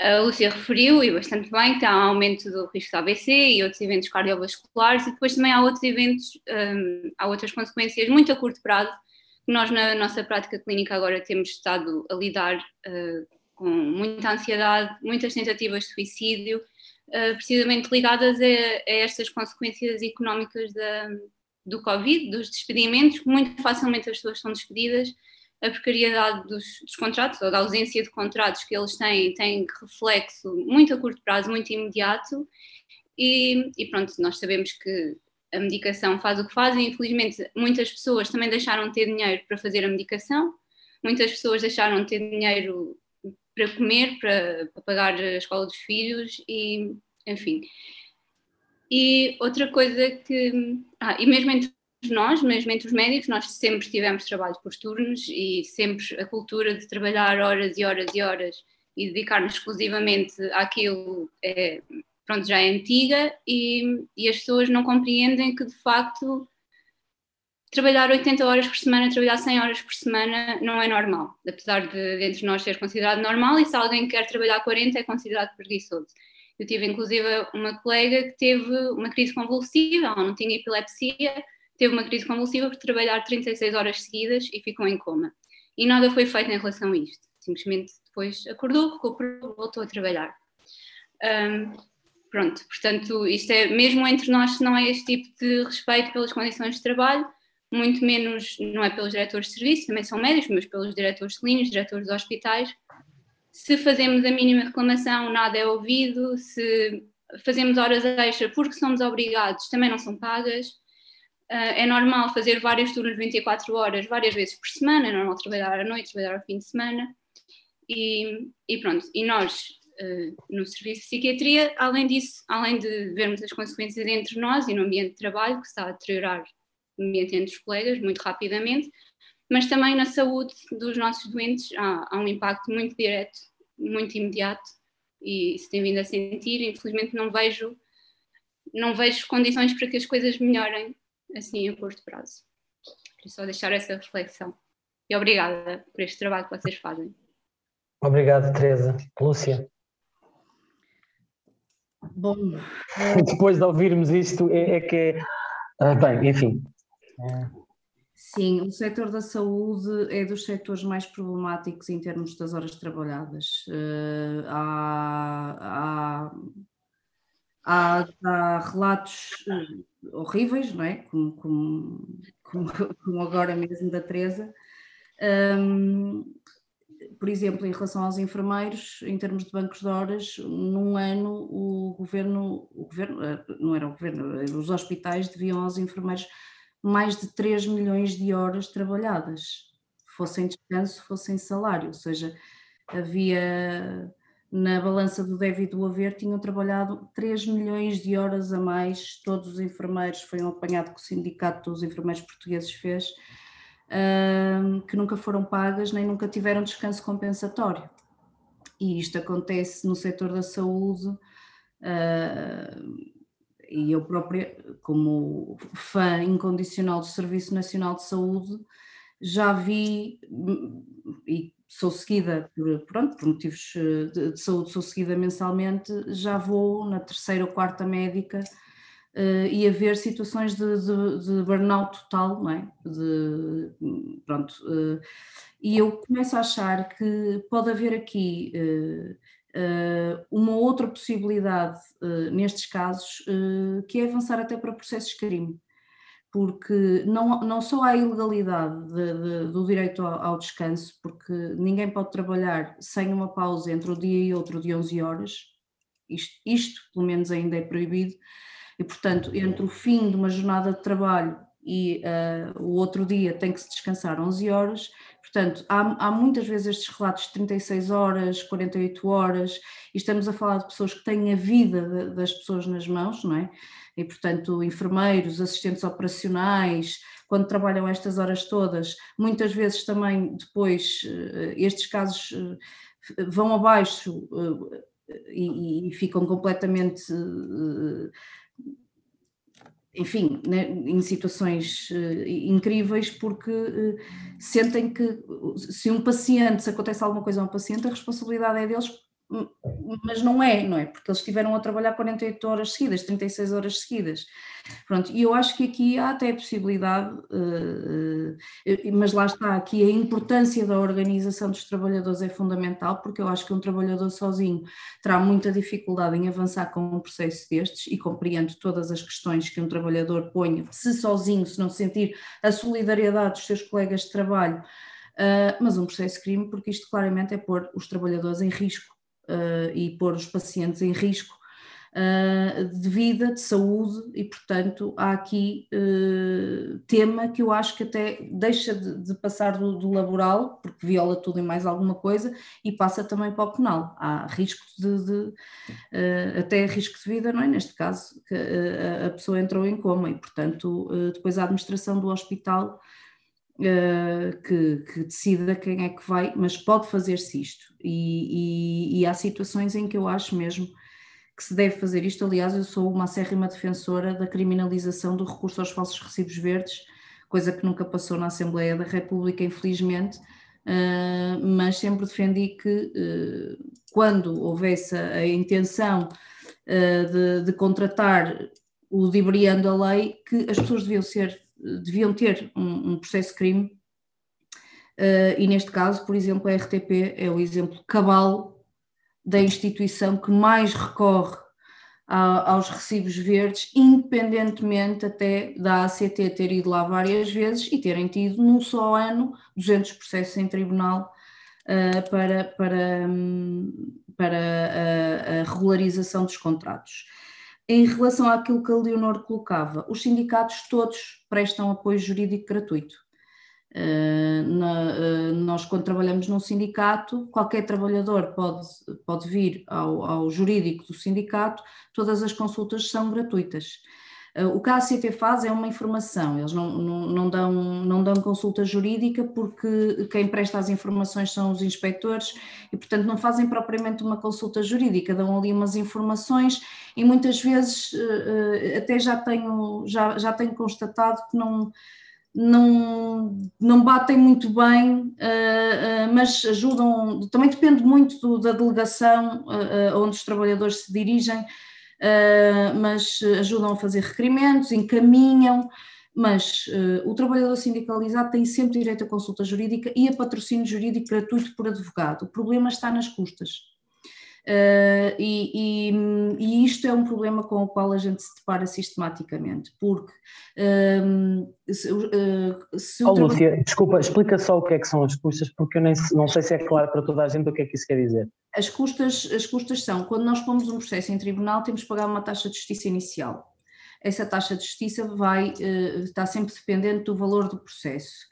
a Lúcia referiu, e bastante bem, que há um aumento do risco de AVC e outros eventos cardiovasculares, e depois também há outros eventos, um, há outras consequências muito a curto prazo, que nós na nossa prática clínica agora temos estado a lidar uh, com muita ansiedade, muitas tentativas de suicídio, uh, precisamente ligadas a, a, estas consequências económicas da, do Covid, dos despedimentos, muito facilmente as pessoas são despedidas, a precariedade dos, dos, contratos ou da ausência de contratos que eles têm tem reflexo muito a curto prazo, muito imediato e, e, pronto, nós sabemos que a medicação faz o que faz e infelizmente muitas pessoas também deixaram de ter dinheiro para fazer a medicação, muitas pessoas deixaram de ter dinheiro para comer, para, para pagar a escola dos filhos e enfim. E outra coisa que, ah, e mesmo entre nós, mesmo entre os médicos, nós sempre tivemos trabalho por turnos e sempre a cultura de trabalhar horas e horas e horas e dedicar-nos exclusivamente àquilo é, pronto, já é antiga e, e, as pessoas não compreendem que de facto trabalhar 80 horas por semana, trabalhar 100 horas por semana não é normal, apesar de entre nós ser considerado normal e se alguém quer trabalhar 40 é considerado preguiçoso. Eu tive inclusive uma colega que teve uma crise convulsiva, ela não tinha epilepsia, teve uma crise convulsiva por trabalhar 36 horas seguidas e ficou em coma. E nada foi feito em relação a isto. Simplesmente depois acordou, recuperou, voltou a trabalhar. Um, pronto, portanto, isto é, mesmo entre nós, não é este tipo de respeito pelas condições de trabalho, muito menos, não é pelos diretores de serviço, também são médicos, mas pelos diretores de clínicos, diretores de hospitais. Se fazemos a mínima reclamação, nada é ouvido, se fazemos horas extra porque somos obrigados, também não são pagas. Uh, é normal fazer vários turnos de 24 horas, várias vezes por semana, é normal trabalhar à noite, trabalhar ao fim de semana. E, e pronto, e nós, uh, no serviço de psiquiatria, além disso, além de vermos as consequências entre nós e no ambiente de trabalho, que está a deteriorar o ambiente entre os colegas muito rapidamente, mas também na saúde dos nossos doentes há, há um impacto muito direto, muito imediato, e se tem vindo a sentir, infelizmente não vejo, não vejo condições para que as coisas melhorem assim a curto prazo. Queria só deixar essa reflexão. E obrigada por este trabalho que vocês fazem. Obrigado, Teresa. Lúcia. Bom, *laughs* depois de ouvirmos isto, é, é que. Ah, bem, enfim. Sim, o setor da saúde é dos setores mais problemáticos em termos das horas trabalhadas. Uh, há, há, há, há relatos horríveis, não é? Como, como, como, *laughs* agora mesmo da Teresa. Um, por exemplo, em relação aos enfermeiros, em termos de bancos de horas, num ano o governo, o governo eh, não era o governo, os hospitais deviam aos enfermeiros mais de 3 milhões de horas trabalhadas, fossem descanso, fossem salário, ou seja, havia na balança do e do haver tinham trabalhado 3 milhões de horas a mais, todos os enfermeiros, foi um apanhado que o sindicato dos enfermeiros portugueses fez, que nunca foram pagas nem nunca tiveram descanso compensatório. E isto acontece no setor da saúde, e eu própria, como fã incondicional do Serviço Nacional de Saúde, já vi e sou seguida por, pronto, por motivos eh, de, de, saúde, sou seguida mensalmente, já vou na terceira ou quarta médica uh, e a ver situações de, de, de, burnout total, não é? De, pronto, uh, e eu começo a achar que pode haver aqui uh, uma outra possibilidade nestes casos, que é avançar até para processos de crime porque não, não só há ilegalidade de, de, do direito ao, ao, descanso, porque ninguém pode trabalhar sem uma pausa entre um dia e outro de 11 horas, isto, isto pelo menos ainda é proibido, e portanto entre o fim de uma jornada de trabalho e uh, o outro dia tem que se descansar 11 horas, portanto há, há muitas vezes estes relatos de 36 horas, 48 horas, e estamos a falar de pessoas que têm a vida de, das pessoas nas mãos, não é? e, portanto, enfermeiros, assistentes operacionais, quando trabalham estas horas todas, muitas vezes também depois eh, estes casos eh, vão abaixo eh, e, e ficam completamente enfim, né, em situações incríveis, porque sentem que se um paciente, se acontece alguma coisa a um paciente, a responsabilidade é deles mas não é, não é? Porque eles estiveram a trabalhar 48 horas seguidas, 36 horas seguidas. Pronto, e eu acho que aqui há até a possibilidade, uh, uh, mas lá está, aqui a importância da organização dos trabalhadores é fundamental, porque eu acho que um trabalhador sozinho terá muita dificuldade em avançar com um processo destes e compreendo todas as questões que um trabalhador põe, se sozinho, se não sentir a solidariedade dos seus colegas de trabalho, uh, mas um processo de crime, porque isto claramente é pôr os trabalhadores em risco uh, e pôr os pacientes em risco uh, de vida, de saúde, e portanto há aqui uh, tema que eu acho que até deixa de, de passar do, do, laboral, porque viola tudo e mais alguma coisa, e passa também para o penal. Há risco de, de até risco de vida, não é? Neste caso, que a pessoa entrou em coma e portanto depois a administração do hospital uh, que, que, decida quem é que vai, mas pode fazer-se isto. E, e, e, há situações em que eu acho mesmo que se deve fazer isto. Aliás, eu sou uma acérrima defensora da criminalização do recurso aos falsos recibos verdes, coisa que nunca passou na Assembleia da República, infelizmente. Uh, mas sempre defendi que uh, quando houvesse a, a intenção de, de, contratar o ludibriando a lei, que as pessoas deviam ser deviam ter um, um processo crime, uh, e neste caso, por exemplo, a RTP é o exemplo cabal da instituição que mais recorre a, aos recibos verdes, independentemente até da ACT ter ido lá várias vezes e terem tido num só ano 200 processos em tribunal uh, para, para, um, para a, a regularização dos contratos. Em relação àquilo que a Leonor colocava, os sindicatos todos prestam apoio jurídico gratuito. Na, uh, nós, quando trabalhamos num sindicato, qualquer trabalhador pode, pode vir ao, ao jurídico do sindicato, todas as consultas são gratuitas. Eh, o que a ACT faz é uma informação, eles não, não, não, dão, não dão consulta jurídica porque quem presta as informações são os inspectores e, portanto, não fazem propriamente uma consulta jurídica, dão ali umas informações e muitas vezes eh, eh, até já tenho, já, já tenho constatado que não. Não, não batem muito bem, mas ajudam. Também depende muito do, da delegação onde os trabalhadores se dirigem, mas ajudam a fazer requerimentos, encaminham, mas uh, o trabalhador sindicalizado tem sempre direito a consulta jurídica e a patrocínio jurídico gratuito por advogado. O problema está nas custas. Uh, e, e, e, isto é um problema com o qual a gente se depara sistematicamente, porque uh, se, uh, se oh, trabalho... Lúcia, desculpa, explica só o que é que são as custas, porque eu nem, não sei se é claro para toda a gente o que é que isso quer dizer. As custas, as custas são, quando nós pomos um processo em tribunal, temos que pagar uma taxa de justiça inicial. Essa taxa de justiça vai, está sempre dependente do valor do processo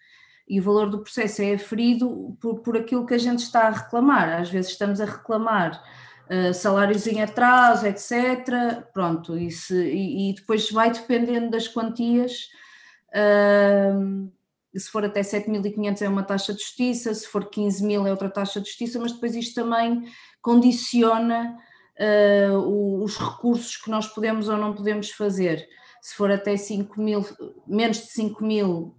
e o valor do processo é aferido por, por aquilo que a gente está a reclamar. Às vezes estamos a reclamar uh, salários em atraso, etc. Pronto, se, e, e, depois vai dependendo das quantias. Uh, se for até 7.500 é uma taxa de justiça, se for 15.000 é outra taxa de justiça, mas depois isto também condiciona uh, os recursos que nós podemos ou não podemos fazer. Se for até 5 mil, menos de 5 mil,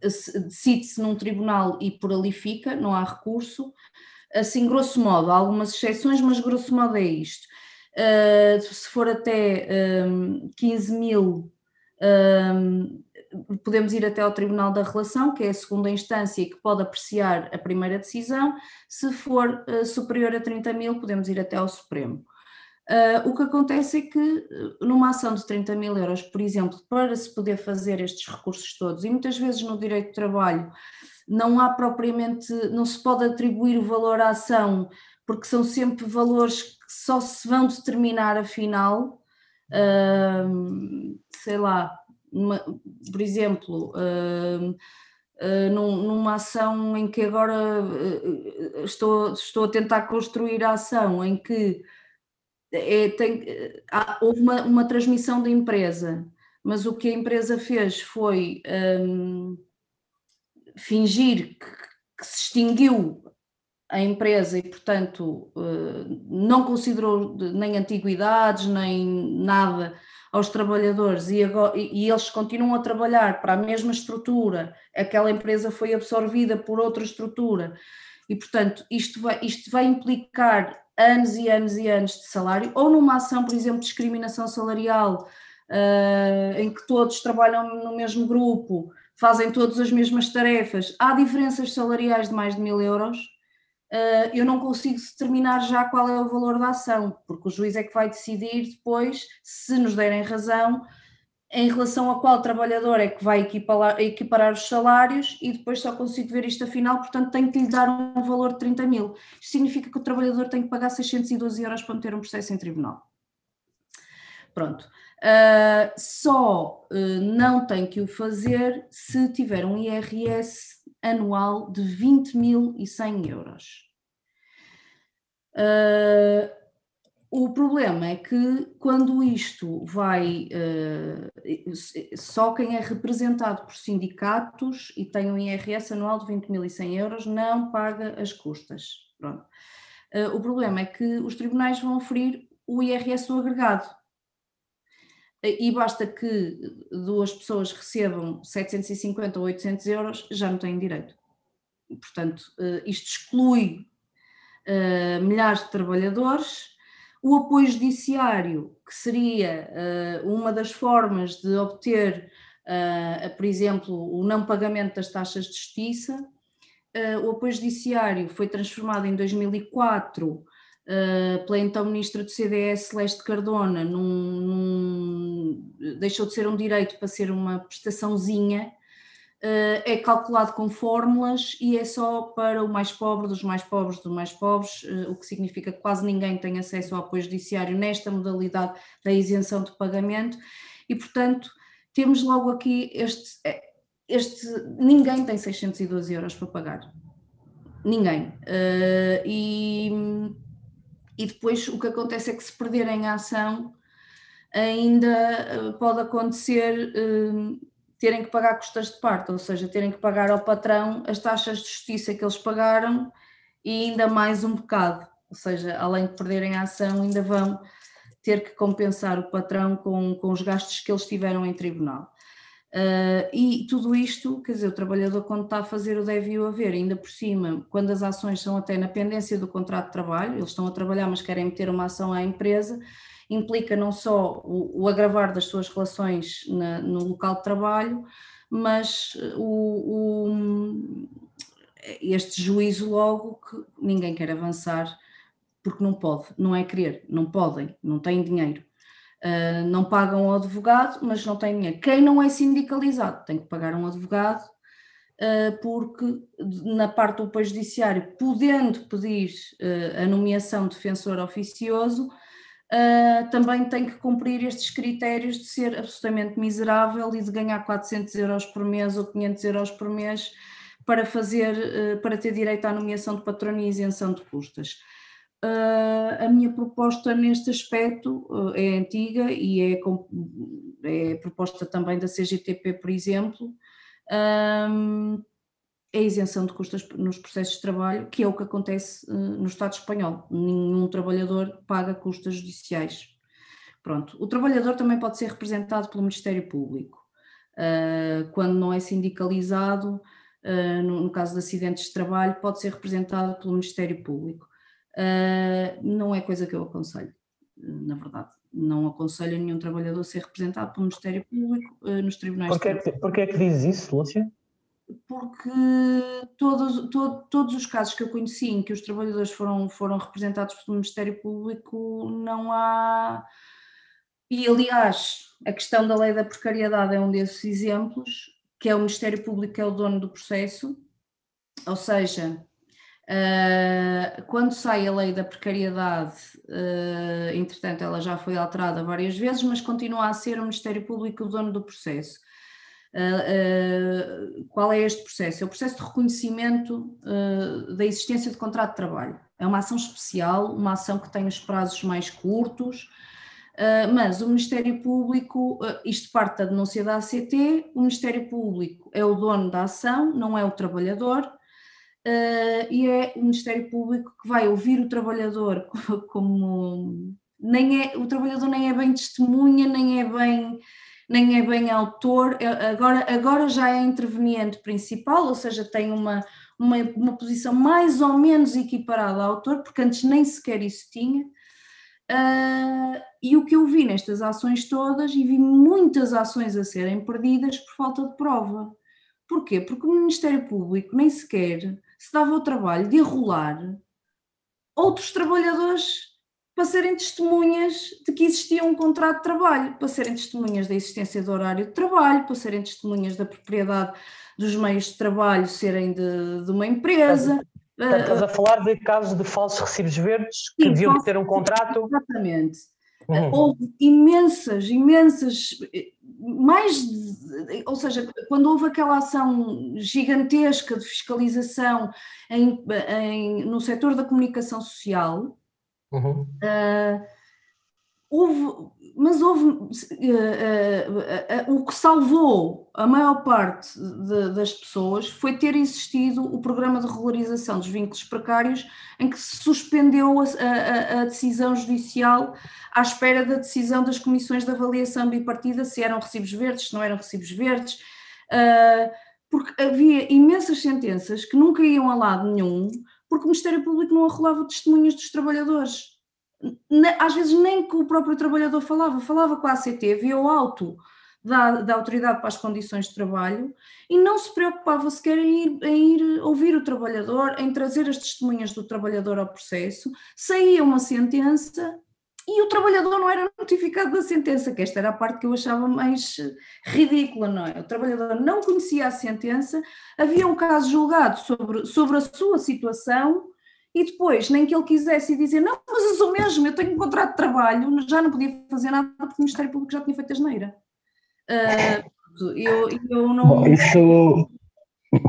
decide-se num tribunal e por ali fica, não há recurso assim, grosso modo, há algumas exceções, mas grosso modo é isto. Uh, se for até um, 15 mil, um, podemos ir até ao Tribunal da Relação, que é a segunda instância que pode apreciar a primeira decisão. Se for uh, superior a 30 mil, podemos ir até ao Supremo. Uh, o que acontece é que numa ação de 30 mil euros, por exemplo, para se poder fazer estes recursos todos, e muitas vezes no direito de trabalho não há propriamente, não se pode atribuir o valor à ação, porque são sempre valores que só se vão determinar afinal, uh, sei lá, uma, por exemplo, uh, Uh, num, numa ação em que agora uh, estou, estou a tentar construir a ação em que é, tem, há, houve uma, uma, transmissão da empresa, mas o que a empresa fez foi fingir que, que, se extinguiu a empresa e, portanto, uh, não considerou nem antiguidades, nem nada aos trabalhadores e, agora, e, eles continuam a trabalhar para a mesma estrutura, aquela empresa foi absorvida por outra estrutura. E, portanto, isto vai, isto vai implicar anos e anos e anos de salário, ou numa ação, por exemplo, de discriminação salarial, uh, em que todos trabalham no mesmo grupo, fazem todas as mesmas tarefas, há diferenças salariais de mais de mil euros, uh, eu não consigo determinar já qual é o valor da ação, porque o juiz é que vai decidir depois, se nos derem razão, em relação a qual trabalhador é que vai equiparar, equiparar os salários e depois só consigo ver isto afinal, portanto tenho que lhe dar um valor de 30 mil. Isto significa que o trabalhador tem que pagar 612 euros para meter um processo em tribunal. Pronto. Uh, só uh, não tem que o fazer se tiver um IRS anual de 20.100 euros. Uh, o problema é que quando isto vai, só quem é representado por sindicatos e tem um IRS anual de 20.100 euros não paga as custas. O problema é que os tribunais vão oferir o IRS do agregado. E basta que duas pessoas recebam 750 ou 800 euros, já não têm direito. Portanto, uh, isto exclui milhares de trabalhadores o apoio judiciário, que seria uh, uma das formas de obter, por exemplo, o não pagamento das taxas de justiça. O apoio judiciário foi transformado em 2004 pela então ministra do CDS, Celeste Cardona, num, num, deixou de ser um direito para ser uma prestaçãozinha. Eh, é calculado com fórmulas e é só para o mais pobre dos mais pobres dos mais pobres, eh, o que significa que quase ninguém tem acesso ao apoio judiciário nesta modalidade da isenção de pagamento. E, portanto, temos logo aqui este, eh, este ninguém tem 612 euros para pagar, ninguém. E, e depois o que acontece é que se perderem a ação ainda pode acontecer terem que pagar custas de parte, ou seja, terem que pagar ao patrão as taxas de justiça que eles pagaram e ainda mais um bocado, ou seja, além de perderem a ação, ainda vão ter que compensar o patrão com, com os gastos que eles tiveram em tribunal. Uh, e tudo isto, quer dizer, o trabalhador quando está a fazer o deve o haver, ainda por cima, quando as ações são até na pendência do contrato de trabalho, eles estão a trabalhar mas querem meter uma ação à empresa, implica não só o, o agravar das suas relações na, no local de trabalho, mas eh, o, o, este juízo logo que ninguém quer avançar porque não pode, não é querer, não podem, não têm dinheiro. Uh, não pagam advogado, mas não têm dinheiro. Quem não é sindicalizado tem que pagar um advogado, uh, porque na parte do apoio judiciário, podendo pedir uh, a nomeação de defensor oficioso, também tem que cumprir estes critérios de ser absolutamente miserável e de ganhar 400 euros por mês ou 500 euros por mês para fazer, para ter direito à nomeação de patrão e isenção de custas. Uh, a minha proposta neste aspecto uh, é antiga e é, é, proposta também da CGTP, por exemplo, um, a isenção de custos nos processos de trabalho, que é o que acontece uh, no Estado espanhol. Nenhum trabalhador paga custos judiciais. Pronto. O trabalhador também pode ser representado pelo Ministério Público. Quando não é sindicalizado, no, caso de acidentes de trabalho, pode ser representado pelo Ministério Público. Não é coisa que eu aconselho, na verdade. Não aconselho nenhum trabalhador a ser representado pelo Ministério Público nos tribunais. Porquê, porquê é que diz isso, Lúcia? porque todos, todo, todos os casos que eu conheci em que os trabalhadores foram, foram representados pelo Ministério Público, não há. E, aliás, a questão da lei da precariedade é um desses exemplos, que é o Ministério Público que é o dono do processo, ou seja, Uh, quando sai a lei da precariedade, uh, entretanto, ela já foi alterada várias vezes, mas continua a ser o Ministério Público o dono do processo. Uh, qual é este processo? É o processo de reconhecimento da existência de contrato de trabalho. É uma ação especial, uma ação que tem os prazos mais curtos, mas o Ministério Público, isto parte da denúncia da ACT, o Ministério Público é o dono da ação, não é o trabalhador, uh, e é o Ministério Público que vai ouvir o trabalhador *laughs* como nem é o trabalhador nem é bem testemunha, nem é bem nem é bem autor, é, agora, agora já é interveniente principal, ou seja, tem uma, uma, uma posição mais ou menos equiparada ao autor, porque antes nem sequer isso tinha. Uh, e o que eu vi nestas ações todas, e vi muitas ações a serem perdidas por falta de prova. Porquê? Porque o Ministério Público nem sequer se dava o trabalho de arrolar outros trabalhadores para serem testemunhas de que existia um contrato de trabalho, para serem testemunhas da existência do horário de trabalho, para serem testemunhas da propriedade dos meios de trabalho serem de, de uma empresa. Estás a falar de casos de falsos recibos verdes que Sim, deviam ter um contrato. Exatamente. Uhum. Houve imensas, imensas, mais, ou seja, quando houve aquela ação gigantesca de fiscalização em, em no setor da comunicação social, uhum. uh, houve, mas houve uh, uh, o que salvou a maior parte de, das pessoas foi ter existido o programa de regularização dos vínculos precários, em que se suspendeu a, a, a decisão judicial à espera da decisão das comissões de avaliação bipartida se eram recibos verdes, se não eram recibos verdes, uh, porque havia imensas sentenças que nunca iam a lado nenhum, porque o Ministério Público não arrolava testemunhas dos trabalhadores às vezes nem com o próprio trabalhador falava, falava com a ACT, via o auto da, da Autoridade para as Condições de Trabalho e não se preocupava sequer em ir, em ir ouvir o trabalhador, em trazer as testemunhas do trabalhador ao processo, saía uma sentença e o trabalhador não era notificado da sentença, que esta era a parte que eu achava mais ridícula, não é? O trabalhador não conhecia a sentença, havia um caso julgado sobre, sobre a sua situação e depois, nem que ele quisesse dizer, não, mas eu sou mesmo, eu tenho um contrato de trabalho, já não podia fazer nada porque o Ministério Público já tinha feito a geneira. Uh, eu, eu não... Bom, isso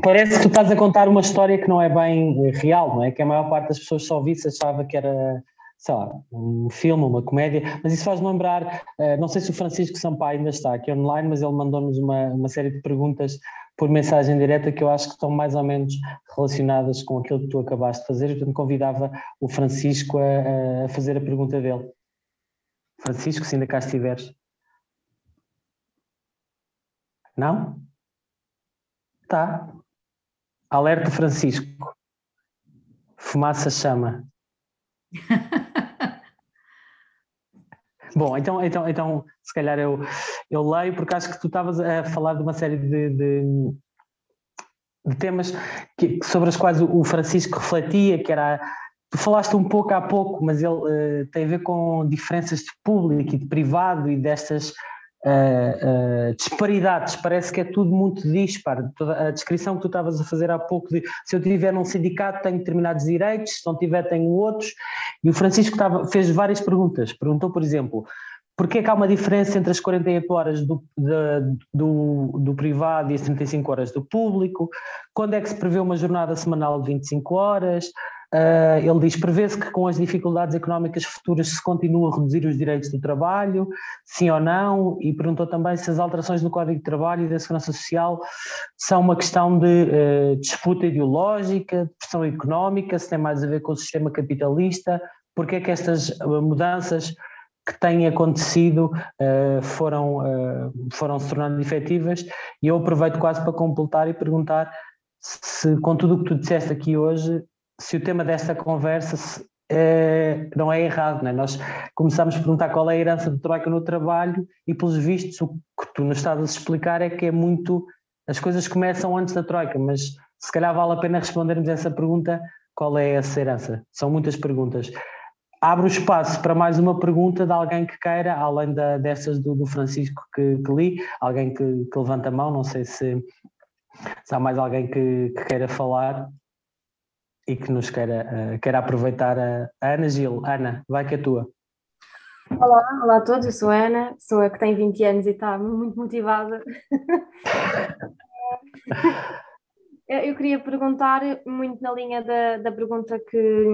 parece que tu estás a contar uma história que não é bem real, não é? Que a maior parte das pessoas só visse achava que era, sei lá, um filme, uma comédia, mas isso faz lembrar, uh, não sei se o Francisco Sampaio ainda está aqui online, mas ele mandou-nos uma, uma série de perguntas por mensagem direta que eu acho que estão mais ou menos relacionadas com aquilo que tu acabaste de fazer, portanto convidava o Francisco a, a fazer a pergunta dele. Francisco, se ainda cá estiveres. Não? Tá. Alerta Francisco. Fumaça chama. *laughs* Bom, então, então, então se calhar eu, eu leio, porque acho que tu estavas a falar de uma série de, de, de temas que, sobre os quais o Francisco refletia, que era. Tu falaste um pouco há pouco, mas ele uh, tem a ver com diferenças de público e de privado e destas uh, uh, disparidades, parece que é tudo muito disparo. A descrição que tu estavas a fazer há pouco de se eu tiver num sindicato tenho determinados direitos, se não tiver tenho outros, e o Francisco estava, fez várias perguntas. Perguntou, por exemplo, Porquê é que há uma diferença entre as 48 horas do, de, do, do, privado e as 35 horas do público? Quando é que se prevê uma jornada semanal de 25 horas? Uh, ele diz: prevê-se que com as dificuldades económicas futuras se continua a reduzir os direitos do trabalho, sim ou não? E perguntou também se as alterações no Código de Trabalho e da Segurança Social são uma questão de uh, disputa ideológica, de pressão económica, se tem mais a ver com o sistema capitalista, porque é que estas ah, mudanças que têm acontecido uh, foram, foram se tornando efetivas? E eu aproveito quase para completar e perguntar se, com tudo o que tu disseste aqui hoje, se o tema desta conversa é, não é errado, não é? Nós começamos a perguntar qual é a herança do Troika no trabalho e, pelos vistos, o que tu nos estás a explicar é que é muito as coisas começam antes da Troika, mas se calhar vale a pena respondermos essa pergunta: qual é essa herança? São muitas perguntas. Abro espaço para mais uma pergunta de alguém que queira, além da, dessas do, do Francisco que, que, li, alguém que, que, levanta a mão, não sei se, se há mais alguém que, que, queira falar e que nos queira, uh, queira aproveitar a, a Ana Gil. Ana, vai que é tua. Olá, olá a todos, eu sou a Ana, sou a que tem 20 anos e está muito motivada. *laughs* eu queria perguntar, muito na linha da, da pergunta que,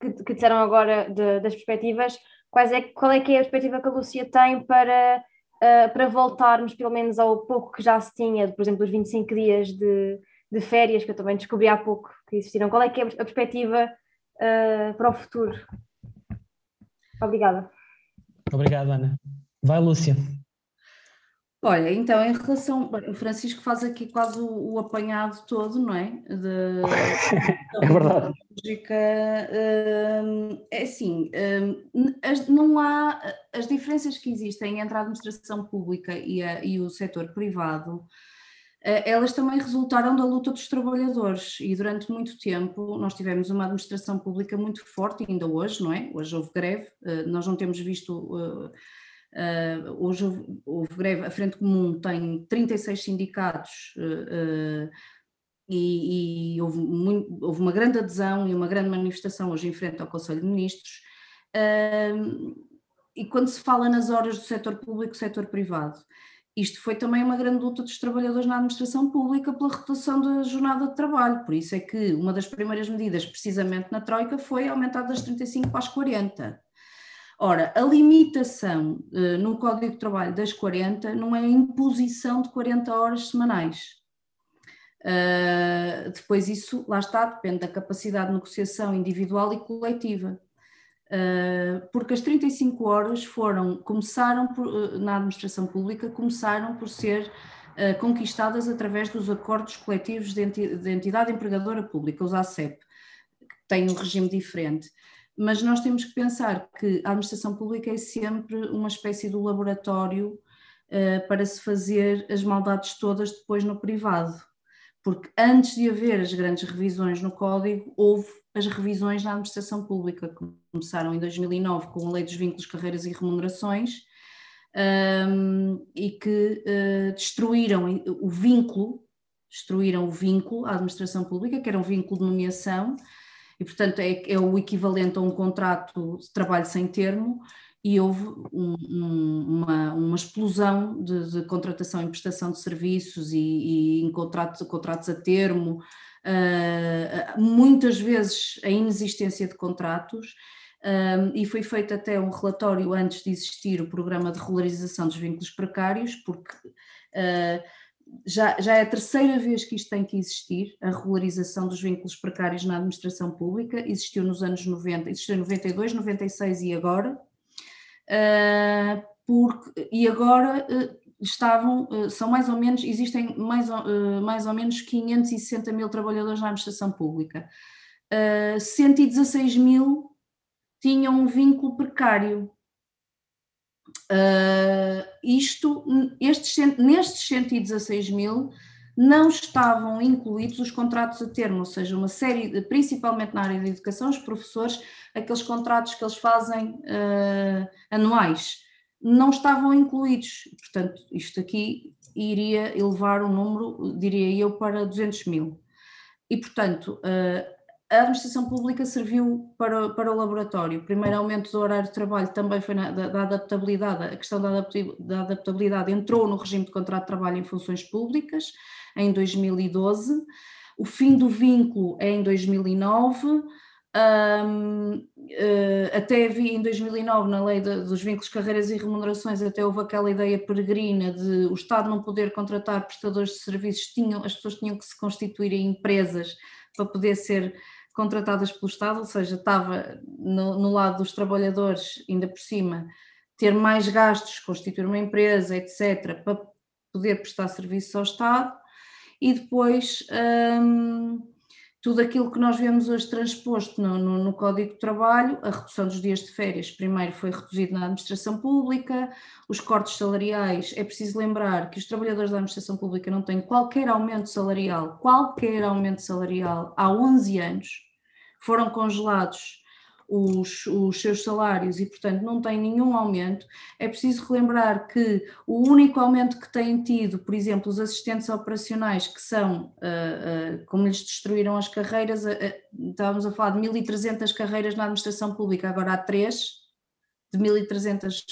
que, que disseram agora de, das perspectivas, quais é, qual é que é a perspectiva que a Lúcia tem para, uh, para voltarmos pelo menos ao pouco que já se tinha, por exemplo, os 25 dias de, de férias, que eu também descobri há pouco que existiram. Qual é que é a perspectiva uh, para o futuro? Obrigada. Obrigado, Ana. Vai, Lúcia. Olha, então, em relação. O Francisco faz aqui quase o, o apanhado todo, não é? De, *laughs* é verdade. Lógica, hum, é assim, hum, as, não há. As diferenças que existem entre a administração pública e, a, e o setor privado elas também resultaram da luta dos trabalhadores e durante muito tempo nós tivemos uma administração pública muito forte, ainda hoje, não é? Hoje houve greve, eh, nós não temos visto. Eh, hoje houve greve, a Frente Comum tem 36 sindicatos e, e houve, muito, houve, uma grande adesão e uma grande manifestação hoje em frente ao Conselho de Ministros. E quando se fala nas horas do setor público e setor privado, isto foi também uma grande luta dos trabalhadores na administração pública pela redução da jornada de trabalho. Por isso é que uma das primeiras medidas, precisamente na Troika, foi aumentar das 35 para as 40. Ora, a limitação uh, no Código de Trabalho das 40 não é a imposição de 40 horas semanais. Uh, depois, isso, lá está, depende da capacidade de negociação individual e coletiva. Uh, porque as 35 horas foram, começaram por, uh, na administração pública, começaram por ser uh, conquistadas através dos acordos coletivos de, enti de entidade empregadora pública, os ACEP, que têm um regime diferente. Mas nós temos que pensar que a administração pública é sempre uma espécie de laboratório para se fazer as maldades todas depois no privado. Porque antes de haver as grandes revisões no código, houve as revisões na administração pública, que começaram em 2009 com a Lei dos Vínculos, Carreiras e Remunerações, um, e que uh, destruíram o vínculo, destruíram o vínculo à administração pública, que era um vínculo de nomeação, e portanto é, é o equivalente a um contrato de trabalho sem termo, e houve um, um, uma, uma, explosão de, de, contratação e prestação de serviços e, e em contratos, contratos a termo, uh, muitas vezes a inexistência de contratos, um, e foi feito até um relatório antes de existir o programa de regularização dos vínculos precários, porque já, já é a terceira vez que isto tem que existir, a regularização dos vínculos precários na administração pública, existiu nos anos 90, existiu em 92, 96 e agora, porque, e agora estavam, eh, são mais ou menos, existem mais, eh, mais ou menos 560 mil trabalhadores na administração pública. 116 eh, mil tinham um vínculo precário. isto, estes, nestes 116 mil, não estavam incluídos os contratos a termo, ou seja, uma série, principalmente na área da educação, os professores, aqueles contratos que eles fazem anuais não estavam incluídos. Portanto, isto aqui iria elevar o número, diria eu, para 200 mil. E, portanto, eh, a administração pública serviu para, para o laboratório. O primeiro aumento do horário de trabalho também foi na, da, da, adaptabilidade, a questão da, da adaptabilidade entrou no regime de contrato de trabalho em funções públicas em 2012. O fim do vínculo é em 2009 um, uh, eh, até vi em 2009, na lei de, dos vínculos, carreiras e remunerações, até houve aquela ideia peregrina de o Estado não poder contratar prestadores de serviços, tinham, as pessoas tinham que se constituir em empresas para poder ser contratadas pelo Estado, ou seja, estava no, no lado dos trabalhadores, ainda por cima, ter mais gastos, constituir uma empresa, etc., para poder prestar serviços ao Estado, e depois. Um, tudo aquilo que nós vemos hoje transposto no, no, no, Código de Trabalho, a redução dos dias de férias, primeiro foi reduzido na administração pública, os cortes salariais, é preciso lembrar que os trabalhadores da administração pública não têm qualquer aumento salarial, qualquer aumento salarial há 11 anos, foram congelados os, os seus salários e, portanto, não têm nenhum aumento. É preciso relembrar que o único aumento que têm tido, por exemplo, os assistentes operacionais, que são, uh, uh, como lhes destruíram as carreiras, uh, estávamos a falar de 1.300 carreiras na administração pública, agora há três, de 1.300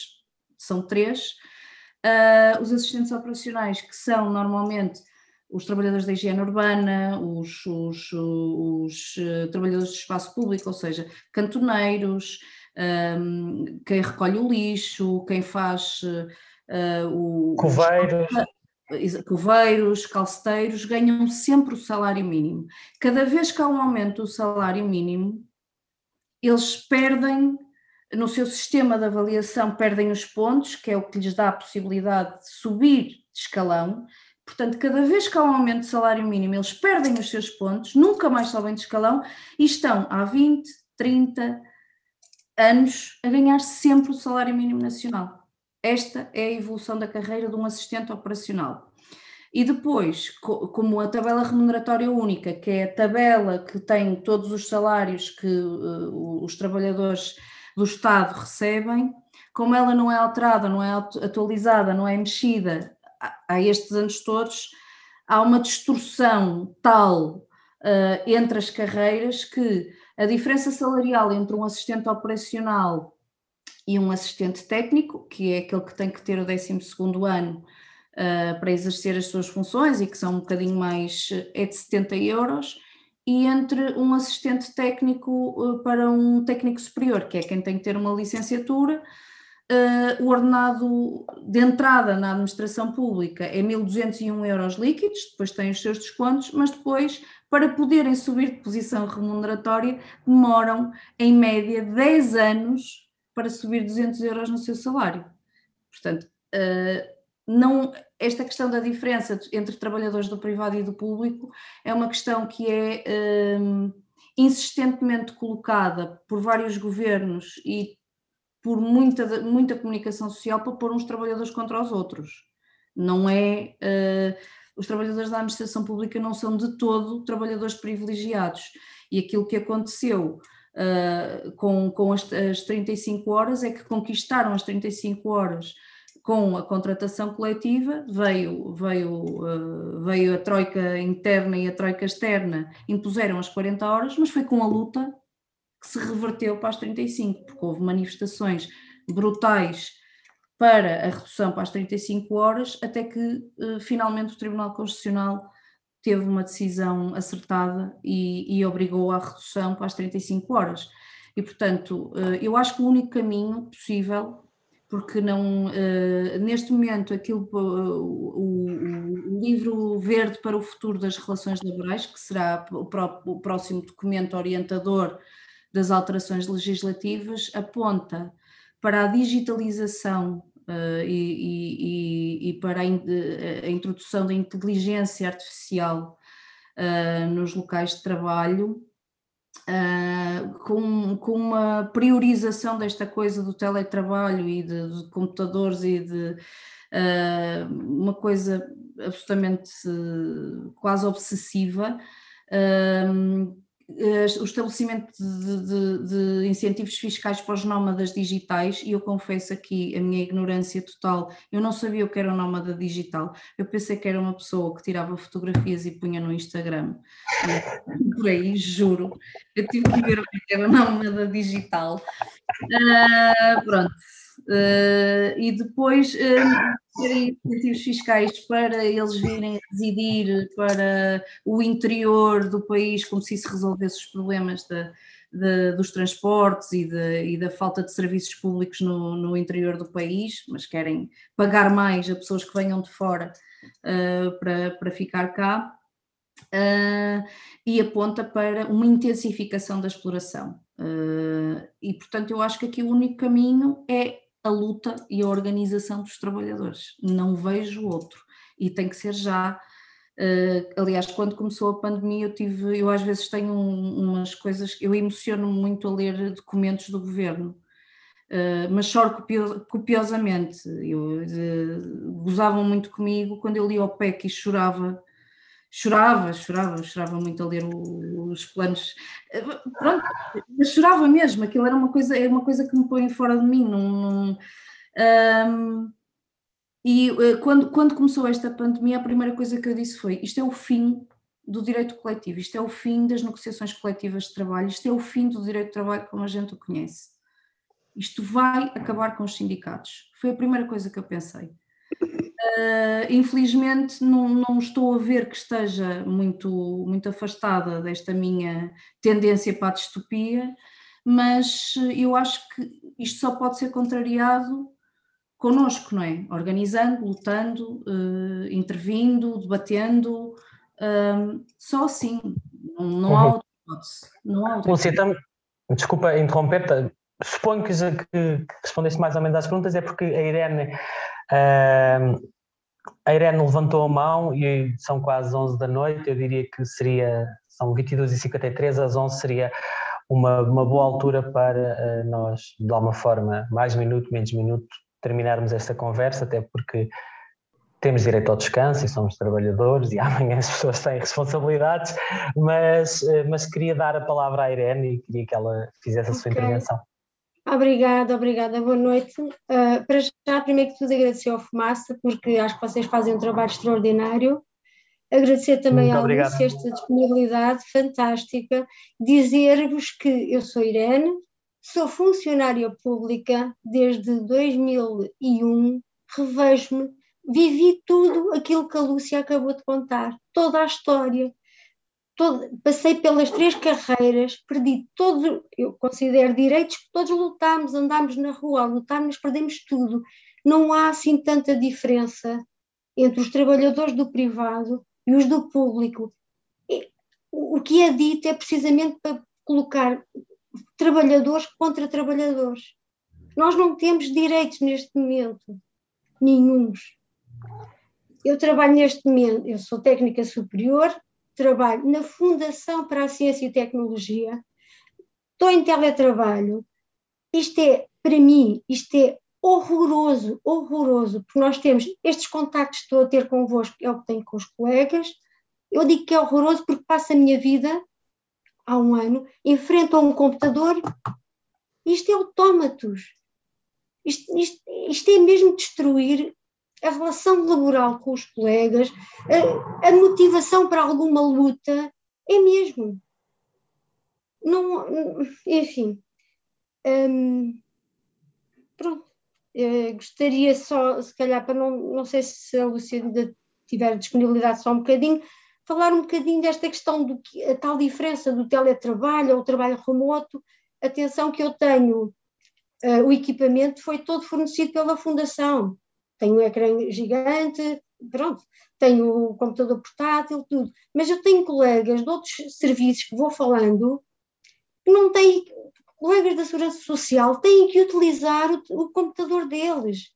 são três. os assistentes operacionais, que são normalmente os trabalhadores da higiene urbana, os, os, os uh, trabalhadores do espaço público, ou seja, cantoneiros, um, ehm, quem recolhe o lixo, quem faz uh, o. Coveiros. Coveiros, calceteiros, ganham sempre o salário mínimo. Cada vez que há um aumento do salário mínimo, eles perdem no seu sistema de avaliação perdem os pontos, que é o que lhes dá a possibilidade de subir de escalão, Portanto, cada vez que há um aumento de salário mínimo, eles perdem os seus pontos, nunca mais sobem de escalão e estão há 20, 30 anos a ganhar sempre o salário mínimo nacional. Esta é a evolução da carreira de um assistente operacional. E depois, como a tabela remuneratória única, que é a tabela que tem todos os salários que uh, os trabalhadores do Estado recebem, como ela não é alterada, não é atualizada, não é mexida há estes anos todos, há uma distorção tal uh, entre as carreiras que a diferença salarial entre um assistente operacional e um assistente técnico, que é aquele que tem que ter o 12 ano uh, para exercer as suas funções e que são um bocadinho mais, é de 70 euros, e entre um assistente técnico para um técnico superior, que é quem tem que ter uma licenciatura Uh, o ordenado de entrada na administração pública é 1.201 euros líquidos, depois tem os seus descontos, mas depois, para poderem subir de posição remuneratória, demoram em média 10 anos para subir 200 euros no seu salário. Portanto, uh, não, esta questão da diferença entre trabalhadores do privado e do público é uma questão que é eh, insistentemente colocada por vários governos e por muita, muita comunicação social para pôr uns trabalhadores contra os outros. Não é. Uh, os trabalhadores da administração pública não são de todo trabalhadores privilegiados. E aquilo que aconteceu uh, com, com as, as 35 horas é que conquistaram as 35 horas com a contratação coletiva, veio, veio, uh, veio a troika interna e a troika externa, impuseram as 40 horas, mas foi com a luta que se reverteu para as 35, porque houve manifestações brutais para a redução para as 35 horas, até que uh, finalmente o Tribunal Constitucional teve uma decisão acertada e, e, obrigou à redução para as 35 horas. E, portanto, uh, eu acho que o único caminho possível, porque não, uh, neste momento, aquilo, o, o, livro verde para o futuro das relações laborais, que será o próximo documento orientador das alterações legislativas aponta para a digitalização uh, e, e, e, para a, a, introdução da inteligência artificial uh, nos locais de trabalho, uh, com, com uma priorização desta coisa do teletrabalho e de, de computadores e de uma coisa absolutamente quase obsessiva o estabelecimento de, de, de, incentivos fiscais para os nómadas digitais, e eu confesso aqui a minha ignorância total, eu não sabia o que era um nómada digital, eu pensei que era uma pessoa que tirava fotografias e punha no Instagram, por aí, juro, eu tive que ver o que era um nómada digital. Uh, pronto, Uh, e depois uh, incentivos fiscais para eles virem residir para o interior do país, como se isso resolvesse os problemas de, dos transportes e, de, e, da falta de serviços públicos no, no, interior do país, mas querem pagar mais a pessoas que venham de fora uh, para, para ficar cá. e aponta para uma intensificação da exploração. e, portanto, eu acho que aqui o único caminho é a luta e a organização dos trabalhadores. Não vejo outro. E tem que ser já. Uh, aliás, quando começou a pandemia, eu tive, eu às vezes tenho um, umas coisas, eu emociono muito a ler documentos do governo, uh, mas choro copio, copiosamente. Eu, gozavam muito comigo quando eu li o PEC e chorava, chorava, chorava, chorava muito a ler o, os planos. Uh, pronto, mas chorava mesmo, aquilo era uma coisa, é uma coisa que me põe fora de mim. Não um, e uh, quando, quando começou esta pandemia, a primeira coisa que eu disse foi: isto é o fim do direito coletivo, isto é o fim das negociações coletivas de trabalho, isto é o fim do direito de trabalho como a gente o conhece. Isto vai acabar com os sindicatos. Foi a primeira coisa que eu pensei. Uh, infelizmente não, não, estou a ver que esteja muito, muito afastada desta minha tendência para a distopia, mas eu acho que isto só pode ser contrariado connosco, não é? Organizando, lutando, uh, intervindo, debatendo, uh, só assim, não, não há uhum. outra hipótese. Não há outra Lúcia, desculpa interromper-te, suponho que, que, que respondeste mais ou menos às perguntas, é porque a Irene, uh, a Irene levantou a mão e são quase 11 da noite, eu diria que seria, são 22h53, às 11 seria uma, uma boa altura para uh, nós, de alguma forma, mais minuto, menos minuto, terminarmos esta conversa, até porque temos direito ao descanso e somos trabalhadores e *laughs* amanhã as pessoas têm responsabilidades, mas, eh, mas queria dar a palavra à Irene e queria que ela fizesse a sua okay. intervenção. Obrigada, obrigada, boa noite. Uh, para já, primeiro que tudo, agradecer ao Fumaça, porque acho que vocês fazem um trabalho extraordinário. Agradecer também à Lúcia esta disponibilidade fantástica. Dizer-vos que eu sou Irene, Sou funcionária pública desde 2001, revejo-me, vivi tudo aquilo que a Lúcia acabou de contar, toda a história. Todo, passei pelas três carreiras, perdi todos, eu considero direitos que todos lutámos, andámos na rua, lutámos, perdemos tudo. Não há assim tanta diferença entre os trabalhadores do privado e os do público. O que é dito é precisamente para colocar trabalhadores contra trabalhadores. Nós não temos direitos neste momento, nenhums. Eu trabalho neste momento, eu sou técnica superior, trabalho na Fundação para a Ciência e Tecnologia, estou em teletrabalho. Isto é, para mim, isto é horroroso, horroroso, porque nós temos estes contactos que estou a ter convosco, é o que tenho com os colegas. Eu digo que é horroroso porque passo a minha vida há um ano, enfrentam um computador. Isto é autómatos. Isto, isto, isto é mesmo destruir a relação laboral com os colegas, a, a motivação para alguma luta, é mesmo. Não, enfim. Hum, pronto. Eu gostaria só, se calhar, para não, não sei se a Lúcia ainda tiver disponibilidade só um bocadinho, falar um bocadinho desta questão do que a tal diferença do teletrabalho ou trabalho remoto. Atenção que eu tenho, uh, o equipamento foi todo fornecido pela Fundação. Tenho um ecrã gigante, pronto, tenho o computador portátil, tudo. Mas eu tenho colegas de outros serviços que vou falando que não têm, colegas da Segurança Social têm que utilizar o, o computador deles.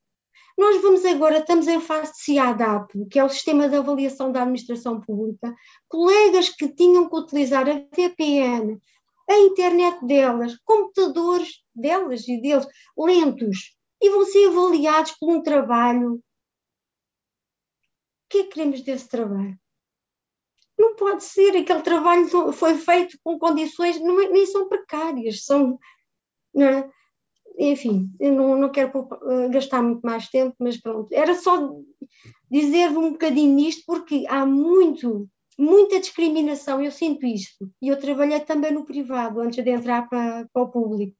Nós vamos agora, estamos em fase de CIADAP, que é o Sistema de Avaliação da Administração Pública, colegas que tinham que utilizar a VPN, a internet delas, computadores delas e deles, lentos, e vão ser avaliados por um trabalho. O que é que queremos desse trabalho? Não pode ser, aquele trabalho foi feito com condições, não, é, nem são precárias, são. É? enfim, não, não quero eh, gastar muito mais tempo, mas pronto, era só dizer-vos um bocadinho nisto, porque há muito, muita discriminação, eu sinto isto, e eu trabalhei também no privado antes de entrar para, para o público.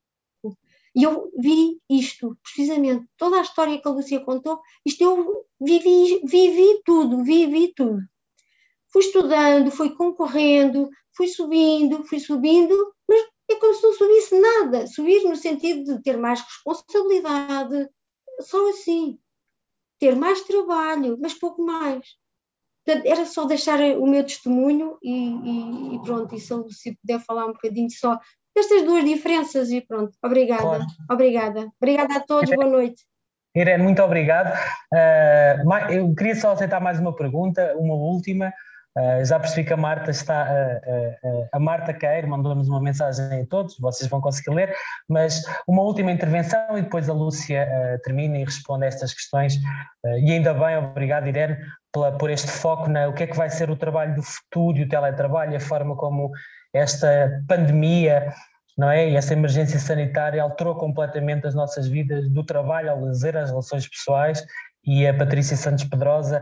E eu vi isto, precisamente, toda a história que a Lúcia contou, isto eu vivi, vivi tudo, vivi tudo. Fui estudando, fui concorrendo, fui subindo, fui subindo, mas é como se não subisse nada. Subir no sentido de ter mais responsabilidade, só assim. Ter mais trabalho, mas pouco mais. Portanto, era só deixar o meu testemunho e, e, e pronto, e se eu se puder falar um bocadinho só destas duas diferenças e pronto. Obrigada, claro. obrigada. Obrigada a todos, boa noite. Irene, muito obrigado. Uh, eu queria só aceitar mais uma pergunta, uma última. Uh, já percebi que a Marta está. Uh, uh, a Marta Queiro mandou-nos uma mensagem a todos, vocês vão conseguir ler, mas uma última intervenção e depois a Lúcia termina e responde a estas questões. e ainda bem, obrigado, Irene, pela, por este foco na o que é que vai ser o trabalho do futuro e o teletrabalho, a forma como esta pandemia não é? E essa emergência sanitária alterou completamente as nossas vidas, do trabalho ao lazer, às relações pessoais, e a Patrícia Santos Pedrosa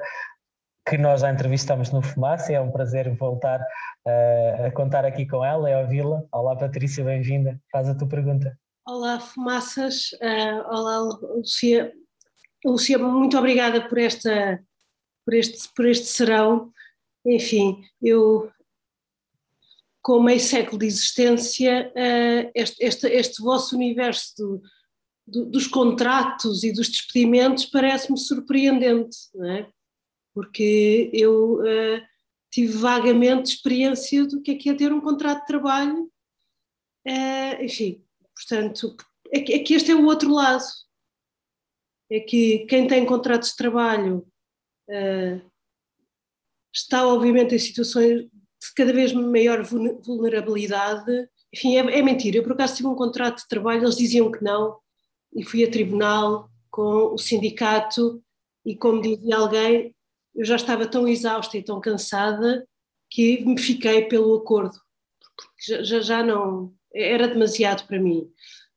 que nós já entrevistamos no Fumaça, é um prazer voltar uh, a contar aqui com ela, é ouvi-la. Olá Patrícia, bem-vinda, faz a tua pergunta. Olá Fumaças, uh, olá Lucia. Lucia, muito obrigada por, esta, por, este, por este serão. Enfim, eu com meio século de existência, uh, este, este, este vosso universo do, do, dos contratos e dos despedimentos parece-me surpreendente, é? porque eu uh, tive vagamente experiência do que é, que é ter um contrato de trabalho, uh, enfim, portanto, é que, é que, este é o outro lado, é que quem tem contratos de trabalho uh, está obviamente em situações de cada vez maior vulnerabilidade, enfim, é, é mentira, eu por acaso tive um contrato de trabalho, eles diziam que não, e fui a tribunal com o sindicato e como dizia alguém, eu já estava tão exausta e tão cansada que me fiquei pelo acordo, porque já, já não, era demasiado para mim.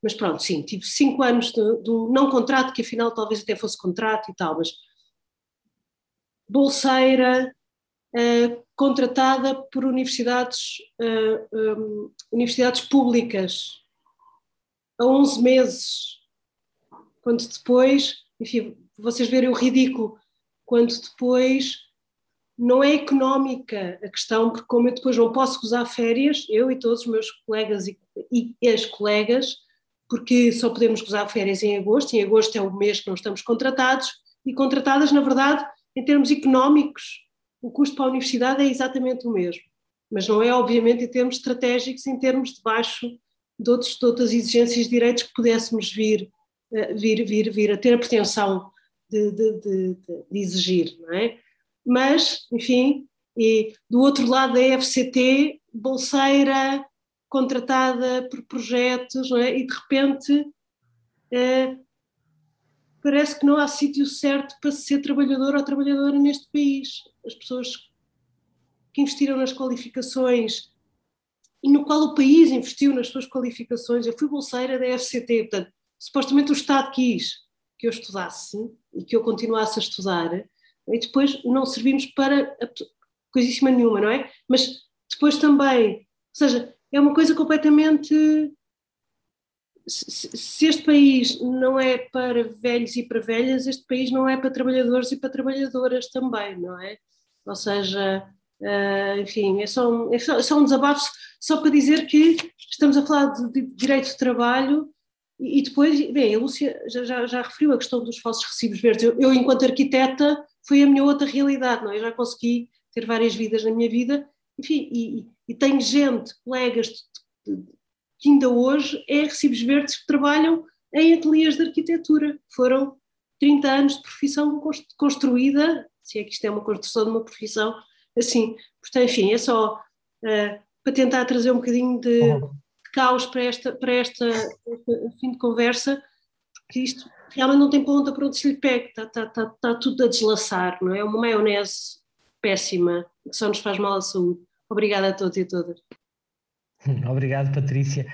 Mas pronto, sim, tive cinco anos de, de não contrato, que afinal talvez até fosse contrato e tal, mas bolseira, uh, contratada por universidades, uh, eh, um, eh, universidades públicas, a 11 meses, quando depois, enfim, vocês verem o ridículo, quando depois não é económica a questão, porque como eu depois não posso gozar férias, eu e todos os meus colegas e, e as colegas, porque só podemos gozar férias em agosto, em agosto é o mês que não estamos contratados, e contratadas, na verdade, em termos económicos, o custo para a universidade é exatamente o mesmo, mas não é obviamente em termos estratégicos, em termos de baixo de, outros, de outras exigências de direitos que pudéssemos vir, eh, vir, vir, vir a ter a pretensão de, de, de, de exigir, não é? Mas, enfim, e do outro lado da FCT, bolseira, contratada por projetos, não é? e de repente é, parece que não há sítio certo para ser trabalhador ou trabalhadora neste país. As pessoas que investiram nas qualificações e no qual o país investiu nas suas qualificações. Eu fui bolseira da FCT, portanto, supostamente o Estado quis que eu estudasse e que eu continuasse a estudar, e depois não servimos para coisíssima nenhuma, não é? Mas depois também, ou seja, é uma coisa completamente. Se este país não é para velhos e para velhas, este país não é para trabalhadores e para trabalhadoras também, não é? Ou seja, uh, enfim, é só, um, é, é só um desabafo, só para dizer que estamos a falar de, de direito de trabalho e, depois, bem, a Lúcia já, já, já, referiu a questão dos falsos recibos verdes. Eu, eu, enquanto arquiteta, foi a minha outra realidade, não é? Eu já consegui ter várias vidas na minha vida, enfim, e, e tenho gente, colegas, que ainda hoje é recibos verdes que trabalham em ateliês de arquitetura. Foram 30 anos de profissão construída, se é que isto é uma construção de uma profissão, assim. Portanto, enfim, é só uh, para tentar trazer um bocadinho de, caos para esta, para esta, este fim de conversa, porque isto realmente não tem ponta para onde se lhe pegue, está, está, está, está tudo a deslaçar, não é? É uma maionese péssima que só nos faz mal à saúde. Obrigada a todos e a todas. *laughs* Obrigado, Patrícia.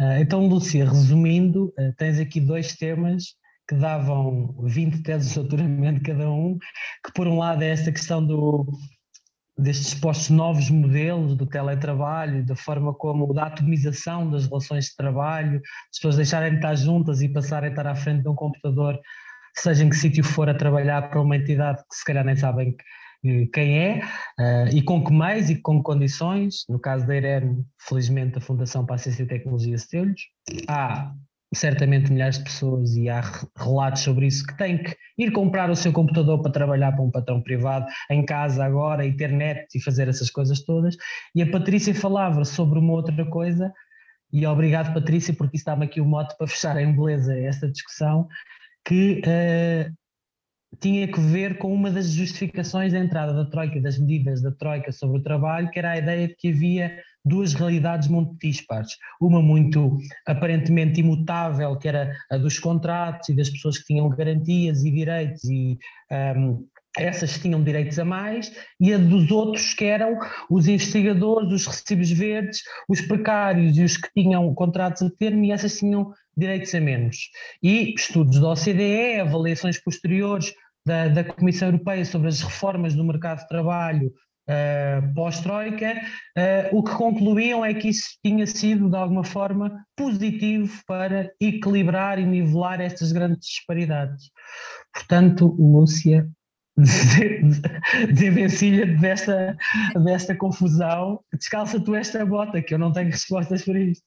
Ah, então, Lúcia, resumindo, ah, tens aqui dois temas que davam 20 teses de doutoramento cada um, que por um lado é esta questão do, destes postos novos modelos do teletrabalho, da forma como da atomização das relações de trabalho, as pessoas deixarem de estar juntas e passarem a estar à frente de um computador, seja em que sítio for a trabalhar para uma entidade que se calhar nem sabem quem é uh, e com que meios e com que condições. No caso da Irene, felizmente a Fundação para a Ciência e Tecnologia Celhos. Há certamente milhares de pessoas e há relatos sobre isso que têm que ir comprar o seu computador para trabalhar para um patrão privado em casa agora e ter net e fazer essas coisas todas. E a Patrícia falava sobre uma outra coisa e obrigado Patrícia porque isso dá-me aqui o mote para fechar em beleza esta discussão que uh, tinha que ver com uma das justificações da entrada da Troika, das medidas da Troika sobre o trabalho, que era a ideia de que havia duas realidades muito dispares. Uma muito aparentemente imutável, que era a dos contratos e das pessoas que tinham garantias e direitos e um, essas tinham direitos a mais, e a dos outros que eram os investigadores, os recibos verdes, os precários e os que tinham contratos a termo, e essas tinham direitos a menos. E estudos da OCDE, avaliações posteriores da, da Comissão Europeia sobre as reformas do mercado de trabalho uh, pós-Troika, uh, o que concluíam é que isso tinha sido, de alguma forma, positivo para equilibrar e nivelar estas grandes disparidades. Portanto, Lúcia, *laughs* desenvencilha desta, desta confusão, descalça tu esta bota, que eu não tenho respostas para isto.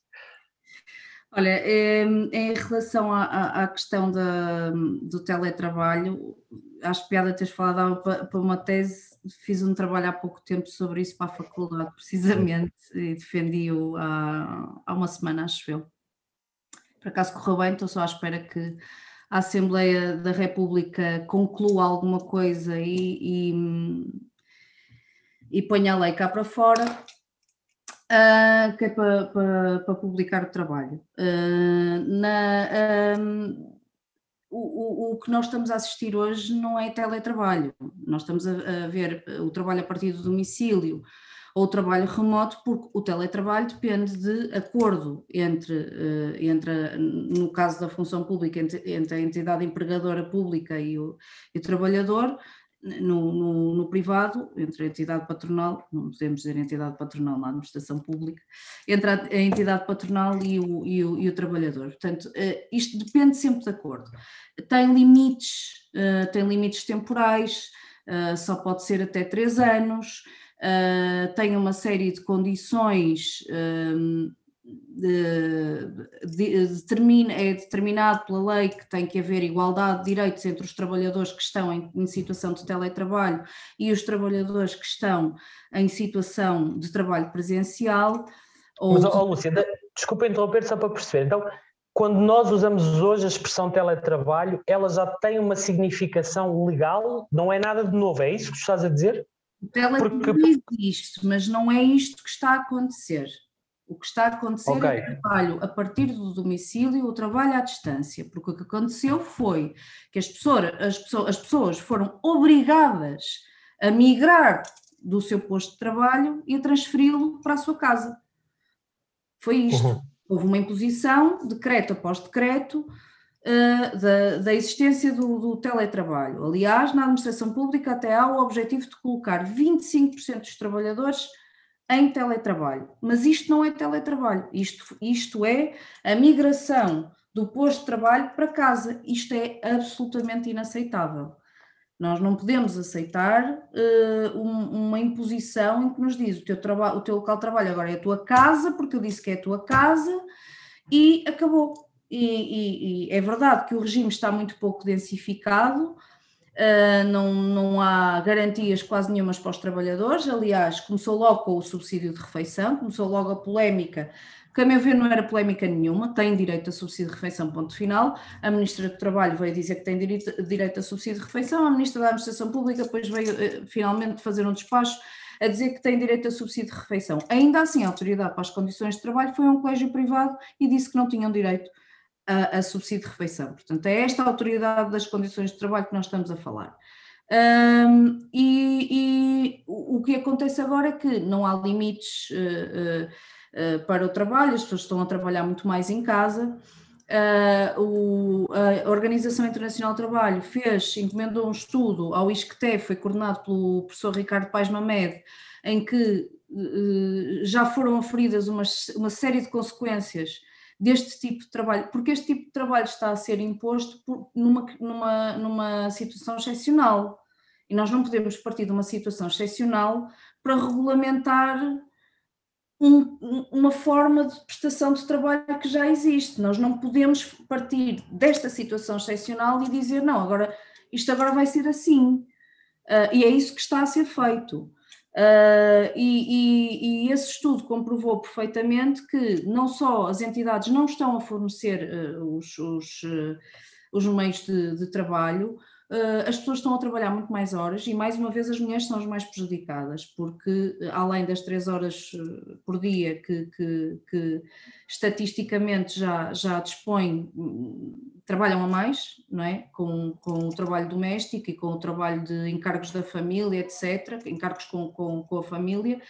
Olha, em relação à, à questão da, do teletrabalho, acho piada teres falado para uma tese, fiz um trabalho há pouco tempo sobre isso para a faculdade, precisamente, e defendi-o há, há uma semana, acho eu. Por acaso correu bem, estou só à espera que a Assembleia da República conclua alguma coisa e, e, e ponha a lei cá para fora, uh, que é para, publicar o trabalho. Uh, na, um, o, o, o, que nós estamos a assistir hoje não é teletrabalho, nós estamos a, a ver o trabalho a partir do domicílio, ou trabalho remoto, porque o teletrabalho depende de acordo entre, eh, entre no caso da função pública, entre, entre a entidade empregadora pública e o, e o trabalhador, no, no, no, privado, entre a entidade patronal, não podemos dizer entidade patronal na administração pública, entre a, a entidade patronal e o, e, o, e o, trabalhador. Portanto, eh, isto depende sempre de acordo. Tem limites, eh, tem limites temporais, só pode ser até três anos, tem uma série de condições. Determina, é determinado pela lei que tem que haver igualdade de direitos entre os trabalhadores que estão em, em, situação de teletrabalho e os trabalhadores que estão em situação de trabalho presencial. Mas, oh, Lúcia, desculpa interromper só para perceber. Então, quando nós usamos hoje a expressão teletrabalho, ela já tem uma significacação legal, não é nada de novo, é isso que estás a dizer? O teletrabalho Porque... existe, mas não é isto que está a acontecer. O que está a acontecer okay. é o trabalho a partir do domicílio, o trabalho à distância, porque o que aconteceu foi que as pessoas, as pessoas, as pessoas foram obrigadas a migrar do seu posto de trabalho e a transferi-lo para a sua casa. Foi isto. Uhum. Houve uma imposição, decreto após decreto, uh, da, da, existência do, do, teletrabalho. Aliás, na administração pública até há o objetivo de colocar 25% dos trabalhadores em teletrabalho. Mas isto não é teletrabalho, isto, isto é a migração do posto de trabalho para casa. Isto é absolutamente inaceitável. Nós não podemos aceitar uh, um, uma imposição em que nos diz o teu, o teu local de trabalho agora é a tua casa, porque eu disse que é a tua casa, e acabou. E, e, e, é verdade que o regime está muito pouco densificado, uh, não, não há garantias quase nenhumas para os trabalhadores. Aliás, começou logo com o subsídio de refeição, começou logo a polémica, que a meu ver não era polémica nenhuma, tem direito a subsídio de refeição, ponto final. A Ministra do Trabalho veio dizer que tem direito, direito a subsídio de refeição, a Ministra da Administração Pública depois veio uh, finalmente fazer um despacho a dizer que tem direito a subsídio de refeição. Ainda assim, a Autoridade para as Condições de Trabalho foi a um colégio privado e disse que não tinham direito a, a subsídio de refeição. Portanto, é esta autoridade das condições de trabalho que nós estamos a falar. Um, e, e, o que acontece agora é que não há limites uh, uh, uh, para o trabalho, as pessoas estão a trabalhar muito mais em casa. O, a Organização Internacional do Trabalho fez, encomendou um estudo ao ISCTE, foi coordenado pelo professor Ricardo Paes Mamed, em que já foram aferidas uma, uma série de consequências deste tipo de trabalho, porque este tipo de trabalho está a ser imposto por, numa, numa, numa situação excepcional. E nós não podemos partir de uma situação excepcional para regulamentar um, uma forma de prestação de trabalho que já existe. Nós não podemos partir desta situação excepcional e dizer, não, agora isto agora vai ser assim. Uh, e é isso que está a ser feito. Uh, e, e, e, esse estudo comprovou perfeitamente que não só as entidades não estão a fornecer uh, os, os, uh, os, meios de, de trabalho, as pessoas estão a trabalhar muito mais horas e, mais uma vez, as mulheres são as mais prejudicadas, porque além das três horas por dia que, que, que estatisticamente já, já dispõem, trabalham a mais, não é? Com, com o trabalho doméstico e com o trabalho de encargos da família, etc., encargos com, com, com a família,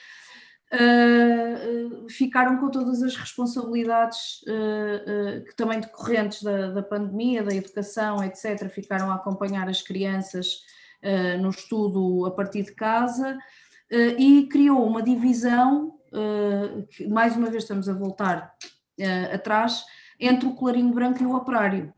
Uh, ficaram com todas as responsabilidades uh, uh, que também decorrentes da, da, pandemia, da educação, etc., ficaram a acompanhar as crianças no estudo a partir de casa e criou uma divisão, que mais uma vez estamos a voltar atrás, entre o colarinho branco e o operário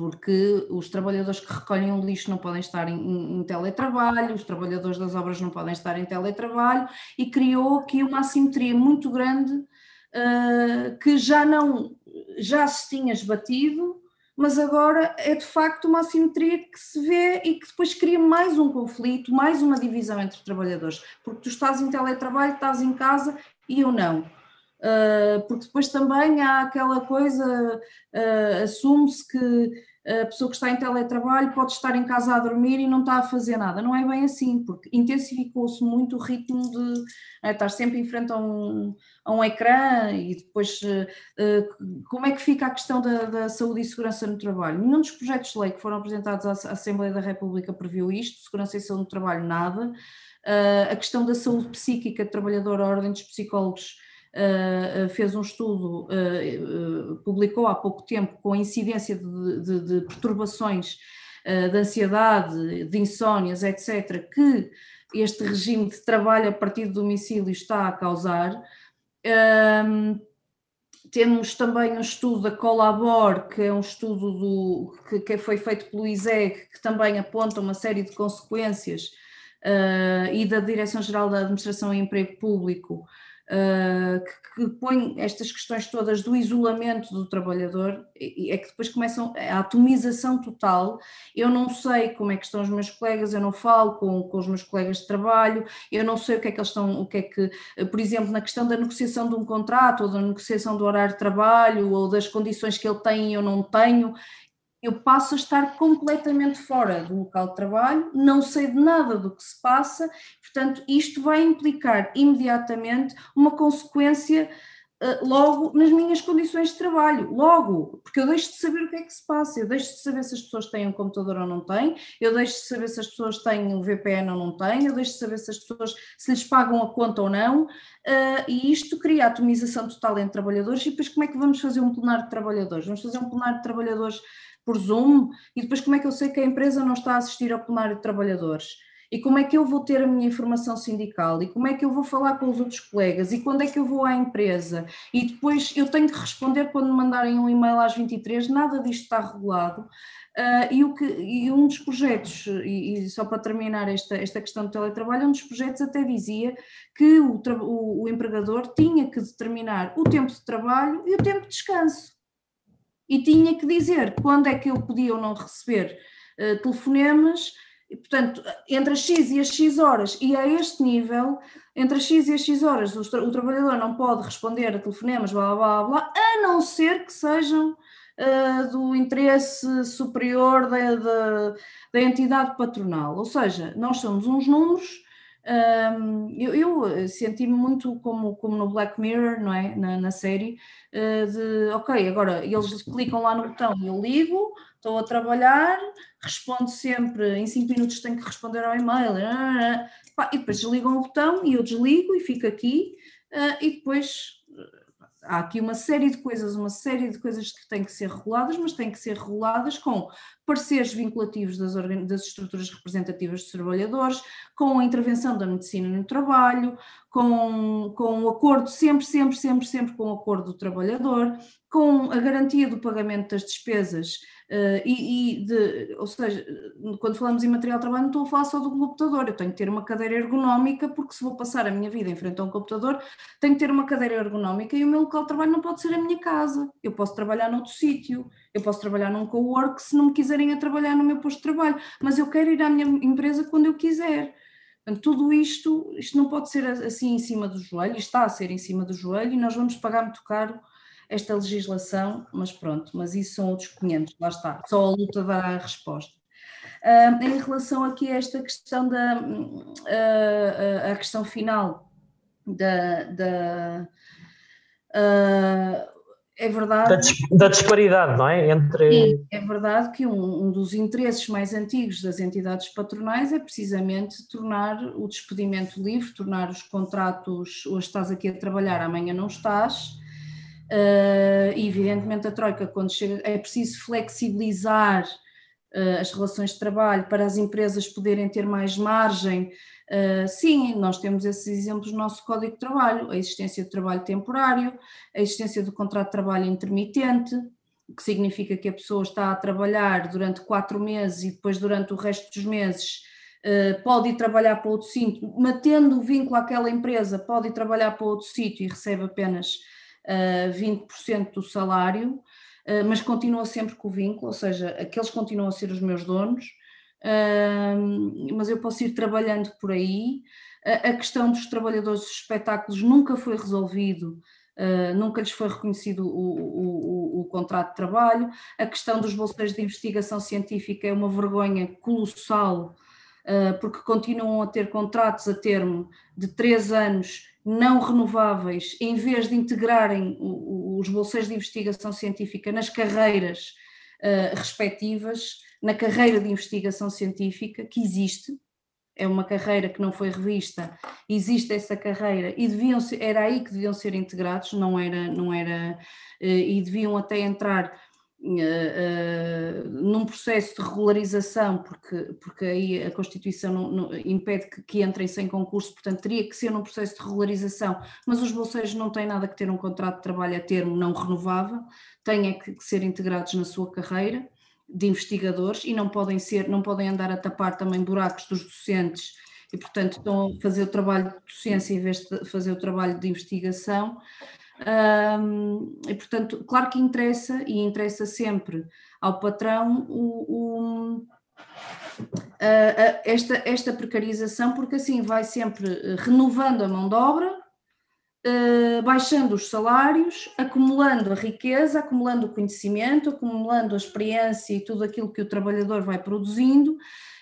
porque os trabalhadores que recolhem o lixo não podem estar em, em, teletrabalho, os trabalhadores das obras não podem estar em teletrabalho, e criou aqui uma assimetria muito grande uh, que já não já se tinha esbatido, mas agora é de facto uma assimetria que se vê e que depois cria mais um conflito, mais uma divisão entre trabalhadores, porque tu estás em teletrabalho, estás em casa e eu não. Uh, porque depois também há aquela coisa, uh, assume-se que a pessoa que está em teletrabalho pode estar em casa a dormir e não está a fazer nada. Não é bem assim, porque intensificou-se muito o ritmo de é, estar sempre em frente a um, a um ecrã e depois uh, como é que fica a questão da, da, saúde e segurança no trabalho. Nenhum dos projetos de lei que foram apresentados à, Assembleia da República previu isto, segurança e saúde no trabalho nada. Uh, a questão da saúde psíquica do trabalhador, a ordem dos psicólogos Uh, fez um estudo, uh, uh, publicou há pouco tempo, com a incidência de, de, de perturbações de ansiedade, de insónias, etc., que este regime de trabalho a partir do domicílio está a causar. Ehm, temos também um estudo da Colabor, que é um estudo do, que, que foi feito pelo ISEG, que também aponta uma série de consequências, e da Direção-Geral da Administração e Emprego Público, uh, que, que, põe estas questões todas do isolamento do trabalhador, é que depois começam a atomização total. Eu não sei como é que estão os meus colegas, eu não falo com, com os meus colegas de trabalho, eu não sei o que é que eles estão, o que é que, por exemplo, na questão da negociação de um contrato, ou da negociação do horário de trabalho, ou das condições que ele tem e eu não tenho, eu passo a estar completamente fora do local de trabalho, não sei de nada do que se passa, portanto, isto vai implicar imediatamente uma consequência logo nas minhas condições de trabalho, logo, porque eu deixo de saber o que é que se passa, eu deixo de saber se as pessoas têm um computador ou não têm, eu deixo de saber se as pessoas têm um VPN ou não têm, eu deixo de saber se as pessoas se lhes pagam a conta ou não, uh, e isto cria atomização total entre trabalhadores, e depois como é que vamos fazer um plenário de trabalhadores? Vamos fazer um plenário de trabalhadores por Zoom, e depois como é que eu sei que a empresa não está a assistir ao plenário de trabalhadores? E como é que eu vou ter a minha informação sindical? E como é que eu vou falar com os outros colegas? E quando é que eu vou à empresa? E depois eu tenho que responder quando me mandarem um e-mail às 23, nada disto está regulado. Uh, e, o que, e um dos projetos, e, e, só para terminar esta, esta questão do teletrabalho, um dos projetos até dizia que o, o, o empregador tinha que determinar o tempo de trabalho e o tempo de descanso e tinha que dizer quando é que eu podia ou não receber uh, telefonemas, portanto, entre as X e as X horas, e a este nível, entre as X e as X horas, o, o trabalhador não pode responder a telefonemas, blá blá blá, blá a não ser que sejam uh, do interesse superior da, da, da entidade patronal. Ou seja, nós somos uns números um, eu, eu senti-me muito como, como no Black Mirror, não é? Na, na série, uh, de ok, agora eles clicam lá no botão e eu ligo, estou a trabalhar, respondo sempre, em 5 minutos tenho que responder ao e-mail, e depois desligam o botão e eu desligo e fico aqui, e depois há aqui uma série de coisas, uma série de coisas que têm que ser reguladas, mas têm que ser reguladas com pareceres vinculativos das, das, estruturas representativas dos trabalhadores, com a intervenção da medicina no trabalho, com, com o acordo, sempre, sempre, sempre, sempre com o acordo do trabalhador, com a garantia do pagamento das despesas Uh, e, e de, ou seja, quando falamos em material de trabalho, não estou a falar só do computador, eu tenho que ter uma cadeira ergonómica, porque se vou passar a minha vida em frente a um computador, tenho que ter uma cadeira ergonómica e o meu local de trabalho não pode ser a minha casa. Eu posso trabalhar noutro sítio, eu posso trabalhar num co-work se não me quiserem a trabalhar no meu posto de trabalho, mas eu quero ir à minha empresa quando eu quiser. Portanto, tudo isto, isto não pode ser assim em cima do joelho, está a ser em cima do joelho e nós vamos pagar muito caro esta legislação, mas pronto, mas isso são outros 500, lá está, só a luta dará a resposta. Uh, em relação aqui a esta questão da uh, a questão final da, da é verdade. Da, disparidade, não é? Entre... Sim, é verdade que um, um, dos interesses mais antigos das entidades patronais é precisamente tornar o despedimento livre, tornar os contratos, hoje estás aqui a trabalhar, amanhã não estás. Uh, e evidentemente a Troika, quando chega, é preciso flexibilizar as relações de trabalho para as empresas poderem ter mais margem. Uh, sim, nós temos esses exemplos no nosso Código de Trabalho, a existência de trabalho temporário, a existência do contrato de trabalho intermitente, que significa que a pessoa está a trabalhar durante quatro meses e depois durante o resto dos meses uh, pode ir trabalhar para outro sítio, mantendo o vínculo àquela empresa, pode ir trabalhar para outro sítio e recebe apenas uh, 20% do salário, mas continua sempre com o vínculo, ou seja, aqueles continuam a ser os meus donos, mas eu posso ir trabalhando por aí. A, questão dos trabalhadores dos espetáculos nunca foi resolvido. Uh, nunca lhes foi reconhecido o, o, o, contrato de trabalho. A questão dos bolseiros de investigação científica é uma vergonha colossal, porque continuam a ter contratos a termo de três anos não renováveis, em vez de integrarem os bolseiros de investigação científica nas carreiras uh, respectivas na carreira de investigação científica, que existe, é uma carreira que não foi revista, existe essa carreira e deviam ser, era aí que deviam ser integrados, não era, não era, eh, e deviam até entrar uh, uh, num processo de regularização, porque, porque aí a Constituição não, não, impede que, que, entrem sem concurso, portanto teria que ser num processo de regularização, mas os bolseiros não têm nada que ter um contrato de trabalho a termo não renovável, têm é que, que ser integrados na sua carreira de investigadores e não podem ser, não podem andar a tapar também buracos dos docentes e portanto estão a fazer o trabalho de docência em vez de fazer o trabalho de investigação. Um, e portanto, claro que interessa e interessa sempre ao patrão o, o esta, esta precarização, porque assim vai sempre renovando a mão de obra uh, baixando os salários, acumulando a riqueza, acumulando o conhecimento, acumulando a experiência e tudo aquilo que o trabalhador vai produzindo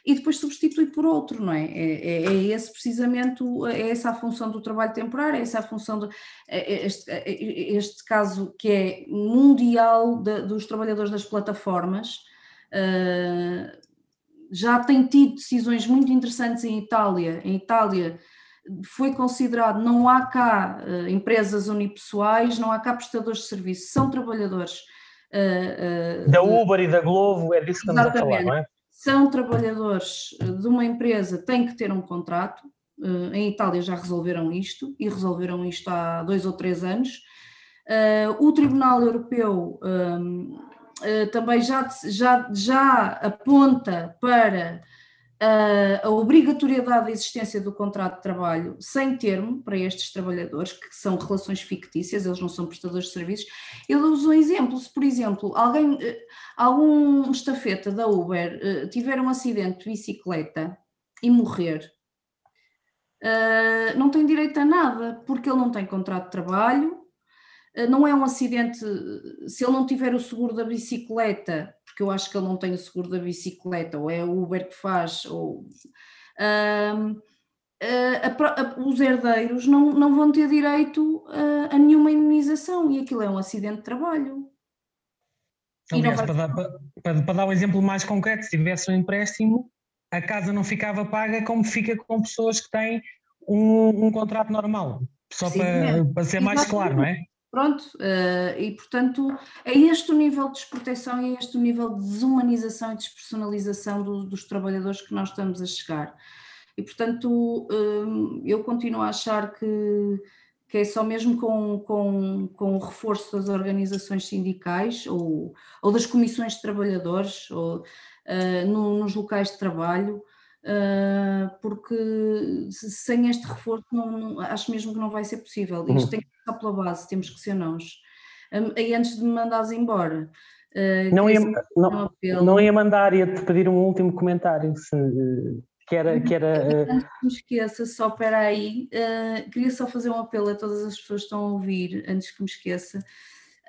e depois substitui por outro, não é? É, é, é esse precisamente, é essa a função do trabalho temporário, é essa a função de é, é este, é, este caso que é mundial de, dos trabalhadores das plataformas, uh, já tem tido decisões muito interessantes em Itália, em Itália foi considerado, não há cá uh, empresas unipessoais, não há cá prestadores de serviço, são trabalhadores. Uh, uh, da Uber e da Globo, é disso que estamos a falar, não é? São trabalhadores de uma empresa, têm que ter um contrato. em Itália já resolveram isto e resolveram isto há dois ou três anos. o Tribunal Europeu um, também já, já, já aponta para a obrigatoriedade da existência do contrato de trabalho sem termo para estes trabalhadores, que são relações fictícias, eles não são prestadores de serviços. Ele usa um exemplo, se por exemplo alguém, eh, algum estafeta da Uber eh, tiver um acidente de bicicleta e morrer, eh, não tem direito a nada, porque ele não tem contrato de trabalho, não é um acidente, se ele não tiver o seguro da bicicleta, porque eu acho que ele não tem o seguro da bicicleta, ou é o Uber que faz, ou. Um, a, a, os herdeiros não, não vão ter direito a, a, nenhuma indemnização e aquilo é um acidente de trabalho. Aliás, vai... para, dar, para, para, dar um exemplo mais concreto, se tivesse um empréstimo, a casa não ficava paga como fica com pessoas que têm um, um contrato normal, só Sim, para, é. para ser mais claro, não é? Pronto, uh, e portanto é este o nível de desproteção e é este o nível de desumanização e despersonalização do, dos trabalhadores que nós estamos a chegar. E portanto uh, eu continuo a achar que, que é só mesmo com, com, com o reforço das organizações sindicais ou, ou das comissões de trabalhadores ou uh, no, nos locais de trabalho porque sem este reforço não, não, acho mesmo que não vai ser possível. Isto uhum. tem que começar pela base, temos que ser nós. E antes de me mandares embora. Uh, não, ia, não, não ia mandar, ia-te pedir um último comentário, se, que era. Que era. Antes que me esqueça, só para aí, queria só fazer um apelo a todas as pessoas que estão a ouvir, antes que me esqueça,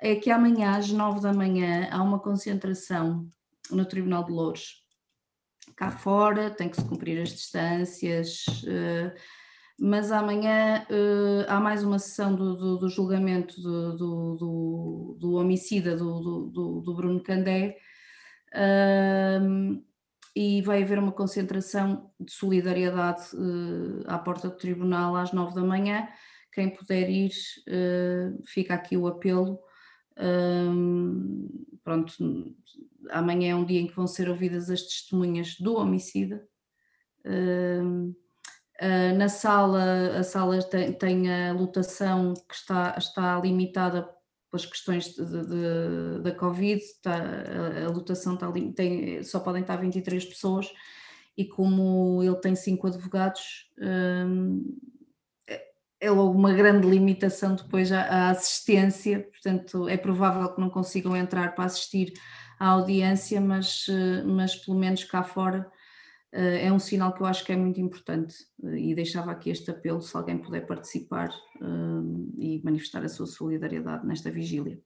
é que amanhã, às nove da manhã, há uma concentração no Tribunal de Louros cá fora, tem que se cumprir as distâncias, uh, mas amanhã uh, há mais uma sessão do, do, do julgamento do, do, homicida do, Bruno Candé uh, e vai haver uma concentração de solidariedade uh, à porta do tribunal às nove da manhã. Quem puder ir, fica aqui o apelo. pronto, amanhã é um dia em que vão ser ouvidas as testemunhas do homicida. Uh, na sala, a sala tem, tem, a lotação que está, está limitada pelas questões de, da Covid, está, a, a, lotação está, tem, só podem estar 23 pessoas e como ele tem cinco advogados, é, é logo uma grande limitação depois à, à assistência, portanto é provável que não consigam entrar para assistir à audiência, mas, mas pelo menos cá fora eh, é um sinal que eu acho que é muito importante eh, e deixava aqui este apelo se alguém puder participar eh, e manifestar a sua solidariedade nesta vigília.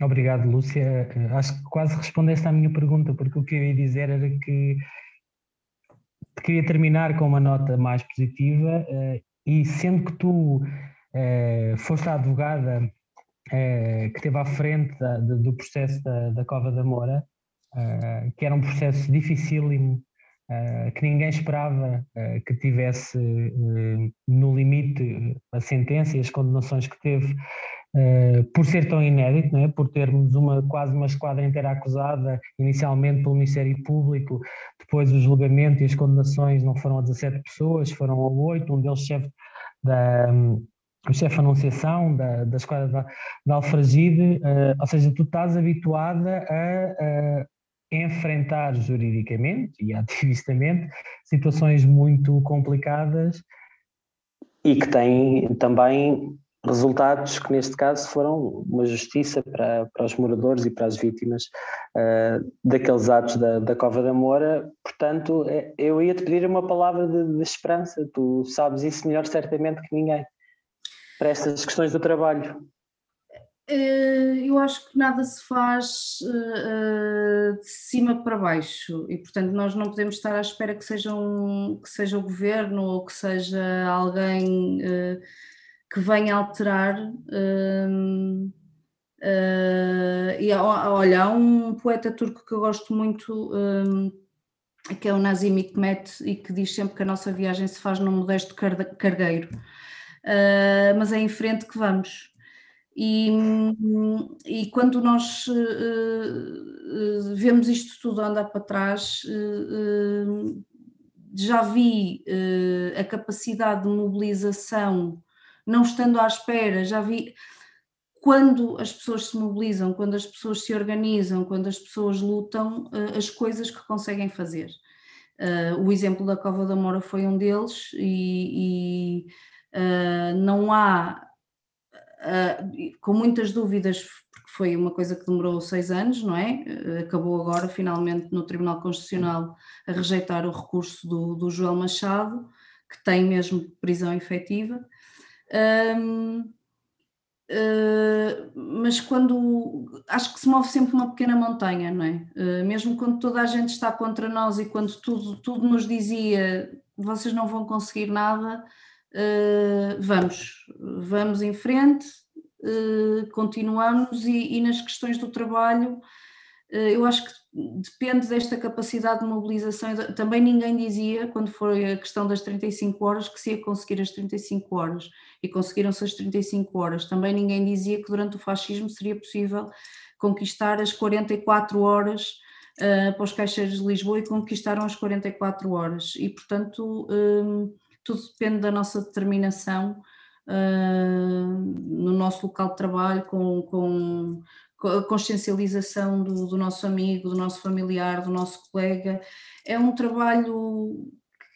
Obrigado, Lúcia. Acho que quase respondeste à minha pergunta, porque o que eu ia dizer era que queria terminar com uma nota mais positiva e sendo que tu foste a advogada que esteve à frente do processo da, da Cova da Moura, uh, que era um processo dificílimo, uh, que ninguém esperava que tivesse no limite a sentença e as condenações que teve, por ser tão inédito, é? por termos uma, quase uma esquadra inteira acusada, inicialmente pelo Ministério Público, depois o julgamento e as condenações não foram a 17 pessoas, foram a 8, um deles chefe da, o chefe anunciação da, da esquadra da, da Alfragide, uh, ou seja, tu estás habituada a, enfrentar juridicamente e ativistamente situações muito complicadas e que têm também resultados que neste caso foram uma justiça para, para os moradores e para as vítimas uh, daqueles atos da, da Cova da Moura, portanto é, eu ia te pedir uma palavra de, de esperança, tu sabes isso melhor certamente que ninguém, para estas questões do trabalho. Eh, eu acho que nada se faz uh, de cima para baixo e, portanto, nós não podemos estar à espera que seja, um, que seja o governo ou que seja alguém uh, que venha alterar. Uh, e olha, há um poeta turco que eu gosto muito, que é o Nazim Hikmet, e que diz sempre que a nossa viagem se faz num modesto cargueiro, mas é em frente que vamos. E, e quando nós uh, vemos isto tudo andar para trás, uh, já vi a capacidade de mobilização, não estando à espera, já vi quando as pessoas se mobilizam, quando as pessoas se organizam, quando as pessoas lutam, as coisas que conseguem fazer. o exemplo da Cova da Mora foi um deles, e, e não há uh, com muitas dúvidas, porque foi uma coisa que demorou seis anos, não é? Uh, acabou agora, finalmente, no Tribunal Constitucional a rejeitar o recurso do, do Joel Machado, que tem mesmo prisão efetiva. Um, uh, ah, mas quando acho que se move sempre uma pequena montanha, não é? Uh, mesmo quando toda a gente está contra nós e quando tudo, tudo nos dizia vocês não vão conseguir nada, uh, vamos, vamos em frente, uh, continuamos e, e, nas questões do trabalho, uh, eu acho que depende desta capacidade de mobilização. Também ninguém dizia, quando foi a questão das 35 horas, que se ia conseguir as 35 horas e conseguiram-se as 35 horas. Também ninguém dizia que durante o fascismo seria possível conquistar as 44 horas uh, para os caixeiros de Lisboa e conquistaram as 44 horas. E, portanto, tudo depende da nossa determinação uh, no nosso local de trabalho, com, com, com a consciencialização do, do, nosso amigo, do nosso familiar, do nosso colega. É um trabalho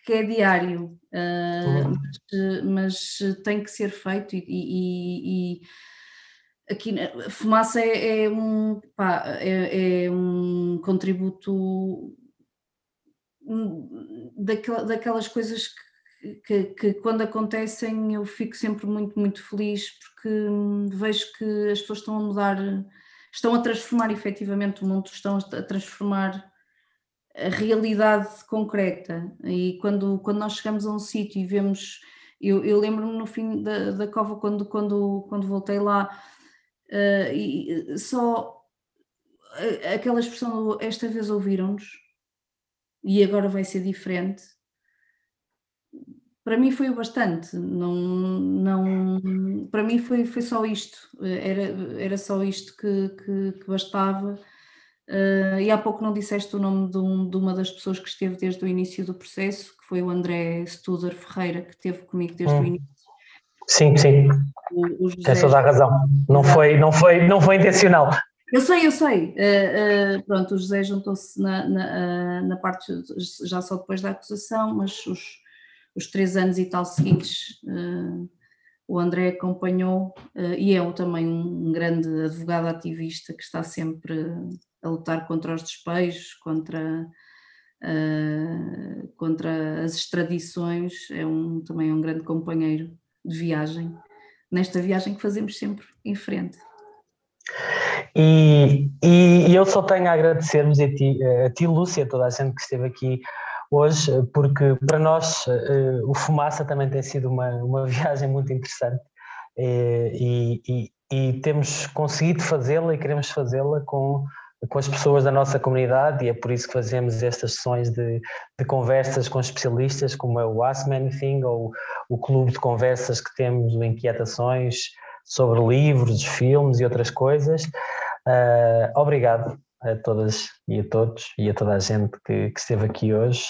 que é diário, uh, mas, mas, tem que ser feito e, e, e aqui fumaça é, é um, pá, é, é, um contributo hum, daquelas coisas que que, que, quando acontecem eu fico sempre muito, muito feliz porque hum, vejo que as pessoas estão a mudar, estão a transformar efetivamente o mundo, estão a transformar a realidade concreta. E quando, quando nós chegamos a um sítio e vemos, eu, eu lembro-me no fim da, da cova, quando, quando, quando voltei lá, uh, e só aquela expressão esta vez ouviram-nos e agora vai ser diferente. Para mim foi o bastante, não, não, para mim foi, foi só isto, era, era só isto que, que, que bastava Uh, e há pouco não disseste o nome de, um, de, uma das pessoas que esteve desde o início do processo, que foi o André Studer Ferreira, que esteve comigo desde hum. o início. Sim, sim. O, o José... Tens toda a razão. Não foi, não, foi, não foi intencional. Eu sei, eu sei. Uh, uh, pronto, o José juntou-se na, na, na, parte já só depois da acusação, mas os, os três anos e tal seguintes o André acompanhou e é também um grande advogado ativista que está sempre a lutar contra os despejos, contra, uh, contra as extradições, é um, também é um grande companheiro de viagem, nesta viagem que fazemos sempre em frente. E, e, eu só tenho a agradecer-vos a ti, a ti, Lúcia, a toda a gente que esteve aqui hoje, porque para nós uh, o Fumaça também tem sido uma, uma *laughs* viagem muito interessante e, e, e temos conseguido fazê-la e queremos fazê-la com com as pessoas da nossa comunidade e é por isso que fazemos estas sessões de, de conversas com especialistas, como é o Ask Me Anything ou o clube de conversas que temos de inquietações sobre livros, filmes e outras coisas. Uh, obrigado a todas e a todos e a toda a gente que, que esteve aqui hoje.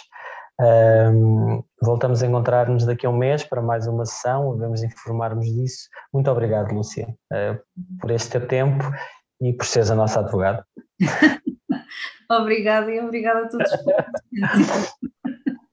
Um, voltamos a encontrar-nos daqui a um mês para mais uma sessão, vamos informar-nos disso. Muito obrigado, Lúcia, uh, por este teu tempo e por seres a nossa advogada. *laughs* obrigada e obrigada a todos. *laughs*